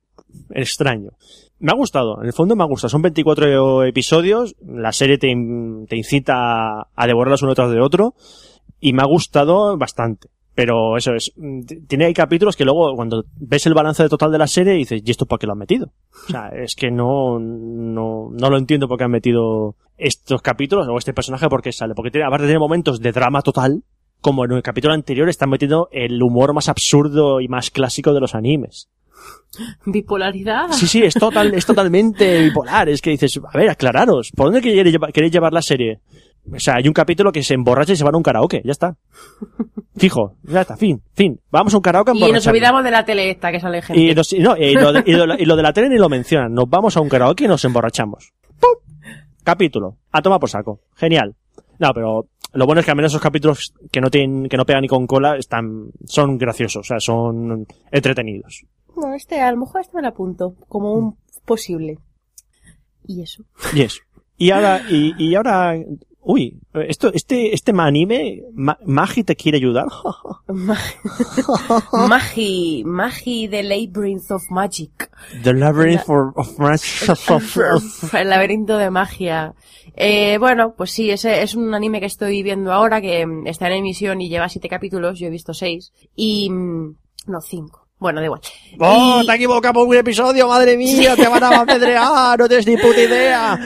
Extraño. Me ha gustado, en el fondo me ha gustado. Son 24 episodios, la serie te, in- te incita a, devorarlos uno tras de otro, y me ha gustado bastante. Pero eso es, tiene hay capítulos que luego cuando ves el balance de total de la serie dices, ¿y esto para qué lo han metido? O sea, es que no, no, no lo entiendo por qué han metido estos capítulos o este personaje porque sale. Porque tiene, aparte tiene momentos de drama total, como en el capítulo anterior están metiendo el humor más absurdo y más clásico de los animes. Bipolaridad. Sí, sí, es total, es totalmente bipolar. Es que dices, a ver, aclararos, ¿por dónde queréis llevar, queréis llevar la serie? O sea, hay un capítulo que se emborracha y se van a un karaoke, ya está. Fijo, ya está, fin, fin. Vamos a un karaoke Y nos olvidamos de la tele esta que sale gente. Y, nos- y no, y lo de, y lo de- y lo de la tele ni lo mencionan. Nos vamos a un karaoke y nos emborrachamos. ¡Pum! Capítulo. A tomar por saco. Genial. No, pero lo bueno es que al menos esos capítulos que no tienen, que no pegan ni con cola, están, son graciosos, o sea, son entretenidos. No, este, a lo mejor este me lo apunto como un posible. Y eso. Y eso. Y ahora, y, y ahora, uy, esto, este, este anime, Ma- Magi te quiere ayudar. Magi, Magi The Labyrinth of Magic. The Labyrinth for- of Magic. El laberinto de magia. Eh, bueno, pues sí, ese es un anime que estoy viendo ahora que mm, está en emisión y lleva siete capítulos, yo he visto seis. Y, mm, no, cinco. Bueno, da igual. ¡Oh, Y- te has equivocado por un episodio! ¡Madre mía! ¡Te van a apedrear! ¡No tienes ni puta idea!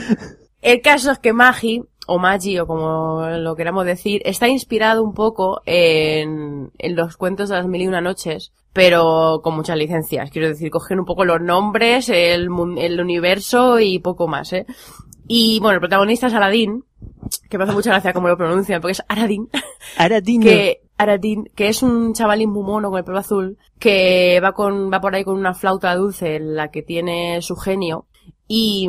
El caso es que Magi, o Magi, o como lo queramos decir, está inspirado un poco en, en los cuentos de las mil y una noches, pero con muchas licencias. Quiero decir, cogen un poco los nombres, el, el universo y poco más, ¿eh? Y bueno, el protagonista es Aladín, que me hace mucha gracia cómo lo pronuncian, porque es Aradín, dime. que Aradín, que es un chavalín muy mono con el pelo azul, que va con, va por ahí con una flauta dulce en la que tiene su genio, y,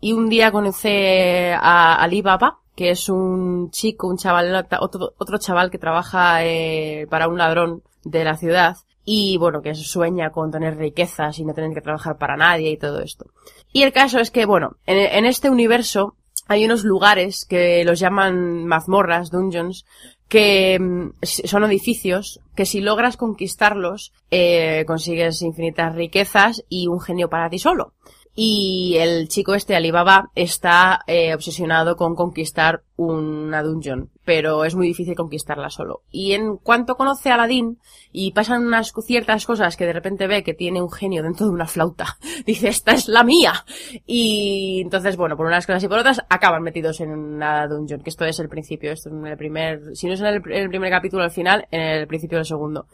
y un día conoce a Alibaba, que es un chico, un chaval, otro, otro chaval que trabaja eh, para un ladrón de la ciudad y bueno, que sueña con tener riquezas y no tener que trabajar para nadie y todo esto. Y el caso es que, bueno, en, en este universo hay unos lugares que los llaman mazmorras, dungeons, que mm, son edificios que si logras conquistarlos eh, consigues infinitas riquezas y un genio para ti solo. Y el chico este, Alibaba, está eh, obsesionado con conquistar una dungeon, pero es muy difícil conquistarla solo. Y en cuanto conoce a Aladdin y pasan unas ciertas cosas que de repente ve que tiene un genio dentro de una flauta, dice, esta es la mía. Y entonces, bueno, por unas cosas y por otras, acaban metidos en una dungeon, que esto es el principio, esto es en el primer, si no es en el, en el primer capítulo al final, en el principio del segundo.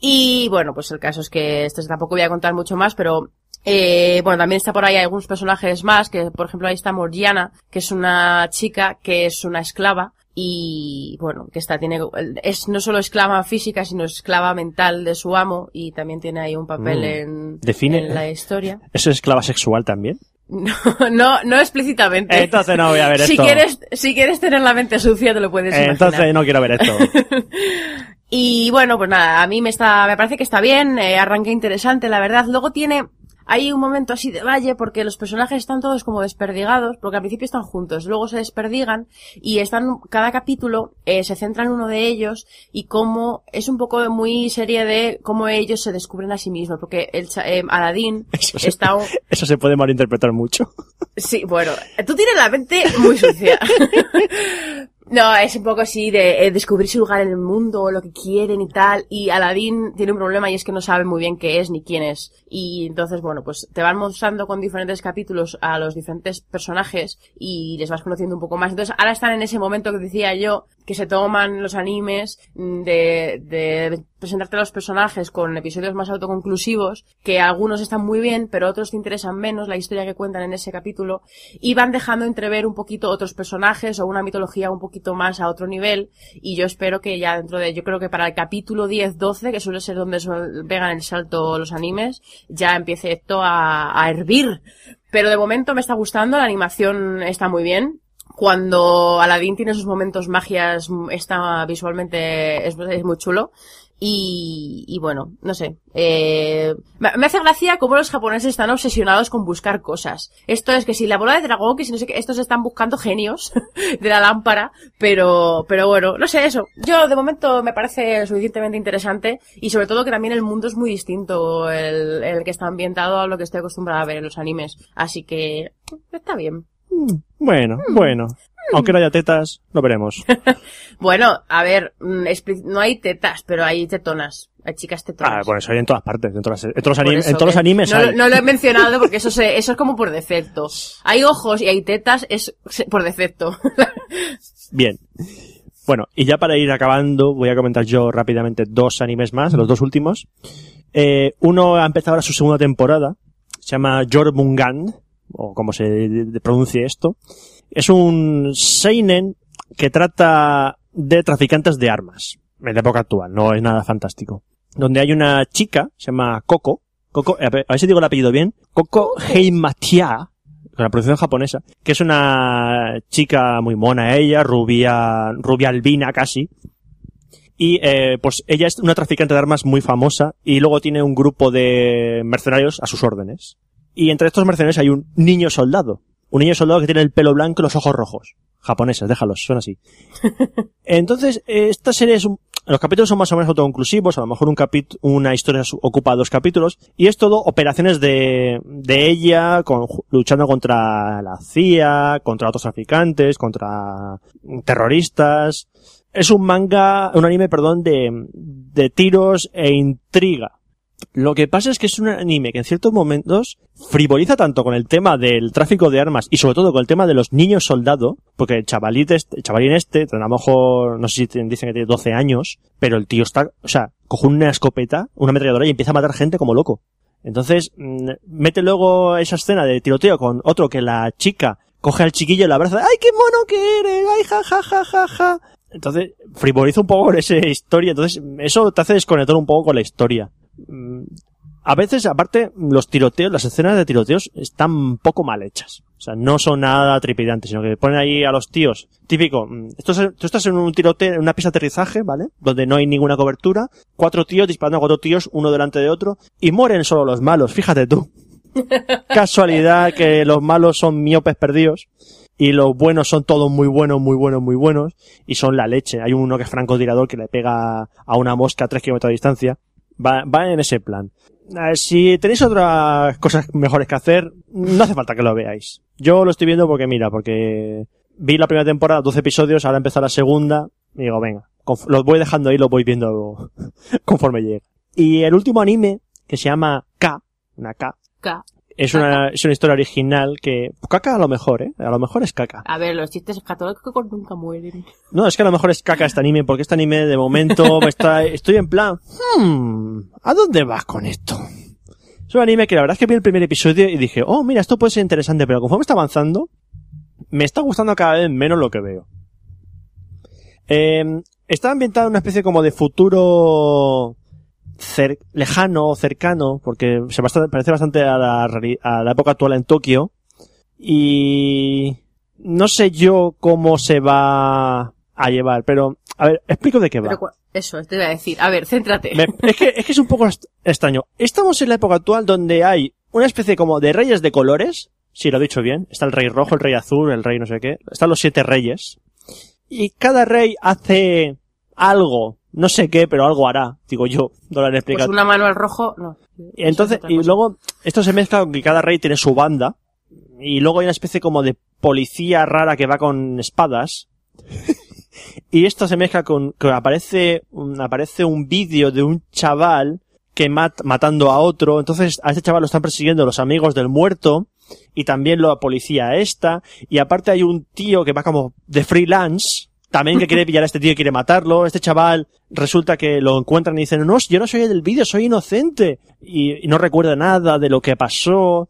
Y bueno, pues el caso es que esto tampoco voy a contar mucho más, pero eh, bueno, también está por ahí algunos personajes más, que por ejemplo ahí está Morgiana, que es una chica que es una esclava y bueno, que está, tiene, es no solo esclava física, sino esclava mental de su amo y también tiene ahí un papel Mm. en, Define- en la historia. ¿Eso es esclava sexual también? No, no, no explícitamente. Entonces no voy a ver si esto. quieres, si quieres tener la mente sucia te lo puedes Eh, imaginar. Entonces no quiero ver esto. Y bueno, pues nada, a mí me está, me parece que está bien, eh, arranque interesante, la verdad. Luego tiene, hay un momento así de valle porque los personajes están todos como desperdigados, porque al principio están juntos, luego se desperdigan y están, cada capítulo eh, se centra en uno de ellos y cómo, es un poco muy serie de cómo ellos se descubren a sí mismos, porque el eh, Eso se, está, un- eso se puede malinterpretar mucho. Sí, bueno, tú tienes la mente muy sucia. no, es un poco así de eh, descubrir su lugar en el mundo, lo que quieren y tal. Y Aladdin tiene un problema y es que no sabe muy bien qué es ni quién es. Y entonces, bueno, pues te van mostrando con diferentes capítulos a los diferentes personajes y les vas conociendo un poco más. Entonces, ahora están en ese momento que decía yo, que se toman los animes mm, de, de presentarte a los personajes con episodios más autoconclusivos, que algunos están muy bien, pero otros te interesan menos la historia que cuentan en ese capítulo, y van dejando entrever un poquito otros personajes o una mitología un poquito más a otro nivel, y yo espero que ya dentro de, yo creo que para el capítulo 10-12, que suele ser donde pegan el salto los animes, ya empiece esto a, a hervir. Pero de momento me está gustando, la animación está muy bien, cuando Aladdin tiene sus momentos magias, está visualmente, es, muy chulo. Y, y bueno, no sé. Eh, me hace gracia cómo los japoneses están obsesionados con buscar cosas. Esto es que si la bola de dragón, que si no sé qué, estos están buscando genios de la lámpara, pero, pero bueno, no sé eso. Yo de momento me parece suficientemente interesante y sobre todo que también el mundo es muy distinto el, el que está ambientado a lo que estoy acostumbrada a ver en los animes. Así que está bien. Bueno, Hmm. bueno. Aunque no haya tetas, lo veremos. Bueno, a ver, mm, no hay tetas, pero hay tetonas. Hay chicas tetonas. Ah, bueno, eso hay en todas partes. En, todas las- en todos los, Por anim- eso en todos los que animes no, hay. no lo he mencionado porque eso, se- eso es como por defecto. Hay ojos y hay tetas, es por defecto. Bien. Bueno, y ya para ir acabando, voy a comentar yo rápidamente dos animes más, los dos últimos. Eh, uno ha empezado ahora su segunda temporada. Se llama Jormungand, o como se pronuncie esto. Es un seinen que trata de traficantes de armas. En la época actual, no es nada fantástico. Donde hay una chica, se llama Coco. Coco, a ver a ver si digo el apellido bien. Coco Heimatia, con la producción japonesa, que es una chica muy mona ella, rubia, rubia albina casi. Y eh, pues ella es una traficante de armas muy famosa y luego tiene un grupo de mercenarios a sus órdenes. Y entre estos mercenarios hay un niño soldado. Un niño soldado que tiene el pelo blanco y los ojos rojos. Japoneses, déjalos, son así. Entonces, esta serie es un- los capítulos son más o menos autoconclusivos, a lo mejor un capítulo, una historia ocupa dos capítulos, y es todo operaciones de, de ella con- luchando contra la CIA, contra otros traficantes, contra terroristas. Es un manga, un anime, perdón, de, de tiros e intriga. Lo que pasa es que es un anime que en ciertos momentos frivoliza tanto con el tema del tráfico de armas y sobre todo con el tema de los niños soldado, porque el chavalito este, el chavalín este, a lo mejor, no sé si dicen que tiene 12 años, pero el tío está, o sea, coge una escopeta, una ametralladora y empieza a matar gente como loco. Entonces, mm, mete luego esa escena de tiroteo con otro que la chica coge al chiquillo y la abraza, ¡ay, qué mono que eres! ¡ay, ja, ja, ja, ja, ja! Entonces, frivoliza un poco con esa historia, entonces eso te hace desconectar un poco con la historia. Mm, A veces, aparte, los tiroteos, las escenas de tiroteos están poco mal hechas. O sea, no son nada tripidantes, sino que ponen ahí a los tíos. Típico, mm, esto es- tú estás en un tiroteo, en una pista de aterrizaje, ¿vale? Donde no hay ninguna cobertura. Cuatro tíos disparando a cuatro tíos, uno delante de otro. Y mueren solo los malos, fíjate tú. Casualidad que los malos son miopes perdidos. Y los buenos son todos muy buenos, muy buenos, muy buenos. Y son la leche. Hay uno que es francotirador que le pega a una mosca a tres kilómetros de distancia. Va, va en ese plan. Si tenéis otras cosas mejores que hacer, no hace falta que lo veáis. Yo lo estoy viendo porque, mira, porque vi la primera temporada, 12 episodios, ahora empieza la segunda, y digo, venga, los voy dejando ahí, los voy viendo conforme llegue. Y el último anime, que se llama K, una K, K. es una, es una historia original que, caca a lo mejor, eh, a lo mejor es caca. A ver, los chistes escatológicos nunca mueren. No, es que a lo mejor es caca este anime, porque este anime de momento me está, estoy en plan, hmm, ¿a dónde vas con esto? Es un anime que la verdad es que vi el primer episodio y dije, oh, mira, esto puede ser interesante, pero conforme está avanzando, me está gustando cada vez menos lo que veo. Eh, está ambientado en una especie como de futuro cer- lejano, cercano, porque se basta- parece bastante a la, a la época actual en Tokio. Y no sé yo cómo se va a llevar, pero a ver, explico de qué va. Pero eso, te iba a decir. A ver, céntrate. Me- es, que, es que es un poco extraño. Estamos en la época actual donde hay una especie como de reyes de colores. Sí, lo he dicho bien. Está el rey rojo, el rey azul, el rey no sé qué. Están los siete reyes. Y cada rey hace algo. No sé qué, pero algo hará. Digo yo. No lo han Pues una mano al rojo, no. Y entonces, es y luego, esto se mezcla con que cada rey tiene su banda. Y luego hay una especie como de policía rara que va con espadas. y esto se mezcla con que aparece un, aparece un vídeo de un chaval que mat, matando a otro. Entonces, a este chaval lo están persiguiendo los amigos del muerto. Y también la policía esta. Y aparte hay un tío que va como de freelance. También que quiere pillar a este tío y quiere matarlo. Este chaval resulta que lo encuentran y dicen, no, yo no soy el del vídeo, soy inocente. Y, y no recuerda nada de lo que pasó.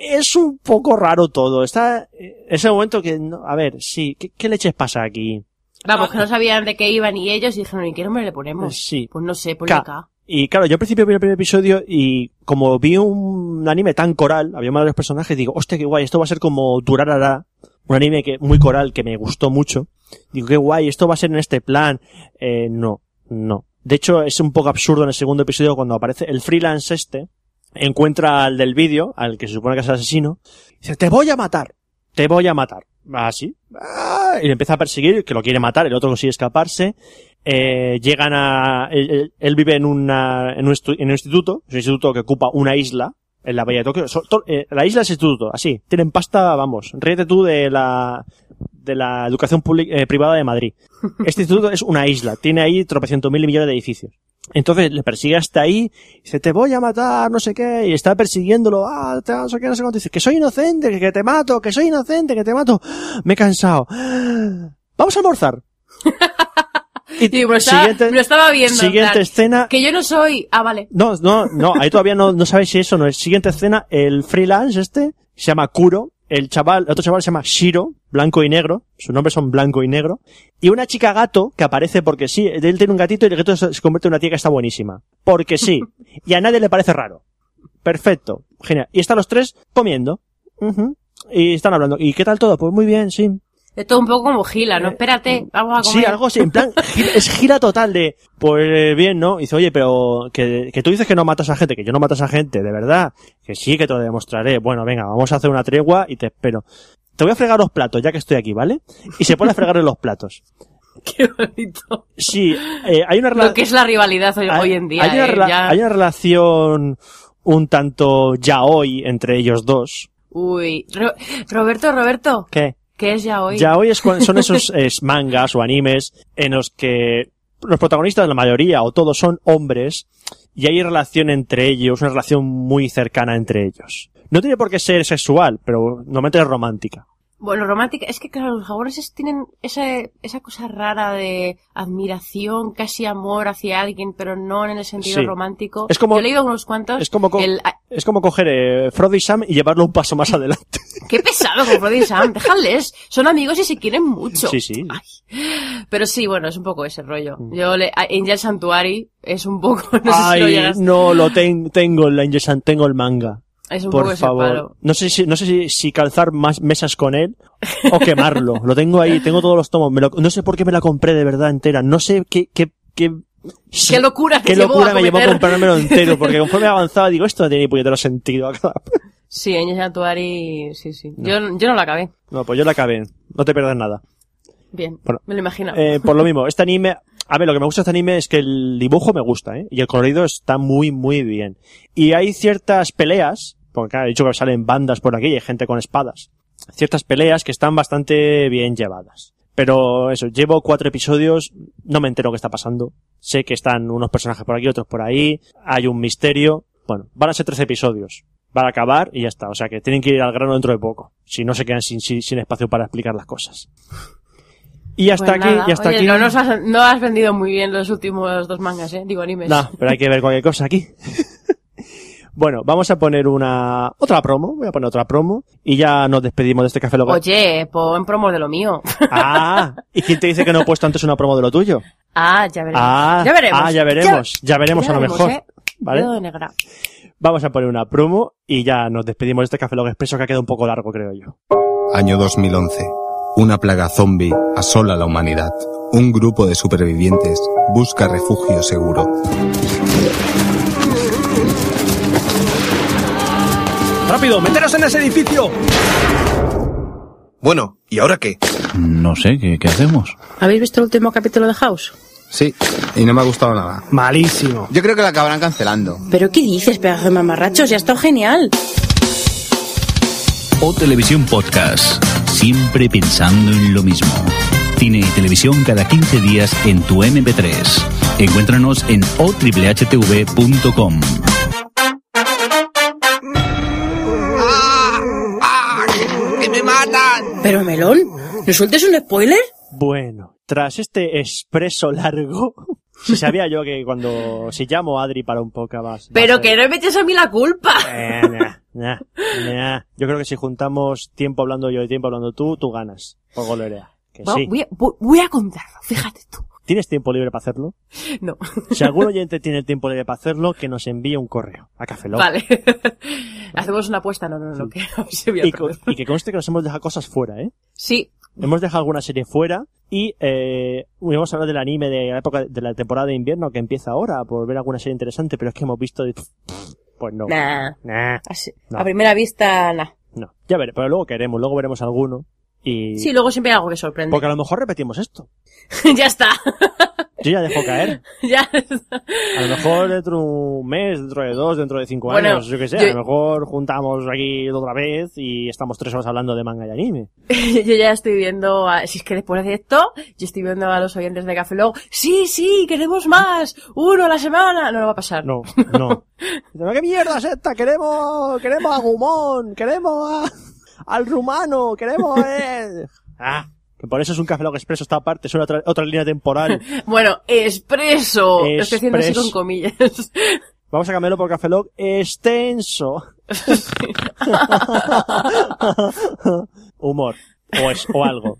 Es un poco raro todo. Está, eh, ese momento que, no- a ver, sí, ¿qué, qué leches pasa aquí? Vamos, que no sabían de qué iban y ellos y dijeron, ¿y qué nombre le Eh, ponemos? Sí. Pues no sé, ponle K. K. Y claro, yo al principio vi el primer episodio y como vi un anime tan coral, había varios personajes, digo, hostia, qué guay, esto va a ser como Durarara, un anime que, muy coral que me gustó mucho. Digo, qué guay, esto va a ser en este plan. Eh, no, no. De hecho, es un poco absurdo en el segundo episodio cuando aparece el freelance este, encuentra al del vídeo, al que se supone que es el asesino, y dice, te voy a matar, te voy a matar. Así. Ah, y le empieza a perseguir, que lo quiere matar, el otro consigue escaparse. Eh, llegan a, él, él- vive en una, en un, en un instituto, es un instituto que ocupa una isla, en la bahía de Tokio. Eh, la isla es instituto, así. Tienen pasta, vamos. Ríete tú de la, de la educación pública, eh, privada de Madrid. Este instituto es una isla, tiene ahí tropecientos mil millones de edificios. Entonces le persigue hasta ahí, dice, te voy a matar, no sé qué, y está persiguiéndolo, ah, te, no sé qué, no sé cuánto, dice, que soy inocente, que, te mato, que soy inocente, que te mato. Me he cansado. Vamos a almorzar. Y Sí, me lo estaba, siguiente, me lo estaba viendo. en siguiente plan, escena, Que yo no soy. Ah, vale. no, no, no, ahí todavía no, no sabéis si eso no es. Siguiente escena, el freelance este, se llama Kuro, el chaval, otro chaval se llama Shiro, blanco y negro, sus nombres son blanco y negro, y una chica gato que aparece porque sí, él tiene un gatito y el gato se convierte en una tía que está buenísima. Porque sí. Y a nadie le parece raro. Perfecto. Genial. Y están los tres comiendo. Y están hablando. ¿Y qué tal todo? Pues muy bien, sí. Es todo un poco como gila, ¿no? Espérate, vamos a comer. Eh, Sí, algo así, en plan, gira- es gira total de, pues eh, bien, ¿no? Y dice, oye, pero que, que tú dices que no matas a gente, que yo no matas a gente, de verdad, que sí, que te lo demostraré. Bueno, venga, vamos a hacer una tregua y te espero. Te voy a fregar los platos, ya que estoy aquí, ¿vale? Y se pone a fregarle los platos. Qué bonito. Sí, eh, hay una Lo relación... que es la rivalidad hoy, hoy en día. hay, una eh, ya- hay una relación un tanto ya hoy entre ellos dos. Uy. Ro- Roberto, Roberto. ¿Qué? ¿Qué es ya hoy? Ya hoy es son esos mangas o animes en los que los protagonistas, la mayoría o todos, son hombres y hay relación entre ellos, una relación muy cercana entre ellos. No tiene por qué ser sexual, pero normalmente es romántica. Bueno, romántica. Es que, claro, los japoneses tienen esa, esa cosa rara de admiración, casi amor hacia alguien, pero no en el sentido Sí. romántico. Es como- Yo he leído unos cuantos. Es como, co- el- es como coger eh, Frodo y Sam y llevarlo un paso más adelante. Qué pesado con Frodo y Sam, déjales. Son amigos y se quieren mucho. Sí, sí. Ay. Pero sí, bueno, es un poco ese rollo. Yo le, Angel Sanctuary es un poco, no sé si lo Ay, llegas, no, lo ten- tengo el Angel Sun, tengo el manga. Es un poco Por ese favor. palo. No sé si, no sé si, si calzar más mesas con él o quemarlo. lo tengo ahí, tengo todos los tomos. Me lo- no sé por qué me la compré de verdad entera. No sé qué, qué, qué, Qué locura qué locura me llevó a comprármelo entero. Porque conforme avanzaba digo, esto no tiene ni puñetero sentido. Sí, Angel Sanctuary, sí, sí. Yo, yo no la acabé. No, pues yo la acabé. No te pierdas nada. Bien, Bueno. me lo imagino. Eh, por lo mismo, este anime, a ver, lo que me gusta de este anime es que el dibujo me gusta, ¿eh? Y el colorido está muy, muy bien. Y hay ciertas peleas, porque claro, he dicho que salen bandas por aquí y hay gente con espadas. Ciertas peleas que están bastante bien llevadas. Pero eso, llevo cuatro episodios, no me entero qué está pasando. Sé que están unos personajes por aquí, otros por ahí, hay un misterio. Bueno, van a ser 13 episodios. Van a acabar y ya está. O sea que tienen que ir al grano dentro de poco. Si no se quedan sin, sin, sin espacio para explicar las cosas. Y hasta Pues aquí, y hasta Oye, aquí. No, nos has, no has vendido muy bien los últimos dos mangas, eh. Digo, animes. No, pero hay que ver cualquier cosa aquí. bueno, vamos a poner una otra promo, voy a poner otra promo y ya nos despedimos de este café local. Oye, pon promo de lo mío. Ah, ¿y quién te dice que no he puesto antes una promo de lo tuyo? ah, ya veremos. Ah, ya veremos. ah, ya veremos, ya veremos ya a lo veremos, mejor. eh. ¿Vale? Dedo de negra. Vamos a poner una promo y ya nos despedimos de este café log expreso que ha quedado un poco largo, creo yo. Año 2011. Una plaga zombie asola la humanidad. Un grupo de supervivientes busca refugio seguro. ¡Rápido, meteros en ese edificio! Bueno, ¿y ahora qué? No sé, ¿qué, qué hacemos? ¿Habéis visto el último capítulo de House? Sí, y no me ha gustado nada. Malísimo. Yo creo que la acabarán cancelando. ¿Pero qué dices, pedazo de mamarrachos? Ya está genial. O Televisión Podcast. Siempre pensando en lo mismo. Cine y televisión cada 15 días en tu MP3. Encuéntranos en otriplehtv.com. matan! ¿Pero Melón? ¿No sueltes un spoiler? Bueno, tras este expreso largo, si sabía yo que cuando si llamo a Adri para un poco más. Pero que no me eches a mí la culpa. Eh, nah, nah, nah. Yo creo que si juntamos tiempo hablando yo y tiempo hablando tú, tú ganas. Por golerea. Que Va- sí. voy, a, voy- voy a contarlo, fíjate tú. ¿Tienes tiempo libre para hacerlo? No. Si algún oyente tiene tiempo libre para hacerlo, que nos envíe un correo a Café Lock. Vale. Hacemos una apuesta, no, no, no, que se voy a Y, co- perder. y que conste que nos hemos dejado cosas fuera, ¿eh? Sí, Hemos dejado alguna serie fuera y eh, vamos a hablar del anime de la época de la temporada de invierno que empieza ahora por ver alguna serie interesante, pero es que hemos visto de- pues no. nah. Nah, Así- No. A primera vista, nah. no. Ya veré, pero luego queremos, luego veremos alguno y Sí, luego siempre hay algo que sorprende. porque a lo mejor repetimos esto. ya está. Yo ya dejo caer. ya está. A lo mejor dentro de un mes, dentro de dos, dentro de cinco Bueno, años, yo qué sé, yo- a lo mejor juntamos aquí otra vez y estamos tres horas hablando de manga y anime. yo ya estoy viendo, a- si es que después de esto, yo estoy viendo a los oyentes de Café Lock, sí, sí, queremos más, uno a la semana, no, no va a pasar. No, no. ¿Qué mierda es esta? Queremos, queremos a Gumón, queremos a, al rumano, queremos eh. Ah, que por eso es un Café Lock Expreso esta parte, es una otra, otra línea temporal. Bueno, expreso, lo estoy haciendo así Expreso. con comillas. Vamos a cambiarlo por Café Lock extenso. Humor. O, es, o algo.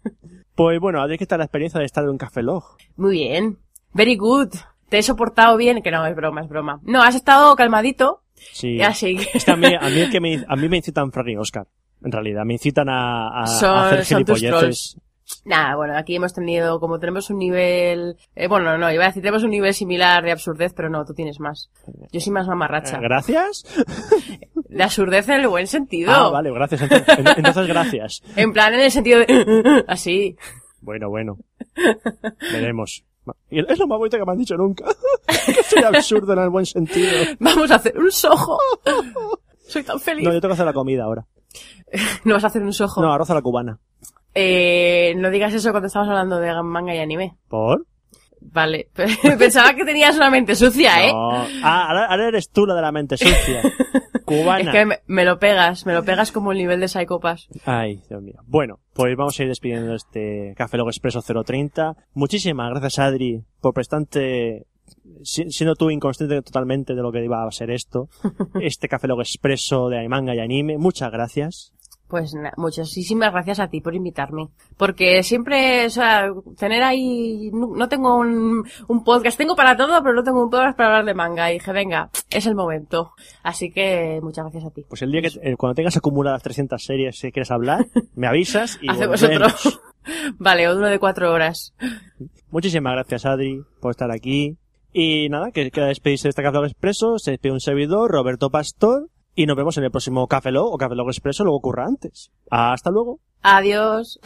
Pues bueno, ¿qué tal la experiencia de estar en un Café Lock? Muy bien, very good. Te he soportado bien, que no, es broma, es broma. No, has estado calmadito, Sí. y así que... Es que a mí, a mí, el que me, a mí me incitan Fran y Oscar. En realidad, me incitan a, a- a Son- hacer son tus gilipolleces. Nada, bueno, aquí hemos tenido, como tenemos un nivel, eh, bueno, no, iba a decir, tenemos un nivel similar de absurdez, pero no, tú tienes más. Yo soy más mamarracha. Eh, ¿Gracias? De absurdez en el buen sentido. Ah, vale, gracias. Entonces, en- entonces, gracias. En plan, en el sentido de, así. Bueno, bueno. Veremos. Es lo más bonito que me han dicho nunca. que soy absurdo en el buen sentido. Vamos a hacer un sojo. Soy tan feliz. No, yo tengo que hacer la comida ahora. vas a hacer un sojo. No, arroz a la cubana. Eh, no digas eso cuando estamos hablando de manga y anime. ¿Por? Vale. Pensaba que tenías una mente sucia, ¿eh? No. Ah, ahora, eres tú la de la mente sucia. Cubana. Es que me, me lo pegas, me lo pegas como el nivel de Psychopass. Ay, Dios mío. Bueno, pues vamos a ir despidiendo este Café Logo Expreso 030. Muchísimas gracias, Adri, por prestarte, siendo tú inconsciente totalmente de lo que iba a ser esto, este Café Logo Expreso de manga y anime. Muchas gracias. Pues muchísimas gracias a ti por invitarme. Porque siempre, o sea, tener ahí, no, no tengo un, un podcast, tengo para todo, pero no tengo un podcast para hablar de manga. Y dije, venga, es el momento. Así que muchas gracias a ti. Pues el día que, eh, cuando tengas acumuladas 300 series si quieres hablar, me avisas y Hacemos otro. vale, uno de cuatro horas. Muchísimas gracias, Adri, por estar aquí. Y nada, que queda despedirse de este Café Log Expreso. Se despide un servidor, Roberto Pastor. Y nos vemos en el próximo Café Log o Café Log Expreso, luego ocurra antes. Hasta luego. Adiós.